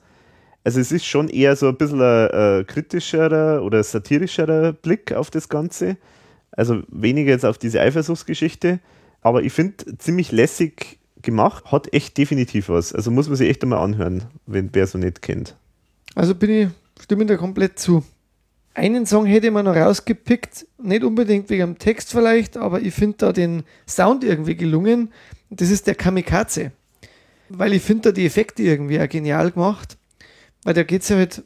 Also es ist schon eher so ein bisschen ein, äh, kritischerer oder satirischerer Blick auf das Ganze. Also weniger jetzt auf diese Eifersuchtsgeschichte. Aber ich finde ziemlich lässig gemacht, hat echt definitiv was. Also muss man sich echt einmal anhören, wenn wer so nicht kennt. Also bin ich, stimme da komplett zu. Einen Song hätte mir noch rausgepickt, nicht unbedingt wegen dem Text vielleicht, aber ich finde da den Sound irgendwie gelungen. Das ist der Kamikaze. Weil ich finde da die Effekte irgendwie auch genial gemacht. Weil da geht es ja halt,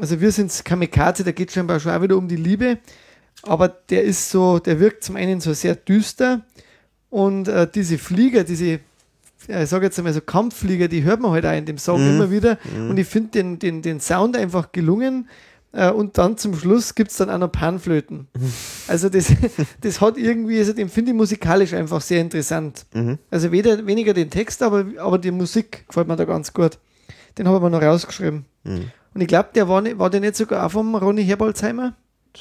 also wir sind Kamikaze, da geht es scheinbar schon auch wieder um die Liebe. Aber der ist so, der wirkt zum einen so sehr düster und äh, diese Flieger, diese ja, ich sage jetzt einmal so Kampfflieger, die hört man halt auch in dem Song mhm. immer wieder. Mhm. Und ich finde den, den, den Sound einfach gelungen. Äh, und dann zum Schluss gibt es dann auch noch Panflöten. Mhm. Also das, das hat irgendwie, also den finde ich musikalisch einfach sehr interessant. Mhm. Also weder, weniger den Text, aber, aber die Musik gefällt mir da ganz gut. Den habe ich mir noch rausgeschrieben. Mhm. Und ich glaube, der war, war der nicht sogar auch vom Ronny Herbolzheimer?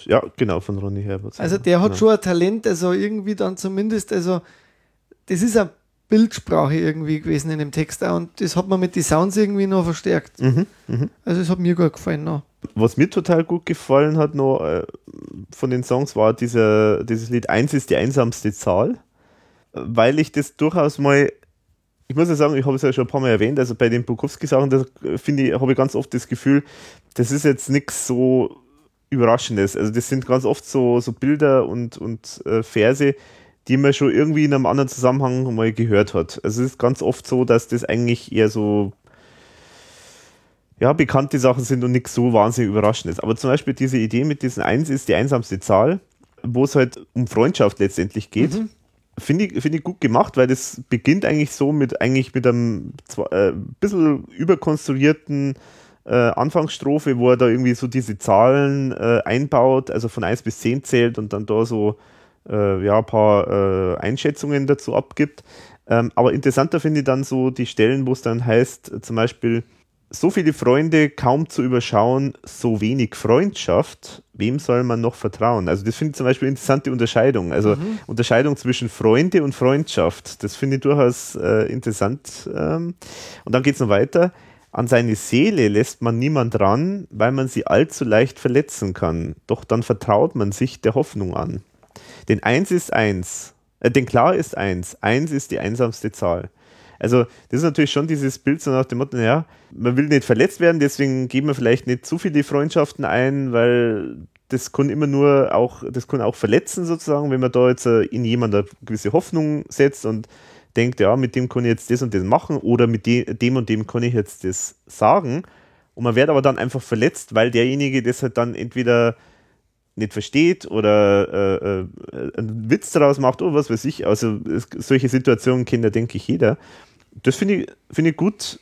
Ja, genau, von Ronny Herbolzheimer. Also der hat genau. schon ein Talent, also irgendwie dann zumindest, also das ist ein Bildsprache irgendwie gewesen in dem Text auch und das hat man mit den Sounds irgendwie noch verstärkt. Mhm, mh. Also es hat mir gut gefallen noch. Was mir total gut gefallen hat noch äh, von den Songs war dieser, dieses Lied 1 ist die einsamste Zahl, weil ich das durchaus mal ich muss ja sagen, ich habe es ja schon ein paar Mal erwähnt, also bei den Bukowski-Sachen, da finde ich, habe ich ganz oft das Gefühl, das ist jetzt nichts so Überraschendes. Also das sind ganz oft so, so Bilder und, und äh, Verse, die man schon irgendwie in einem anderen Zusammenhang mal gehört hat. Also es ist ganz oft so, dass das eigentlich eher so ja, bekannte Sachen sind und nichts so wahnsinnig überraschendes. Aber zum Beispiel diese Idee mit diesen Eins ist die einsamste Zahl, wo es halt um Freundschaft letztendlich geht. Mhm. Finde ich, find ich gut gemacht, weil das beginnt eigentlich so mit eigentlich mit einem äh, bisschen überkonstruierten äh, Anfangsstrophe, wo er da irgendwie so diese Zahlen äh, einbaut, also von 1 bis 10 zählt und dann da so äh, ja, ein paar äh, Einschätzungen dazu abgibt. Ähm, aber interessanter finde ich dann so die Stellen, wo es dann heißt, äh, zum Beispiel, so viele Freunde kaum zu überschauen, so wenig Freundschaft, wem soll man noch vertrauen? Also das finde ich zum Beispiel eine interessante Unterscheidung. Also mhm. Unterscheidung zwischen Freunde und Freundschaft, das finde ich durchaus äh, interessant. Ähm, und dann geht es noch weiter. An seine Seele lässt man niemand ran, weil man sie allzu leicht verletzen kann. Doch dann vertraut man sich der Hoffnung an. Denn eins ist eins. Äh, denn klar ist eins. Eins ist die einsamste Zahl. Also, das ist natürlich schon dieses Bild so nach dem Motto, ja, man will nicht verletzt werden, deswegen geben wir vielleicht nicht zu viele Freundschaften ein, weil das kann immer nur auch, das kann auch verletzen sozusagen, wenn man da jetzt äh, in jemand eine gewisse Hoffnung setzt und denkt, ja, mit dem kann ich jetzt das und das machen oder mit dem und dem kann ich jetzt das sagen. Und man wird aber dann einfach verletzt, weil derjenige das halt dann entweder nicht versteht oder äh, äh, einen Witz daraus macht oder was weiß ich. Also es, solche Situationen kennt ja, denke ich, jeder. Das finde ich, find ich gut,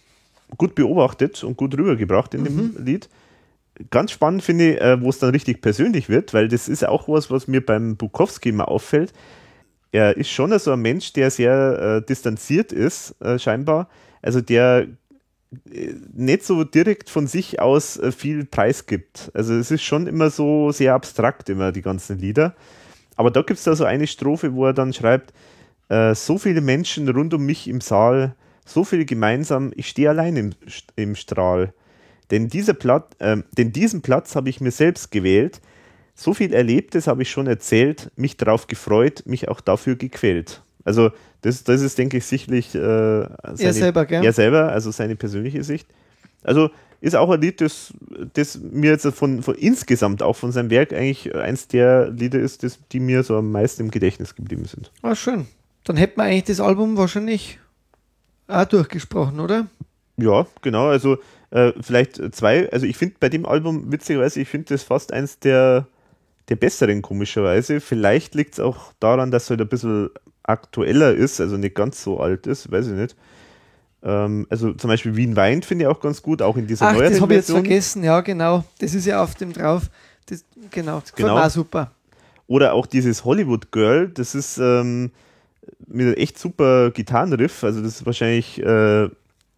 gut beobachtet und gut rübergebracht in mhm. dem Lied. Ganz spannend finde ich, äh, wo es dann richtig persönlich wird, weil das ist auch was, was mir beim Bukowski immer auffällt. Er ist schon so ein Mensch, der sehr äh, distanziert ist, äh, scheinbar. Also der nicht so direkt von sich aus äh, viel Preis gibt. Also es ist schon immer so sehr abstrakt, immer die ganzen Lieder. Aber da gibt es da so eine Strophe, wo er dann schreibt, äh, so viele Menschen rund um mich im Saal, so viele gemeinsam, ich stehe allein im, im Strahl. Denn, dieser Platt, äh, denn diesen Platz habe ich mir selbst gewählt. So viel Erlebtes habe ich schon erzählt, mich darauf gefreut, mich auch dafür gequält. Also das, das ist, denke ich, sicherlich äh, seine, er selber, gell? Er selber, also seine persönliche Sicht. Also ist auch ein Lied, das, das mir jetzt von, von insgesamt auch von seinem Werk eigentlich eins der Lieder ist, das, die mir so am meisten im Gedächtnis geblieben sind. Ah, schön. Dann hätten wir eigentlich das Album wahrscheinlich auch durchgesprochen, oder? Ja, genau. Also äh, vielleicht zwei. Also ich finde bei dem Album, witzigerweise, ich finde das fast eins der, der besseren, komischerweise. Vielleicht liegt es auch daran, dass es halt ein bisschen aktueller ist, also nicht ganz so alt ist, weiß ich nicht. Ähm, also zum Beispiel Wien weint finde ich auch ganz gut, auch in dieser Ach, das habe ich jetzt vergessen, ja genau. Das ist ja auf dem drauf. Das, genau, das genau. auch super. Oder auch dieses Hollywood Girl, das ist ähm, mit einem echt super Gitarrenriff, also das ist wahrscheinlich äh,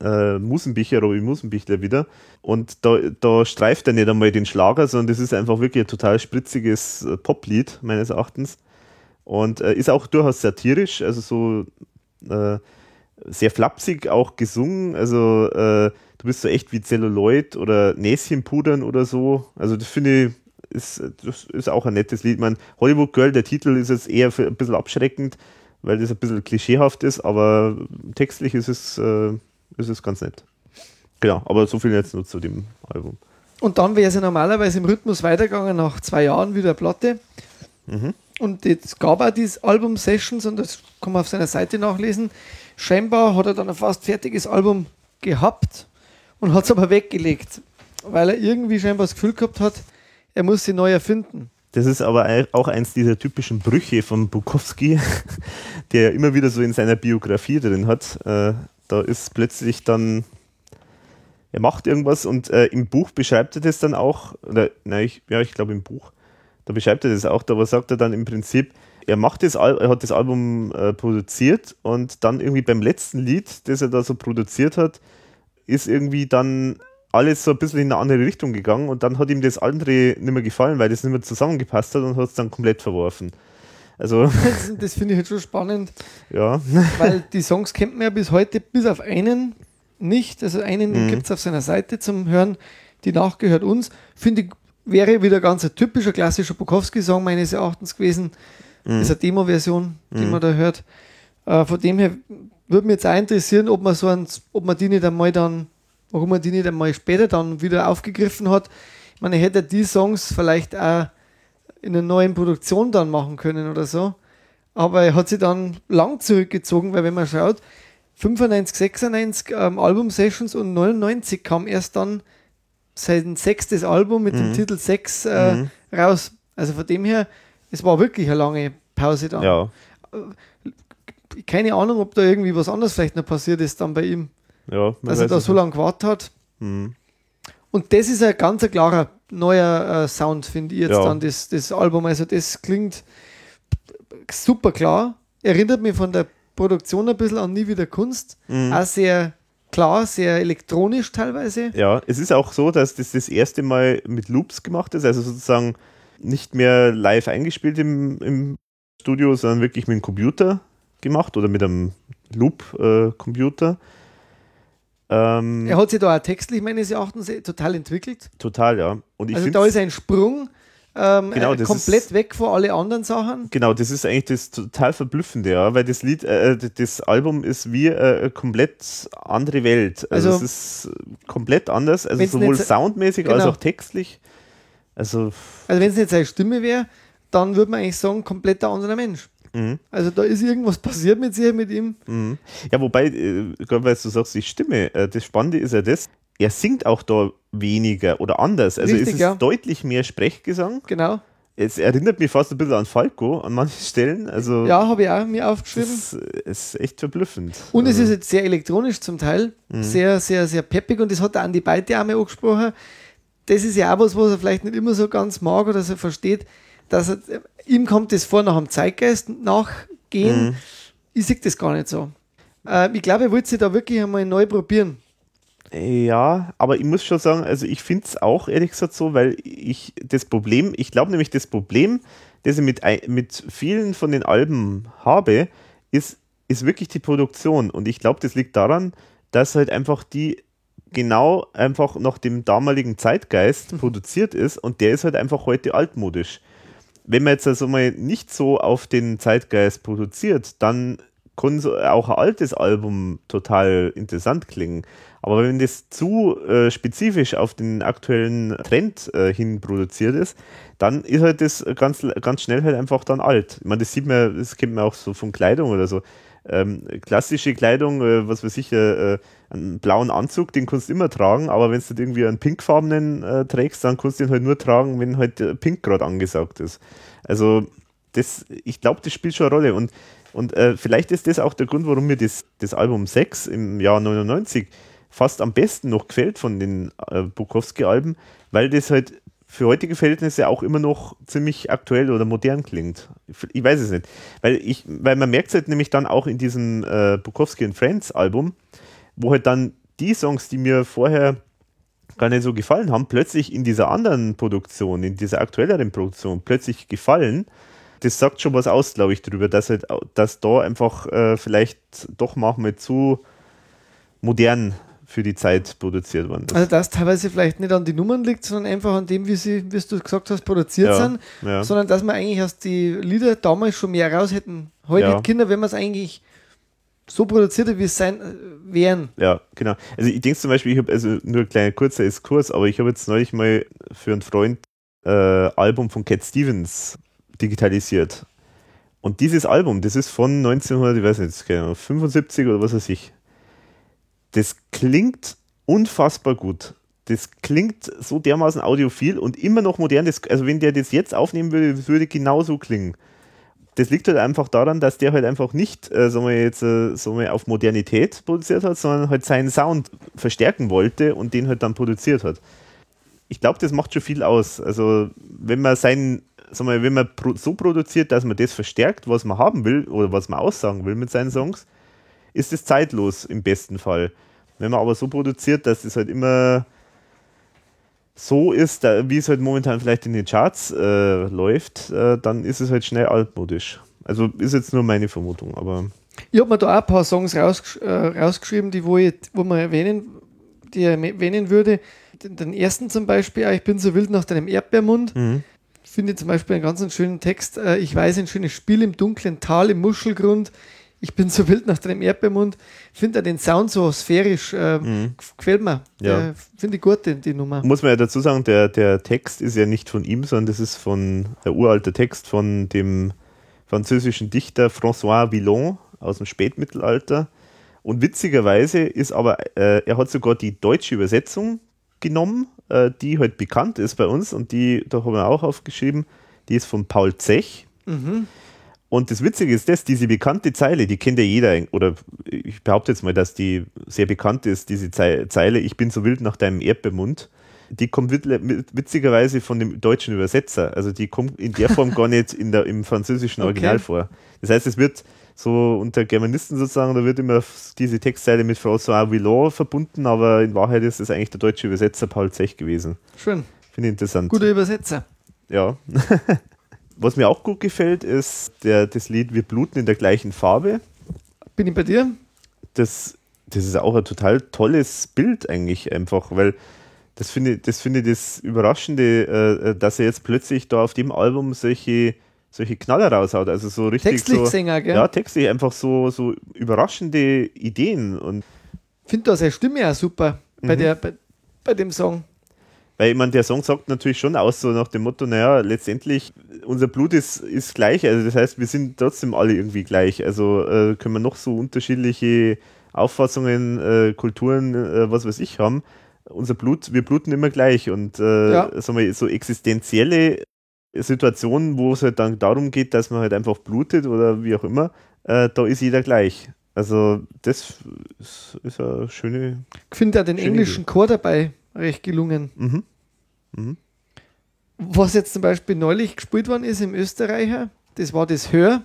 äh, Musenbicher, Robin Musenbichler wieder. Und da, da streift er nicht einmal den Schlager, sondern das ist einfach wirklich ein total spritziges äh, Poplied, meines Erachtens. Und äh, ist auch durchaus satirisch, also so, äh, sehr flapsig auch gesungen. Also äh, du bist so echt wie Celluloid oder Näschenpudern oder so. Also das finde ich, ist, das ist auch ein nettes Lied. Man, Hollywood Girl, der Titel ist jetzt eher ein bisschen abschreckend, weil das ein bisschen klischeehaft ist, aber textlich ist es, äh, ist es ganz nett. Genau, aber so viel jetzt nur zu dem Album. Und dann wäre es ja normalerweise im Rhythmus weitergegangen, nach zwei Jahren wieder Platte. Mhm. Und es gab auch diese Album-Sessions und das kann man auf seiner Seite nachlesen. Scheinbar hat er dann ein fast fertiges Album gehabt und hat es aber weggelegt, weil er irgendwie scheinbar das Gefühl gehabt hat, er muss sie neu erfinden. Das ist aber auch eins dieser typischen Brüche von Bukowski, der immer wieder so in seiner Biografie drin hat. Äh, da ist plötzlich dann, er macht irgendwas und äh, im Buch beschreibt er das dann auch, oder nein, ich, ja, ich glaube im Buch, da beschreibt er das auch, da sagt er dann im Prinzip, er macht das, er hat das Album äh, produziert und dann irgendwie beim letzten Lied, das er da so produziert hat, ist irgendwie dann alles so ein bisschen in eine andere Richtung gegangen und dann hat ihm das andere nicht mehr gefallen, weil das nicht mehr zusammengepasst hat und hat es dann komplett verworfen. Also das, das finde ich halt schon spannend. Ja. Weil die Songs kennt man ja bis heute, bis auf einen nicht. Also einen mhm. gibt es auf seiner Seite zum Hören, die nachgehört uns. Finde ich, wäre wieder ganz ein typischer klassischer Bukowski-Song meines Erachtens gewesen. Mhm. Das ist eine Demo-Version, die mhm. man da hört. Äh, von dem her würde mich jetzt auch interessieren, ob man so ein, ob man die nicht einmal dann warum er die nicht einmal später dann wieder aufgegriffen hat. Ich meine, er hätte die Songs vielleicht auch in einer neuen Produktion dann machen können oder so. Aber er hat sie dann lang zurückgezogen, weil wenn man schaut, 95, 96 ähm, Album-Sessions und 99 kam erst dann sein sechstes Album mit mhm. dem Titel 6 äh, mhm. raus. Also von dem her, es war wirklich eine lange Pause dann. Ja. Äh, keine Ahnung, ob da irgendwie was anderes vielleicht noch passiert ist dann bei ihm. Ja, dass er da so lange gewartet hat. Mhm. Und das ist ein ganz klarer neuer äh, Sound, finde ich jetzt ja. dann, das, das Album. Also das klingt super klar. Erinnert mich von der Produktion ein bisschen an Nie wieder Kunst. Mhm. Auch sehr klar, sehr elektronisch teilweise. Ja, es ist auch so, dass das das erste Mal mit Loops gemacht ist, also sozusagen nicht mehr live eingespielt im, im Studio, sondern wirklich mit dem Computer gemacht oder mit einem Loop-Computer. Äh, ähm, er hat sich da auch textlich meines Erachtens total entwickelt. Total, ja. also da ist ein Sprung ähm, genau, äh, komplett ist, weg von allen anderen Sachen. Genau, das ist eigentlich das total Verblüffende, ja, weil das Lied, äh, äh das Album ist wie äh, eine komplett andere Welt. Also, also es ist komplett anders, also sowohl soundmäßig genau. als auch textlich. Also, also wenn es nicht seine Stimme wäre, dann würde man eigentlich sagen, komplett ein anderer Mensch. Mhm. Also da ist irgendwas passiert mit sich, mit ihm. Mhm. Ja, wobei, äh, gerade weil du sagst, die Stimme, äh, das Spannende ist ja das, er singt auch da weniger oder anders. Also Richtig, es ist ja. deutlich mehr Sprechgesang. Genau. Es erinnert mich fast ein bisschen an Falco an manchen Stellen. Also ja, habe ich auch mir aufgeschrieben. Es ist echt verblüffend. Und also. es ist jetzt sehr elektronisch zum Teil. Mhm. Sehr, sehr, sehr peppig. Und das hat der Andi Beite auch mal angesprochen. Das ist ja auch was, was er vielleicht nicht immer so ganz mag oder so versteht dass er, ihm kommt das vor nach dem Zeitgeist nachgehen. Mhm. Ich sehe das gar nicht so. Äh, ich glaube, er wollte sich da wirklich einmal neu probieren. Ja, aber ich muss schon sagen, also ich finde es auch ehrlich gesagt so, weil ich das Problem, ich glaube nämlich das Problem, das ich mit, mit vielen von den Alben habe, ist, ist wirklich die Produktion. Und ich glaube, das liegt daran, dass halt einfach die genau einfach nach dem damaligen Zeitgeist mhm. produziert ist und der ist halt einfach heute altmodisch wenn man jetzt also mal nicht so auf den Zeitgeist produziert, dann kann so auch ein altes Album total interessant klingen. Aber wenn das zu äh, spezifisch auf den aktuellen Trend äh, hin produziert ist, dann ist halt das ganz, ganz schnell halt einfach dann alt. Ich meine, das sieht man, das kennt man auch so von Kleidung oder so. Ähm, klassische Kleidung, äh, was weiß ich, äh, einen blauen Anzug, den kannst du immer tragen, aber wenn du irgendwie einen pinkfarbenen äh, trägst, dann kannst du ihn halt nur tragen, wenn halt äh, pink gerade angesagt ist. Also das, ich glaube, das spielt schon eine Rolle und, und äh, vielleicht ist das auch der Grund, warum mir das, das Album 6 im Jahr 99 fast am besten noch gefällt von den äh, Bukowski-Alben, weil das halt für heutige Verhältnisse auch immer noch ziemlich aktuell oder modern klingt. Ich weiß es nicht. Weil, ich, weil man merkt es halt nämlich dann auch in diesem äh, Bukowski and Friends Album, wo halt dann die Songs, die mir vorher gar nicht so gefallen haben, plötzlich in dieser anderen Produktion, in dieser aktuelleren Produktion, plötzlich gefallen. das sagt schon was aus, glaube ich, darüber, dass halt, dass da einfach äh, vielleicht doch manchmal zu modern für die Zeit produziert worden ist. Also dass teilweise vielleicht nicht an die Nummern liegt, sondern einfach an dem, wie sie, wie du gesagt hast, produziert ja, sind, ja. sondern dass man eigentlich aus die Lieder damals schon mehr raus hätten. Heute ja. Kinder, wenn man es eigentlich so produziert wie es sein äh, wären. Ja, genau. Also ich denke zum Beispiel, ich habe also nur ein kleiner kurzer Exkurs, aber ich habe jetzt neulich mal für einen Freund äh, Album von Cat Stevens digitalisiert. Und dieses Album, das ist von 1900, ich weiß nicht, 75 oder was weiß ich das klingt unfassbar gut. Das klingt so dermaßen audiophil und immer noch modern. Das, also wenn der das jetzt aufnehmen würde, würde genauso klingen. Das liegt halt einfach daran, dass der halt einfach nicht, äh, sagen wir jetzt, äh, sagen wir, auf Modernität produziert hat, sondern halt seinen Sound verstärken wollte und den halt dann produziert hat. Ich glaube, das macht schon viel aus. Also wenn man seinen, sagen wir, wenn man so produziert, dass man das verstärkt, was man haben will oder was man aussagen will mit seinen Songs, ist es zeitlos im besten Fall. Wenn man aber so produziert, dass es halt immer so ist, wie es halt momentan vielleicht in den Charts äh, läuft, äh, dann ist es halt schnell altmodisch. Also ist jetzt nur meine Vermutung, aber. Ich habe mir da auch ein paar Songs rausgesch äh, rausgeschrieben, die wo, ich, wo man erwähnen, die erwähnen würde. Den, den, ersten zum Beispiel, Ich bin so wild nach deinem Erdbeermund. Mhm. Finde zum Beispiel einen ganz schönen Text. Äh, ich weiß ein schönes Spiel im dunklen Tal, im Muschelgrund ich bin so wild nach deinem Erdbeermund. Finde den Sound so sphärisch, äh, mhm. gefällt mir. Ja. Äh, Finde ich gut, die, die, Nummer. Muss man ja dazu sagen, der, der Text ist ja nicht von ihm, sondern das ist von der uralte Text von dem französischen Dichter François Villon aus dem Spätmittelalter. Und witzigerweise ist aber, äh, er hat sogar die deutsche Übersetzung genommen, äh, die halt bekannt ist bei uns und die, da haben wir auch aufgeschrieben, die ist von Paul Zech. Mhm. Und das Witzige ist das, diese bekannte Zeile, die kennt ja jeder, oder ich behaupte jetzt mal, dass die sehr bekannt ist, diese Zeile, ich bin so wild nach deinem Erdbeermund, die kommt witzigerweise von dem deutschen Übersetzer. Also die kommt in der Form gar nicht in der, im französischen Original okay. vor. Das heißt, es wird so unter Germanisten sozusagen, da wird immer diese Textzeile mit François Villon verbunden, aber in Wahrheit ist es eigentlich der deutsche Übersetzer Paul Zech gewesen. Schön. Finde ich interessant. Guter Übersetzer. Ja. Was mir auch gut gefällt, ist der, das Lied Wir bluten in der gleichen Farbe. Bin ich bei dir? Das, das ist auch ein total tolles Bild eigentlich einfach, weil das finde ich das, find ich das Überraschende, äh, dass er jetzt plötzlich da auf dem Album solche, solche Knaller raushaut. Also so richtig textlich so, Sänger, gell? Ja, textlich einfach so, so überraschende Ideen. Und finde da seine Stimme auch super bei, mhm. der, bei, bei dem Song. Weil ich meine, der Song sagt natürlich schon aus, so nach dem Motto, naja, letztendlich, unser Blut ist, ist gleich, also das heißt, wir sind trotzdem alle irgendwie gleich. Also äh, können wir noch so unterschiedliche Auffassungen, äh, Kulturen, äh, was weiß ich haben. Unser Blut, wir bluten immer gleich und äh, ja. sagen wir, so existenzielle Situationen, wo es halt dann darum geht, dass man halt einfach blutet oder wie auch immer, äh, da ist jeder gleich. Also das ist, ist eine schöne. Ich finde da den englischen Idee. Chor dabei recht gelungen. Mhm. Mhm. Was jetzt zum Beispiel neulich gespielt worden ist im Österreicher, das war das Hör.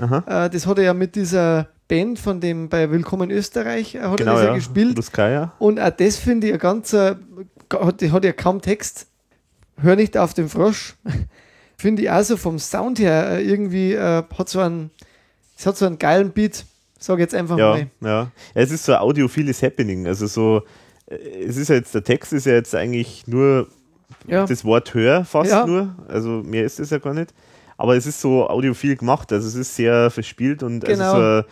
Äh, das hat er ja mit dieser Band von dem bei Willkommen Österreich äh, hat genau, er das ja, ja gespielt. Luskaya. Und auch das finde ich ein ganzer, hat, hat ja kaum Text. Hör nicht auf den Frosch. finde ich auch so vom Sound her äh, irgendwie äh, hat so einen, es hat so einen geilen Beat. Sag jetzt einfach ja, mal. Ja. ja, es ist so ein audiophiles Happening. Also so, es ist ja jetzt, der Text ist ja jetzt eigentlich nur ja. das Wort Hör fast ja. nur. Also mehr ist es ja gar nicht. Aber es ist so audiophil gemacht, also es ist sehr verspielt und genau. also so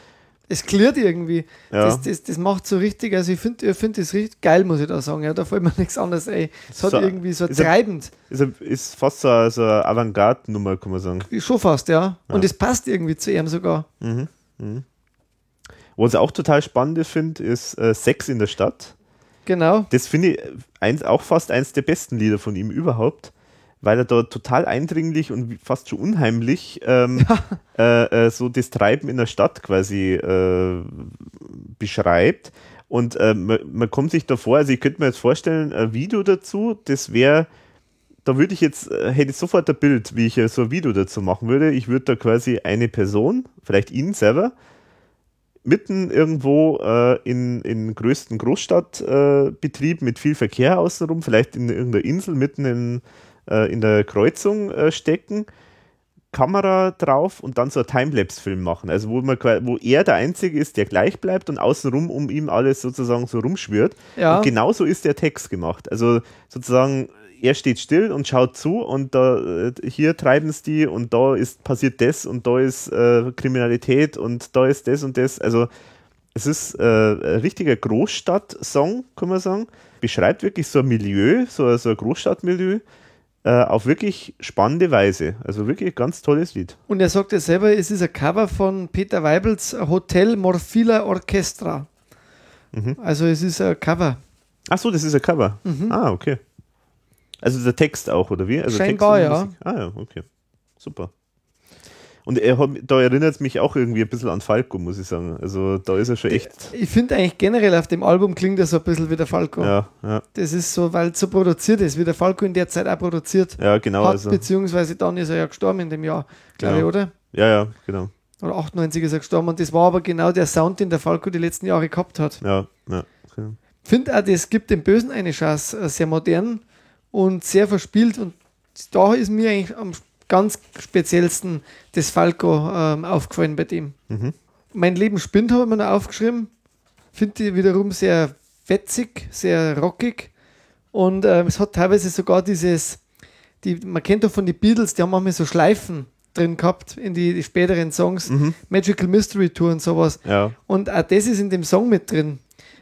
es klärt irgendwie. Ja. Das, das, das macht so richtig, also ich finde ich find das richtig geil, muss ich da sagen. Ja, da fällt mir nichts anderes ein. Es hat so, irgendwie so ist treibend. Ist, ist fast so eine, so eine Avantgarde-Nummer, kann man sagen. Schon fast, ja. Und es passt irgendwie zu ihm sogar. Mhm. Mhm. Was ich auch total spannend finde, ist äh, Sex in der Stadt. Genau. Das finde ich eins, auch fast eins der besten Lieder von ihm überhaupt, weil er da total eindringlich und fast schon unheimlich ähm, äh, äh, so das Treiben in der Stadt quasi äh, beschreibt. Und äh, man, man, kommt sich da vor, also ich könnte mir jetzt vorstellen, ein Video dazu, das wäre, da würde ich jetzt, äh, hätte ich sofort ein Bild, wie ich so ein Video dazu machen würde. Ich würde da quasi eine Person, vielleicht ihn selber, mitten irgendwo äh, in, in größten Großstadtbetrieb äh, mit viel Verkehr außenrum, vielleicht in irgendeiner Insel mitten in, äh, in der Kreuzung äh, stecken, Kamera drauf und dann so ein Timelapse-Film machen. Also wo, man, wo er der Einzige ist, der gleich bleibt und außenrum um ihm alles sozusagen so rumschwirrt. Ja. Und genauso ist der Text gemacht. Also sozusagen, er steht still und schaut zu und da, äh, hier treiben es die und da ist passiert das und da ist äh, Kriminalität und da ist das und das. Also es ist äh, ein richtiger Großstadt-Song, kann man sagen. Beschreibt wirklich so ein Milieu, so, so ein Großstadtmilieu äh, auf wirklich spannende Weise. Also wirklich ein ganz tolles Lied. Und er sagt ja selber, es ist ein Cover von Peter Weibels Hotel Morfila Orchestra. Mhm. Also es ist ein Cover. Ach so, das ist ein Cover. Mhm. Ah, okay. Also der Text auch, oder wie? Also Scheinbar, ja. Ah ja, okay. Super. Und er hat, da erinnert es mich auch irgendwie ein bisschen an Falco, muss ich sagen. Also da ist er schon echt. Ich finde eigentlich generell auf dem Album klingt er so ein bisschen wie der Falco. Ja, ja, Das ist so, weil es so produziert ist, wie der Falco in der Zeit auch produziert ja, genau. hat, Also, beziehungsweise dann ist er ja gestorben in dem Jahr, glaube Genau. ich, oder? ja, ja, genau. Oder 98 ist er gestorben und das war aber genau der Sound, den der Falco die letzten Jahre gehabt hat. Ja, ja. genau. finde auch, das gibt dem Bösen eine Chance, äh, sehr modern und sehr verspielt. Und da ist mir eigentlich am ganz speziellsten das Falco ähm, aufgefallen bei dem. Mhm. Mein Leben spinnt, habe ich mir noch aufgeschrieben. Finde ich wiederum sehr wetzig, sehr rockig. Und ähm, es hat teilweise sogar dieses, die, man kennt doch von den Beatles, die haben manchmal so Schleifen drin gehabt in die, die späteren Songs, Mhm. Magical Mystery Tour und sowas. Ja, Und auch das ist in dem Song mit drin.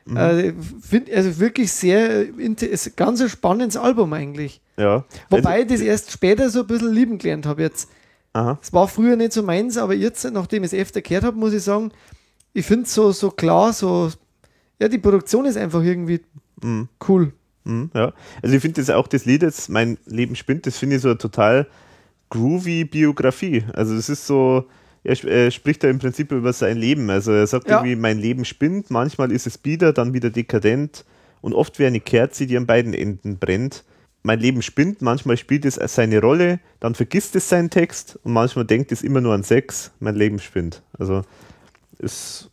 Mhm. Äh, find, also wirklich sehr, äh, ganz ein spannendes Album eigentlich. ja. Wobei also, ich das erst später so ein bisschen lieben gelernt habe jetzt. Es war früher nicht so meins, aber jetzt, nachdem ich es öfter gehört habe, muss ich sagen, ich finde es so, so klar, so, ja, die Produktion ist einfach irgendwie Mhm. cool. Mhm, ja. Also ich finde das auch das Lied jetzt, Mein Leben spinnt, das finde ich so eine total groovy Biografie. Also es ist so, er, er spricht da im Prinzip über sein Leben. Also er sagt Ja. irgendwie, mein Leben spinnt, manchmal ist es bieder, dann wieder dekadent und oft wie eine Kerze, die an beiden Enden brennt. Mein Leben spinnt, manchmal spielt es seine Rolle, dann vergisst es seinen Text und manchmal denkt es immer nur an Sex, mein Leben spinnt. Also ist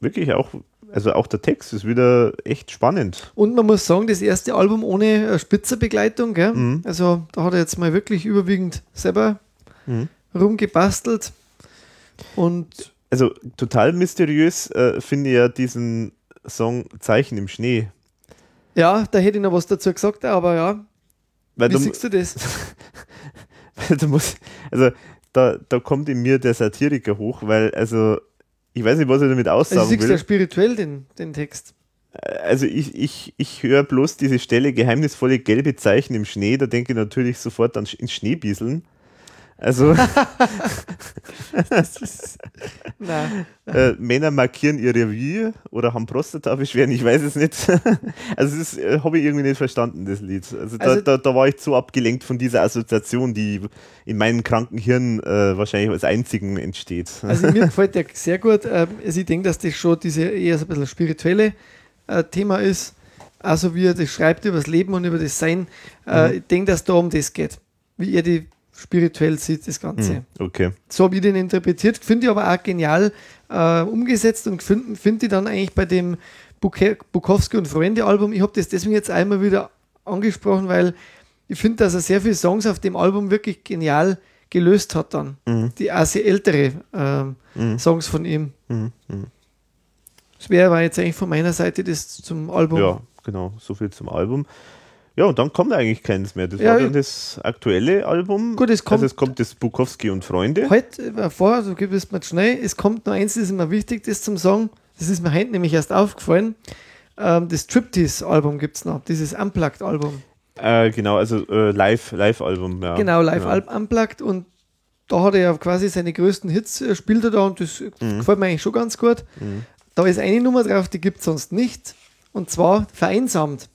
wirklich auch, also auch der Text ist wieder echt spannend. Und man muss sagen, das erste Album ohne äh, Spitzerbegleitung? Mhm. Also da hat er jetzt mal wirklich überwiegend selber Mhm. rumgebastelt. Und Also total mysteriös äh, finde ich ja diesen Song Zeichen im Schnee. ja, da hätte ich noch was dazu gesagt, aber ja, Weil wie du, siehst du das? weil du musst, also da, da kommt in mir der Satiriker hoch, weil also ich weiß nicht, was ich damit Also aussagen siehst du ja will. spirituell den, den Text. Also ich, ich, ich höre bloß diese Stelle geheimnisvolle gelbe Zeichen im Schnee, da denke ich natürlich sofort an Sch- ins Schneebieseln. Also Nein. äh, Männer markieren ihr Revier oder haben Prostatabeschwerden, ich weiß es nicht. also das äh, habe ich irgendwie nicht verstanden, das Lied. Also da, Also- da, da war ich zu abgelenkt von dieser Assoziation, die in meinem kranken Hirn äh, wahrscheinlich als einzigen entsteht. Also mir gefällt der sehr gut. Ähm, Also ich denke, dass das schon diese eher so ein bisschen spirituelle äh, Thema ist. Also wie er das schreibt über das Leben und über das Sein. Äh, Ich denke, dass da um das geht. Wie er die spirituell sieht, das Ganze. Hm, okay. So habe ich den interpretiert, finde ich aber auch genial äh, umgesetzt und finde find ich dann eigentlich bei dem Buke Bukowski und Freunde Album, ich habe das deswegen jetzt einmal wieder angesprochen, weil ich finde, dass er sehr viele Songs auf dem Album wirklich genial gelöst hat dann. Mhm. Die auch sehr ältere ähm, Mhm. Songs von ihm. Mhm. Mhm. Das wäre aber jetzt eigentlich von meiner Seite das zum Album. Ja, genau, so viel zum Album. Ja, und dann kommt eigentlich keins mehr. Das Ja, war dann das aktuelle Album. Gut, es kommt- also es kommt das Bukowski und Freunde. Heute äh, vor, also gib es mir schnell, es kommt noch eins, das ist mir wichtig, das zum Song. Das ist mir heute nämlich erst aufgefallen. Ähm, das Striptease-Album gibt es noch, dieses Unplugged-Album. Äh, genau, also äh, Live- Live-Album. ja. genau, live Al- Unplugged und da hat er ja quasi seine größten Hits, äh, spielt er da und das äh, Mhm. gefällt mir eigentlich schon ganz gut. Da ist eine Nummer drauf, die gibt es sonst nicht. Und zwar vereinsamt.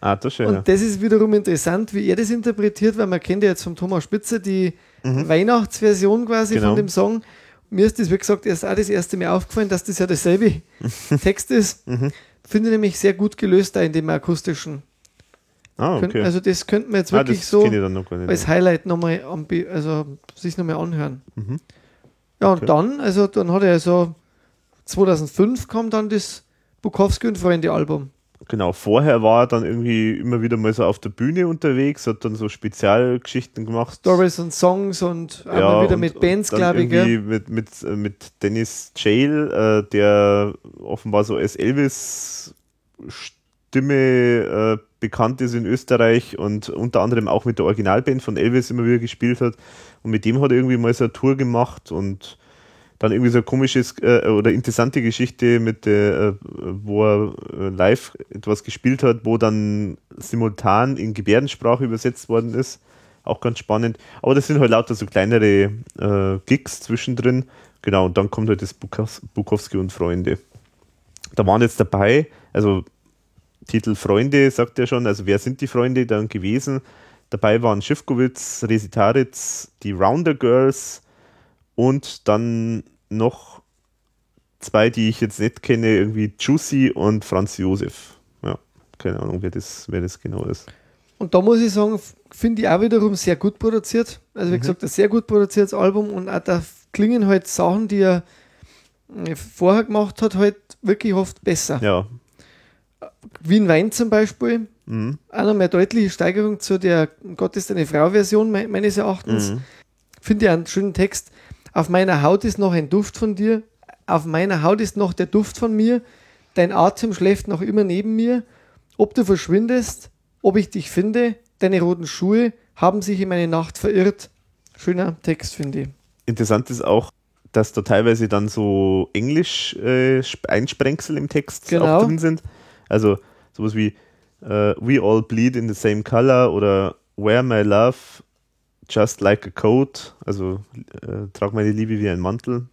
Ah, das schön. Und das ist wiederum interessant, wie er das interpretiert, weil man kennt ja jetzt vom Thomas Spitzer die Weihnachtsversion quasi Mhm. Genau. von dem Song. Mir ist das, wie gesagt, erst auch das erste Mal aufgefallen, dass das ja derselbe Text ist. Mhm. Finde ich nämlich sehr gut gelöst da in dem akustischen. Ah, okay. Also das könnte man jetzt ah, wirklich das so noch als Highlight nochmal also sich nochmal anhören. Mhm. Ja, und Okay. dann, also dann hat er so 2005 kam dann das Bukowski und Freunde Album. Genau, vorher war er dann irgendwie immer wieder mal so auf der Bühne unterwegs, hat dann so Spezialgeschichten gemacht. Stories und Songs und auch ja, wieder und, mit Bands, glaube ich. Gell? Mit, mit, äh, mit Dennis Jail, äh, der offenbar so als Elvis-Stimme äh, bekannt ist in Österreich und unter anderem auch mit der Originalband von Elvis immer wieder gespielt hat. Und mit dem hat er irgendwie mal so eine Tour gemacht und dann irgendwie so komisches äh, oder interessante Geschichte mit äh, wo er äh, live etwas gespielt hat, wo dann simultan in Gebärdensprache übersetzt worden ist. Auch ganz spannend. Aber das sind halt lauter so kleinere äh, Gigs zwischendrin. Genau, und dann kommt halt das Bukowski und Freunde. Da waren jetzt dabei, also Titel Freunde sagt er schon, also wer sind die Freunde dann gewesen? Dabei waren Schiffkowitz, Resitaritz, die Rounder Girls, und dann noch zwei, die ich jetzt nicht kenne, irgendwie Juicy und Franz Josef. Ja, keine Ahnung, wer das, wer das genau ist. Und da muss ich sagen, finde ich auch wiederum sehr gut produziert. Also, wie mhm. gesagt, ein sehr gut produziertes Album und auch da klingen halt Sachen, die er äh, vorher gemacht hat, halt wirklich oft besser. Ja. Wien Wein zum Beispiel. Mhm. Auch noch mehr deutliche Steigerung zu der Gott ist eine Frau-Version meines Erachtens. Mhm. Finde ich einen schönen Text. Auf meiner Haut ist noch ein Duft von dir. Auf meiner Haut ist noch der Duft von mir. Dein Atem schläft noch immer neben mir. Ob du verschwindest, ob ich dich finde, deine roten Schuhe haben sich in meine Nacht verirrt. Schöner Text, finde ich. Interessant ist auch, dass da teilweise dann so Englisch äh, Einsprengsel im Text genau. auch drin sind. Also sowas wie uh, We all bleed in the same color oder Where my love Just Like a Coat, also äh, Trag meine Liebe wie ein Mantel.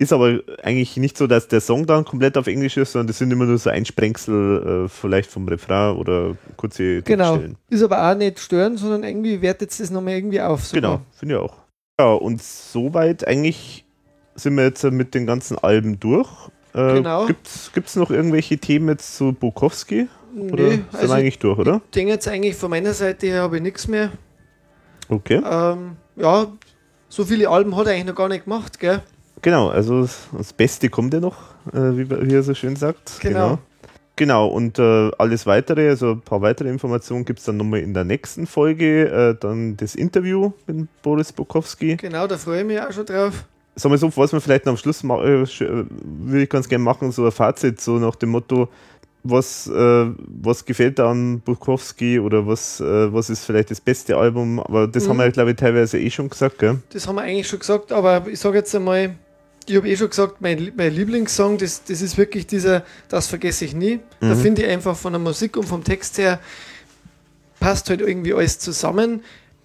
Ist aber eigentlich nicht so, dass der Song dann komplett auf Englisch ist, sondern das sind immer nur so Einsprengsel, äh, vielleicht vom Refrain oder kurze Genau. Ist aber auch nicht stören, sondern irgendwie wertet es das nochmal irgendwie auf. Sogar. Genau, finde ich auch. Ja, und soweit eigentlich sind wir jetzt mit den ganzen Alben durch. Äh, genau. Gibt es noch irgendwelche Themen jetzt zu Bukowski? Nee, oder sind also wir eigentlich durch, oder? Ich denke jetzt eigentlich von meiner Seite her habe ich nichts mehr. Okay. Ähm, ja, so viele Alben hat er eigentlich noch gar nicht gemacht, gell? Genau, also das Beste kommt ja noch, äh, wie, wie, er so schön sagt. Genau. Genau, genau und äh, alles weitere, also ein paar weitere Informationen gibt es dann nochmal in der nächsten Folge. Äh, dann das Interview mit Boris Bukowski. Genau, da freue ich mich auch schon drauf. Sagen wir so, was wir vielleicht noch am Schluss machen, äh, äh, würde ich ganz gerne machen, so ein Fazit, so nach dem Motto, was, äh, was gefällt da an Bukowski oder was, äh, was ist vielleicht das beste Album? Aber das mhm. haben wir, glaube ich, teilweise eh schon gesagt, gell? Das haben wir eigentlich schon gesagt, aber ich sage jetzt einmal, ich habe eh schon gesagt, mein, mein Lieblingssong, das, das ist wirklich dieser Das vergesse ich nie. Mhm. Da finde ich einfach von der Musik und vom Text her passt halt irgendwie alles zusammen.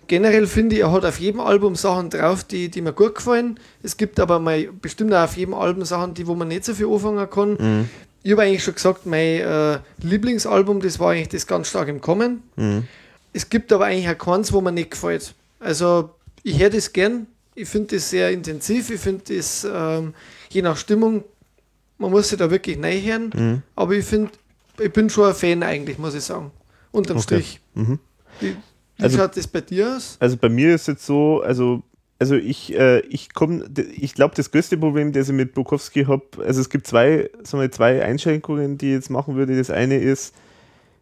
Generell finde ich, er hat auf jedem Album Sachen drauf, die, die mir gut gefallen. Es gibt aber mal bestimmt auch auf jedem Album Sachen, die wo man nicht so viel anfangen kann. Mhm ich habe eigentlich schon gesagt, mein äh, Lieblingsalbum, das war eigentlich das ganz stark im Kommen. Mhm. Es gibt aber eigentlich auch keins, wo mir nicht gefällt. Also ich höre das gern. Ich finde das sehr intensiv. Ich finde das ähm, je nach Stimmung, man muss sich da wirklich hören. Mhm. Aber ich finde, ich bin schon ein Fan eigentlich, muss ich sagen. Unterm okay. Strich. Mhm. Wie, wie also, schaut das bei dir aus? Also bei mir ist jetzt so, also also ich, äh, ich komme, ich glaube, das größte Problem, das ich mit Bukowski habe, also es gibt zwei, sagen wir, zwei Einschränkungen, die ich jetzt machen würde. Das eine ist,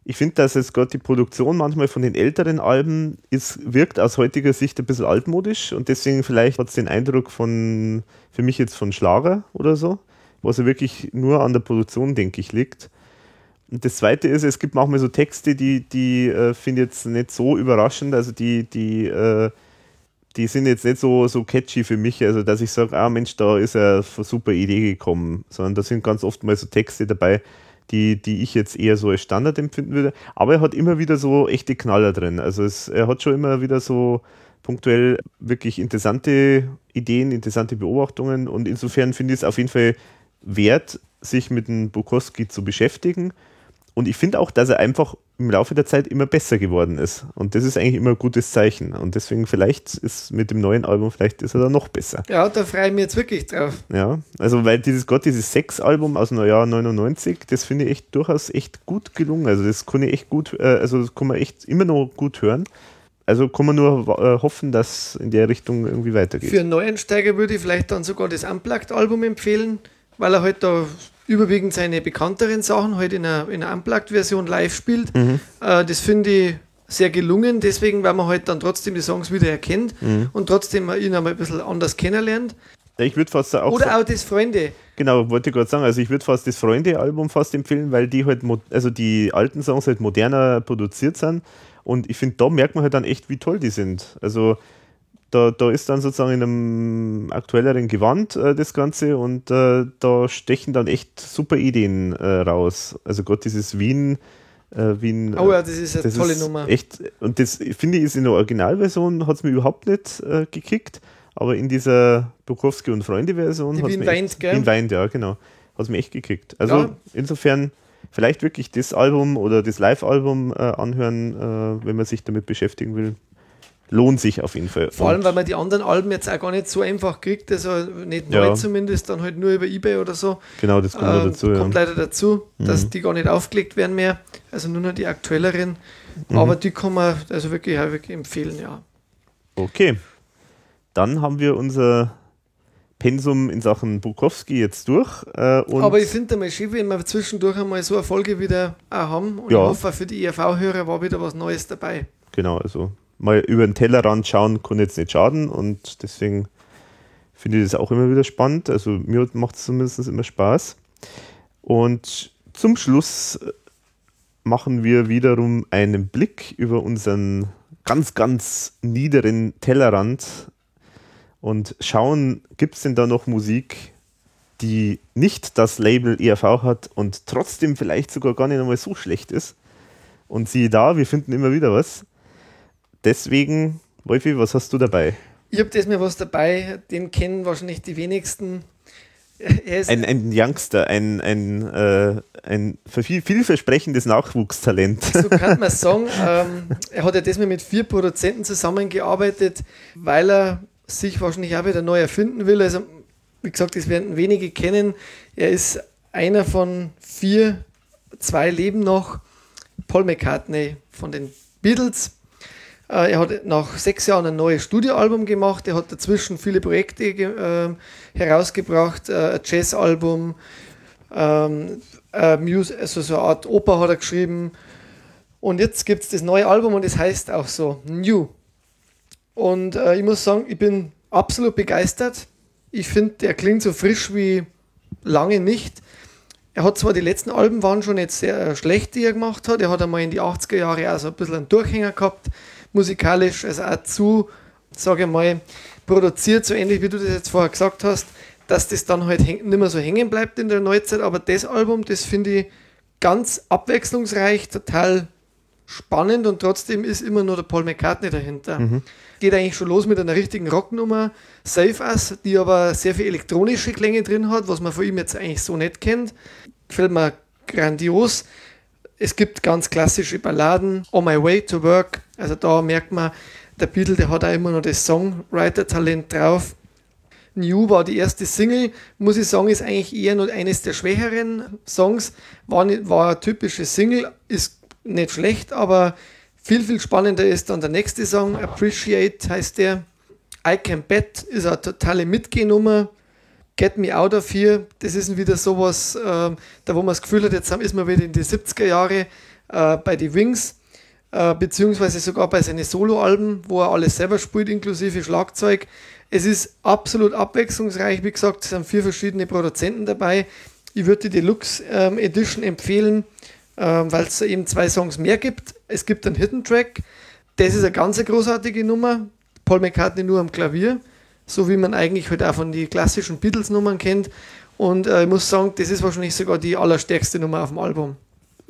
ich finde, dass es gerade die Produktion manchmal von den älteren Alben ist, wirkt aus heutiger Sicht ein bisschen altmodisch und deswegen vielleicht hat es den Eindruck von, für mich jetzt von Schlager oder so, was ja wirklich nur an der Produktion, denke ich, liegt. Und das zweite ist, es gibt manchmal so Texte, die, die äh, finde ich jetzt nicht so überraschend, also die, die äh, die sind jetzt nicht so, so catchy für mich, also dass ich sage, ah Mensch, da ist eine super Idee gekommen, sondern da sind ganz oft mal so Texte dabei, die, die ich jetzt eher so als Standard empfinden würde. Aber er hat immer wieder so echte Knaller drin. Also es, er hat schon immer wieder so punktuell wirklich interessante Ideen, interessante Beobachtungen und insofern finde ich es auf jeden Fall wert, sich mit dem Bukowski zu beschäftigen und ich finde auch, dass er einfach im Laufe der Zeit immer besser geworden ist. Und das ist eigentlich immer ein gutes Zeichen. Und deswegen vielleicht ist mit dem neuen Album, vielleicht ist er dann noch besser. Ja, da freue ich mich jetzt wirklich drauf. Ja, also weil dieses Gott, dieses Sex-Album aus dem Jahr 99, das finde ich echt durchaus echt gut gelungen. Also das kann ich echt gut, äh, also das kann man echt immer noch gut hören. Also kann man nur äh, hoffen, dass in der Richtung irgendwie weitergeht. Für einen Neuensteiger würde ich vielleicht dann sogar das Unplugged-Album empfehlen, weil er halt da überwiegend seine bekannteren Sachen halt in einer, in einer Unplugged-Version live spielt. Mhm. Äh, das finde ich sehr gelungen, deswegen, weil man halt dann trotzdem die Songs wieder erkennt mhm. und trotzdem ihn einmal ein bisschen anders kennenlernt. Ich würde fast auch. Oder auch das Freunde. Genau, wollte ich gerade sagen. Also ich würde fast das Freunde-Album fast empfehlen, weil die halt, also die alten Songs halt moderner produziert sind. Und ich finde, da merkt man halt dann echt, wie toll die sind. Also da, da ist dann sozusagen in einem aktuelleren Gewand äh, das Ganze und äh, da stechen dann echt super Ideen äh, raus. Also gerade dieses Wien, äh, Wien. Oh ja, das ist eine tolle ist Nummer. Echt, und das finde ich ist in der Originalversion hat es mir überhaupt nicht äh, gekickt, aber in dieser Bukowski und Freunde-Version hat es mir weint, echt, gell? Wien weint, ja, genau. Hat es mir echt gekickt. Also ja. insofern vielleicht wirklich das Album oder das Live-Album äh, anhören, wenn man sich damit beschäftigen will lohnt sich auf jeden Fall. Vor allem, weil man die anderen Alben jetzt auch gar nicht so einfach kriegt, also nicht neu ja. zumindest, dann halt nur über Ebay oder so. Genau, das kommt ähm, dazu. Kommt ja. leider dazu, dass mhm. die gar nicht aufgelegt werden mehr, also nur noch die aktuelleren. Mhm. Aber die kann man also wirklich, auch wirklich empfehlen, ja. Okay, dann haben wir unser Pensum in Sachen Bukowski jetzt durch. Äh, Aber ich finde einmal schön, wenn wir zwischendurch einmal so eine Folge wieder auch haben. Und ja. ich hoffe, für die ERV-Hörer war wieder was Neues dabei. Genau, also mal über den Tellerrand schauen kann jetzt nicht schaden und deswegen finde ich das auch immer wieder spannend. Also mir macht es zumindest immer Spaß. Und zum Schluss machen wir wiederum einen Blick über unseren ganz, ganz niederen Tellerrand und schauen, gibt es denn da noch Musik, die nicht das Label ERV hat und trotzdem vielleicht sogar gar nicht einmal so schlecht ist. Und siehe da, wir finden immer wieder was deswegen, Wolfi, was hast du dabei? Ich habe das mir was dabei, den kennen wahrscheinlich die wenigsten. ein, ein Youngster, ein, ein, äh, ein viel, vielversprechendes Nachwuchstalent. So kann man sagen. Ähm, er hat ja das mit vier Produzenten zusammengearbeitet, weil er sich wahrscheinlich auch wieder neu erfinden will. Also, wie gesagt, das werden wenige kennen. Er ist einer von vier, zwei leben noch. Paul McCartney von den Beatles er hat nach sechs Jahren ein neues Studioalbum gemacht. Er hat dazwischen viele Projekte äh, herausgebracht, äh, ein Jazzalbum, ähm, also so eine Art Oper hat er geschrieben. Und jetzt gibt es das neue Album und es das heißt auch so New. Und äh, ich muss sagen, ich bin absolut begeistert. Ich finde, der klingt so frisch wie lange nicht. Er hat zwar die letzten Alben waren schon jetzt sehr schlecht, die er gemacht hat. Er hat einmal in die 80er Jahre auch so ein bisschen einen Durchhänger gehabt musikalisch, also auch zu, sage ich mal, produziert, so ähnlich wie du das jetzt vorher gesagt hast, dass das dann halt nicht mehr so hängen bleibt in der Neuzeit. Aber das Album, das finde ich ganz abwechslungsreich, total spannend und trotzdem ist immer nur der Paul McCartney dahinter. Mhm. Geht eigentlich schon los mit einer richtigen Rocknummer, Save Us, die aber sehr viel elektronische Klänge drin hat, was man von ihm jetzt eigentlich so nicht kennt. Gefällt mir grandios. Es gibt ganz klassische Balladen, On My Way to Work. Also da merkt man, der Beatle, der hat auch immer noch das Songwriter-Talent drauf. New war die erste Single, muss ich sagen, ist eigentlich eher nur eines der schwächeren Songs. War, nicht, war eine typische Single, ist nicht schlecht, aber viel, viel spannender ist dann der nächste Song, Appreciate heißt der. I Can Bet ist eine totale Mitgehnummer. Get Me Out of Here, das ist wieder sowas, äh, da wo man das Gefühl hat, jetzt ist man wieder in die 70er Jahre äh, bei die Wings, äh, beziehungsweise sogar bei seinen Soloalben, wo er alles selber spielt, inklusive Schlagzeug. Es ist absolut abwechslungsreich, wie gesagt, es sind vier verschiedene Produzenten dabei. Ich würde die Deluxe ähm, Edition empfehlen, ähm, weil es eben zwei Songs mehr gibt. Es gibt einen Hidden Track, das ist eine ganz großartige Nummer. Paul McCartney nur am Klavier so wie man eigentlich halt auch von den klassischen Beatles-Nummern kennt. Und äh, ich muss sagen, das ist wahrscheinlich sogar die allerstärkste Nummer auf dem Album.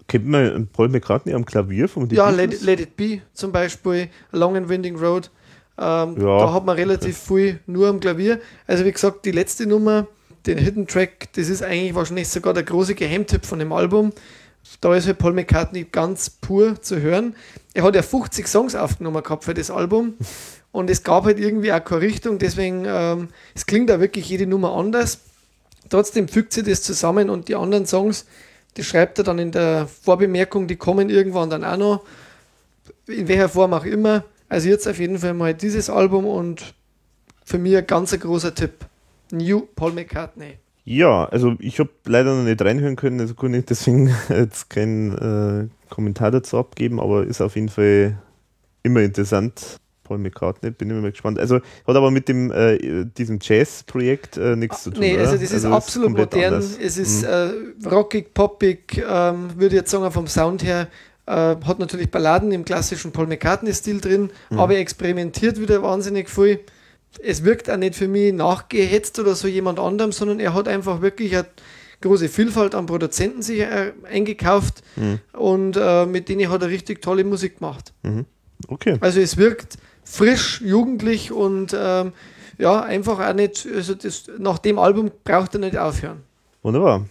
Kennt man Paul McCartney am Klavier von den Ja, Let, Let, It Be zum Beispiel, Long and Winding Road. Ähm, ja. Da hat man relativ viel nur am Klavier. Also wie gesagt, die letzte Nummer, den Hidden Track, das ist eigentlich wahrscheinlich sogar der große Geheimtipp von dem Album. Da ist halt Paul McCartney ganz pur zu hören. Er hat ja 50 Songs aufgenommen gehabt für das Album und es gab halt irgendwie auch keine Richtung, deswegen, ähm, es klingt da wirklich jede Nummer anders. Trotzdem fügt sie das zusammen und die anderen Songs, die schreibt er dann in der Vorbemerkung, die kommen irgendwann dann auch noch, in welcher Form auch immer. Also jetzt auf jeden Fall mal dieses Album und für mich ein ganz großer Tipp. New Paul McCartney. Ja, also ich habe leider noch nicht reinhören können, also konnte ich deswegen jetzt keinen äh, Kommentar dazu abgeben, aber ist auf jeden Fall immer interessant. Paul McCartney, bin ich mal gespannt. Also hat aber mit dem äh, diesem Jazz-Projekt äh, nichts zu tun. Nee, also das ist also absolut modern. Anders. Es ist mhm. äh, rockig, poppig, ähm, würde jetzt sagen, vom Sound her. Äh, hat natürlich Balladen im klassischen Paul McCartney-Stil drin, mhm. aber experimentiert wieder wahnsinnig viel es wirkt auch nicht für mich nachgehetzt oder so jemand anderem, sondern er hat einfach wirklich eine große Vielfalt an Produzenten sich äh, eingekauft mhm. und äh, mit denen hat er richtig tolle Musik gemacht. Mhm. Okay. Also es wirkt frisch, jugendlich und ähm, ja, einfach auch nicht, also das, nach dem Album braucht er nicht aufhören. Wunderbar.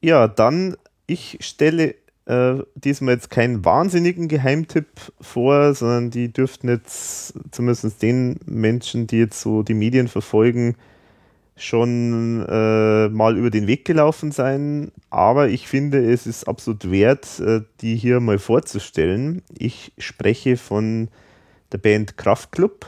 Ja, dann ich stelle äh, diesmal jetzt keinen wahnsinnigen Geheimtipp vor, sondern die dürften jetzt zumindest den Menschen, die jetzt so die Medien verfolgen, schon äh, mal über den Weg gelaufen sein. Aber ich finde, es ist absolut wert, äh, die hier mal vorzustellen. Ich spreche von der Band Kraftklub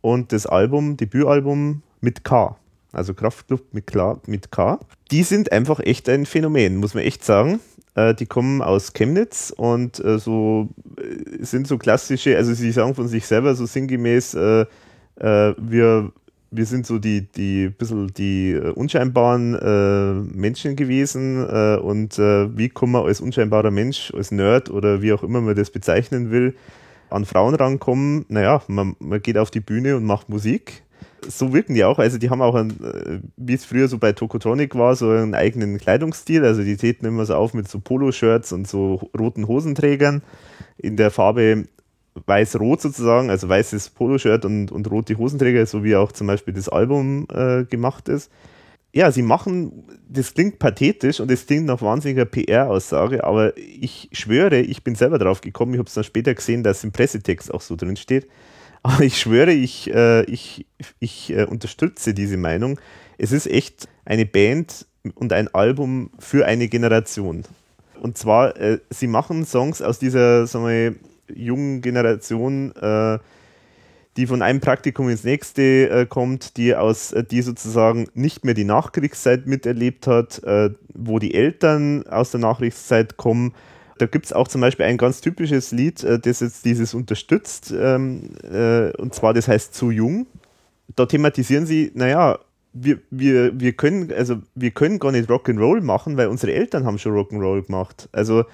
und das Album, Debütalbum mit K. Also Kraftklub mit, mit K. Die sind einfach echt ein Phänomen, muss man echt sagen. Äh, die kommen aus Chemnitz und äh, so äh, sind so klassische, also sie sagen von sich selber so sinngemäß, äh, äh, wir, wir sind so die, die bisschen die unscheinbaren Menschen gewesen und wie kann man als unscheinbarer Mensch, als Nerd oder wie auch immer man das bezeichnen will, an Frauen rankommen? Naja, man, man geht auf die Bühne und macht Musik so wirken die auch. Also die haben auch, ein, äh, wie es früher so bei Tokotronic war, so einen eigenen Kleidungsstil. Also die treten immer so auf mit so Poloshirts und so roten Hosenträgern in der Farbe weiß-rot sozusagen, also weißes Poloshirt und, und rote Hosenträger, so wie auch zum Beispiel das Album äh, gemacht ist. Ja, sie machen, das klingt pathetisch und es klingt nach wahnsinniger PR-Aussage, aber ich schwöre, ich bin selber drauf gekommen, ich habe es dann später gesehen, dass im Pressetext auch so drin steht aber ich schwöre, ich, äh, ich, ich äh, unterstütze diese Meinung. Es ist echt eine Band und ein Album für eine Generation. Und zwar, äh, sie machen Songs aus dieser sagen wir, jungen Generation, äh, die von einem Praktikum ins nächste äh, kommt, die aus, äh, die sozusagen nicht mehr die Nachkriegszeit miterlebt hat, wo die Eltern aus der Nachkriegszeit kommen da gibt es auch zum Beispiel ein ganz typisches Lied, äh, das jetzt dieses unterstützt, ähm, äh, und zwar das heißt Zu Jung. Da thematisieren sie, naja, wir, wir, wir, können, also wir können gar nicht Rock'n'Roll machen, weil unsere Eltern haben schon Rock'n'Roll gemacht. Also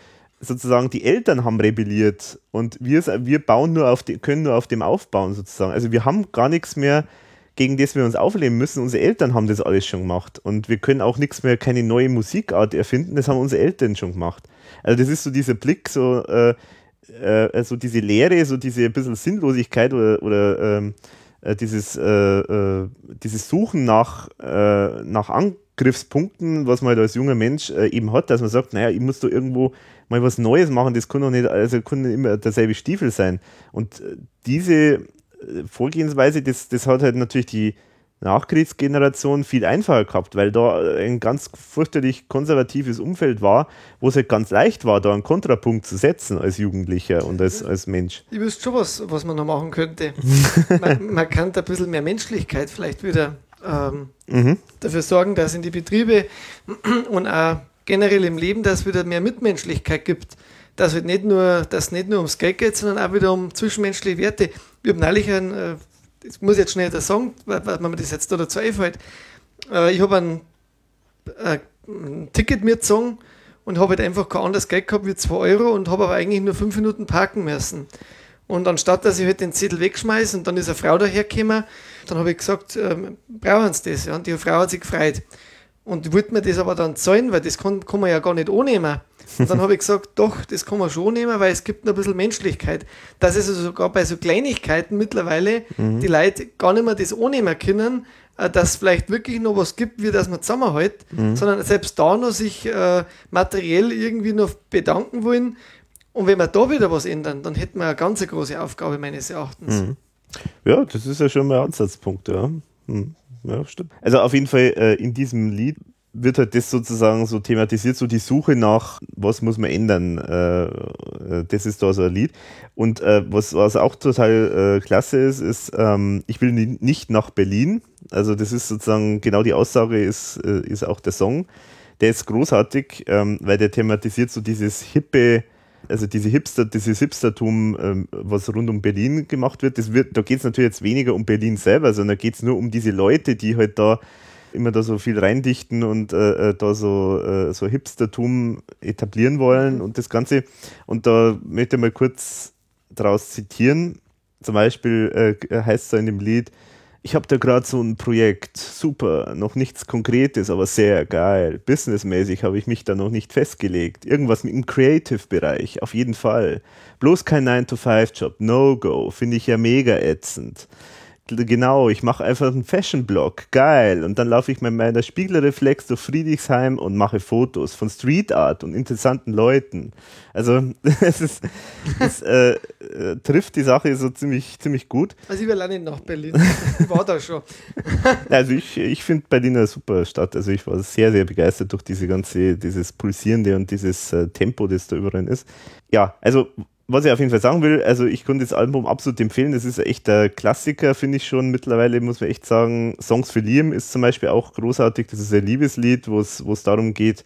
sozusagen die Eltern haben rebelliert und wir, wir bauen nur auf die, können nur auf dem aufbauen sozusagen. Also wir haben gar nichts mehr, gegen das wir uns aufleben müssen. Unsere Eltern haben das alles schon gemacht und wir können auch nichts mehr, keine neue Musikart erfinden. Das haben unsere Eltern schon gemacht. Also das ist so dieser Blick, so, äh, äh, also diese Leere, so diese bisschen Sinnlosigkeit oder, oder ähm, äh, dieses, äh, äh, dieses Suchen nach, äh, nach Angriffspunkten, was man halt als junger Mensch eben hat, dass man sagt, naja, ich muss da irgendwo mal was Neues machen, das kann doch nicht, also kann nicht immer derselbe Stiefel sein. Und diese Vorgehensweise, das, das hat halt natürlich die, Nachkriegsgeneration viel einfacher gehabt, weil da ein ganz fürchterlich konservatives Umfeld war, wo es halt ganz leicht war, da einen Kontrapunkt zu setzen als Jugendlicher und als, als Mensch. Ich wüsste schon was, was man noch machen könnte. man, man kann da ein bisschen mehr Menschlichkeit vielleicht wieder ähm, mhm. dafür sorgen, dass in die Betriebe und auch generell im Leben, dass es wieder mehr Mitmenschlichkeit gibt. Dass halt nicht nur, dass nicht nur ums Geld geht, sondern auch wieder um zwischenmenschliche Werte. Wir haben neulich ein äh, das muss ich jetzt schnell das sagen, weil, weil mir das jetzt da dazu einfällt. Äh, ich habe ein, äh, ein, Ticket mitgezogen und habe halt einfach kein anderes Geld gehabt wie 2 Euro und habe aber eigentlich nur 5 Minuten parken müssen. Und anstatt, dass ich halt den Zettel wegschmeiße und dann ist eine Frau dahergekommen, dann habe ich gesagt, ähm, brauchen Sie das? Ja? Und die Frau hat sich gefreut. Und wollte mir das aber dann zahlen, weil das kann, kann man ja gar nicht annehmen. Und dann habe ich gesagt, doch, das kann man schon nehmen, weil es gibt noch ein bisschen Menschlichkeit. Dass es also sogar bei so Kleinigkeiten mittlerweile mhm. die Leute gar nicht mehr das annehmen können, äh, dass es vielleicht wirklich noch was gibt, wie das man zusammenhält, mhm. sondern selbst da noch sich äh, materiell irgendwie noch bedanken wollen. Und wenn wir da wieder was ändern, dann hätten wir eine ganz große Aufgabe meines Erachtens. Mhm. Ja, das ist ja schon mal ein Ansatzpunkt, ja. Mhm. Ja, stimmt. Also auf jeden Fall äh, in diesem Lied wird halt das sozusagen so thematisiert, so die Suche nach, was muss man ändern. Äh, äh, das ist da so ein Lied. Und äh, was, was auch total äh, klasse ist, ist, ähm, ich will nicht nach Berlin. Also das ist sozusagen genau die Aussage ist, äh, ist auch der Song. Der ist großartig, ähm, weil der thematisiert so dieses hippe, also diese Hipster, dieses Hipstertum, ähm, was rund um Berlin gemacht wird. Das wird da geht es natürlich jetzt weniger um Berlin selber, sondern geht es nur um diese Leute, die halt da immer da so viel reindichten und äh, äh, da so, äh, so Hipstertum etablieren wollen und das Ganze. Und da möchte ich mal kurz daraus zitieren. Zum Beispiel äh, heißt es in dem Lied, ich habe da gerade so ein Projekt, super, noch nichts Konkretes, aber sehr geil. Businessmäßig habe ich mich da noch nicht festgelegt. Irgendwas im Creative-Bereich, auf jeden Fall. Bloß kein 9-to-5-Job, No-Go, finde ich ja mega ätzend genau, ich mache einfach einen Fashion-Blog, geil. Und dann laufe ich mit meiner Spiegelreflex durch Friedrichsheim und mache Fotos von Street Art und interessanten Leuten. Also es, ist, es äh, äh, trifft die Sache so ziemlich, ziemlich gut. Also ich will auch nicht nach Berlin, ich war da schon. Also ich, ich finde Berlin eine super Stadt. Also ich war sehr, sehr begeistert durch diese ganze, dieses Pulsierende und dieses äh, Tempo, das da überall ist. Ja, also was ich auf jeden Fall sagen will, also ich konnte das Album absolut empfehlen. Das ist echt der Klassiker, finde ich schon mittlerweile, muss man echt sagen. Songs für Liam ist zum Beispiel auch großartig. Das ist ein Liebeslied, wo es darum geht,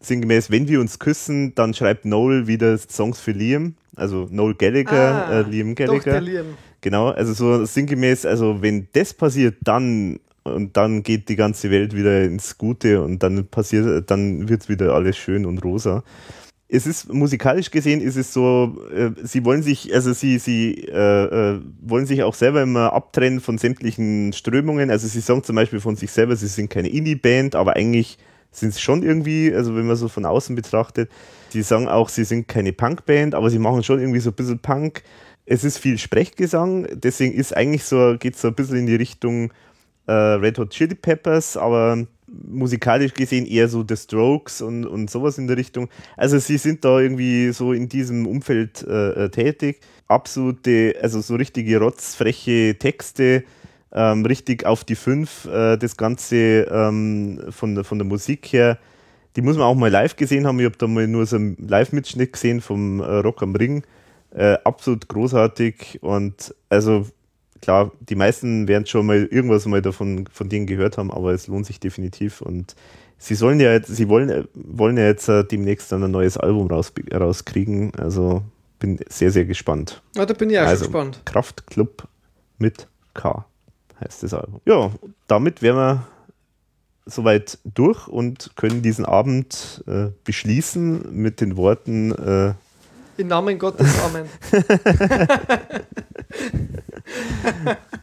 sinngemäß, wenn wir uns küssen, dann schreibt Noel wieder Songs für Liam. Also Noel Gallagher, ah, äh, Liam Gallagher. Liam. Genau, also so sinngemäß, also wenn das passiert, dann und dann geht die ganze Welt wieder ins Gute und dann passiert, dann wird wieder alles schön und rosa es ist musikalisch gesehen ist es so, äh, sie wollen sich, also sie, sie äh, äh, wollen sich auch selber immer abtrennen von sämtlichen Strömungen. Also sie sagen zum Beispiel von sich selber, sie sind keine Indie-Band, aber eigentlich sind es schon irgendwie, also wenn man so von außen betrachtet, sie sagen auch, sie sind keine Punk-Band, aber sie machen schon irgendwie so ein bisschen Punk. Es ist viel Sprechgesang, deswegen ist eigentlich so, geht es so ein bisschen in die Richtung äh, Red Hot Chili Peppers, aber musikalisch gesehen eher so The Strokes und, und sowas in der Richtung. Also sie sind da irgendwie so in diesem Umfeld äh, äh tätig. Absolute, also so richtige rotzfreche Texte, ähm, richtig auf die Fünf. Äh, das Ganze ähm, von, der, von der Musik her. Die muss man auch mal live gesehen haben. Ich habe da mal nur so einen Live-Mitschnitt gesehen vom äh, Rock am Ring. Äh, absolut großartig und also klar, die meisten werden schon mal irgendwas mal davon von denen gehört haben, aber es lohnt sich definitiv und sie sollen ja jetzt, sie wollen, wollen ja jetzt äh, demnächst dann ein neues Album raus, rauskriegen. Also bin sehr, sehr gespannt. Ja, da bin ich auch also, schon gespannt. Kraftclub mit K heißt das Album. Ja, damit wären wir soweit durch und können diesen Abend äh, beschließen mit den Worten äh, Im Namen Gottes Amen.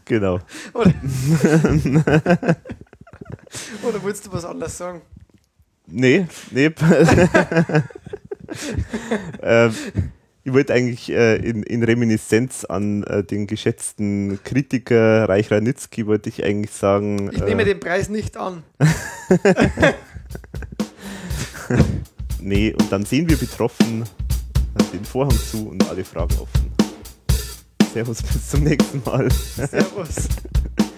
genau. Oder, oder willst du was anderes sagen? Nee, nee. ähm, ich wollte eigentlich äh, in, in, Reminiszenz an äh, den geschätzten Kritiker Reich Ranitzky wollte ich eigentlich sagen. Ich nehme äh, den Preis nicht an. nee, und dann sehen wir betroffen den Vorhang zu und alle Fragen offen. Servus, bis zum nächsten Mal. Servus.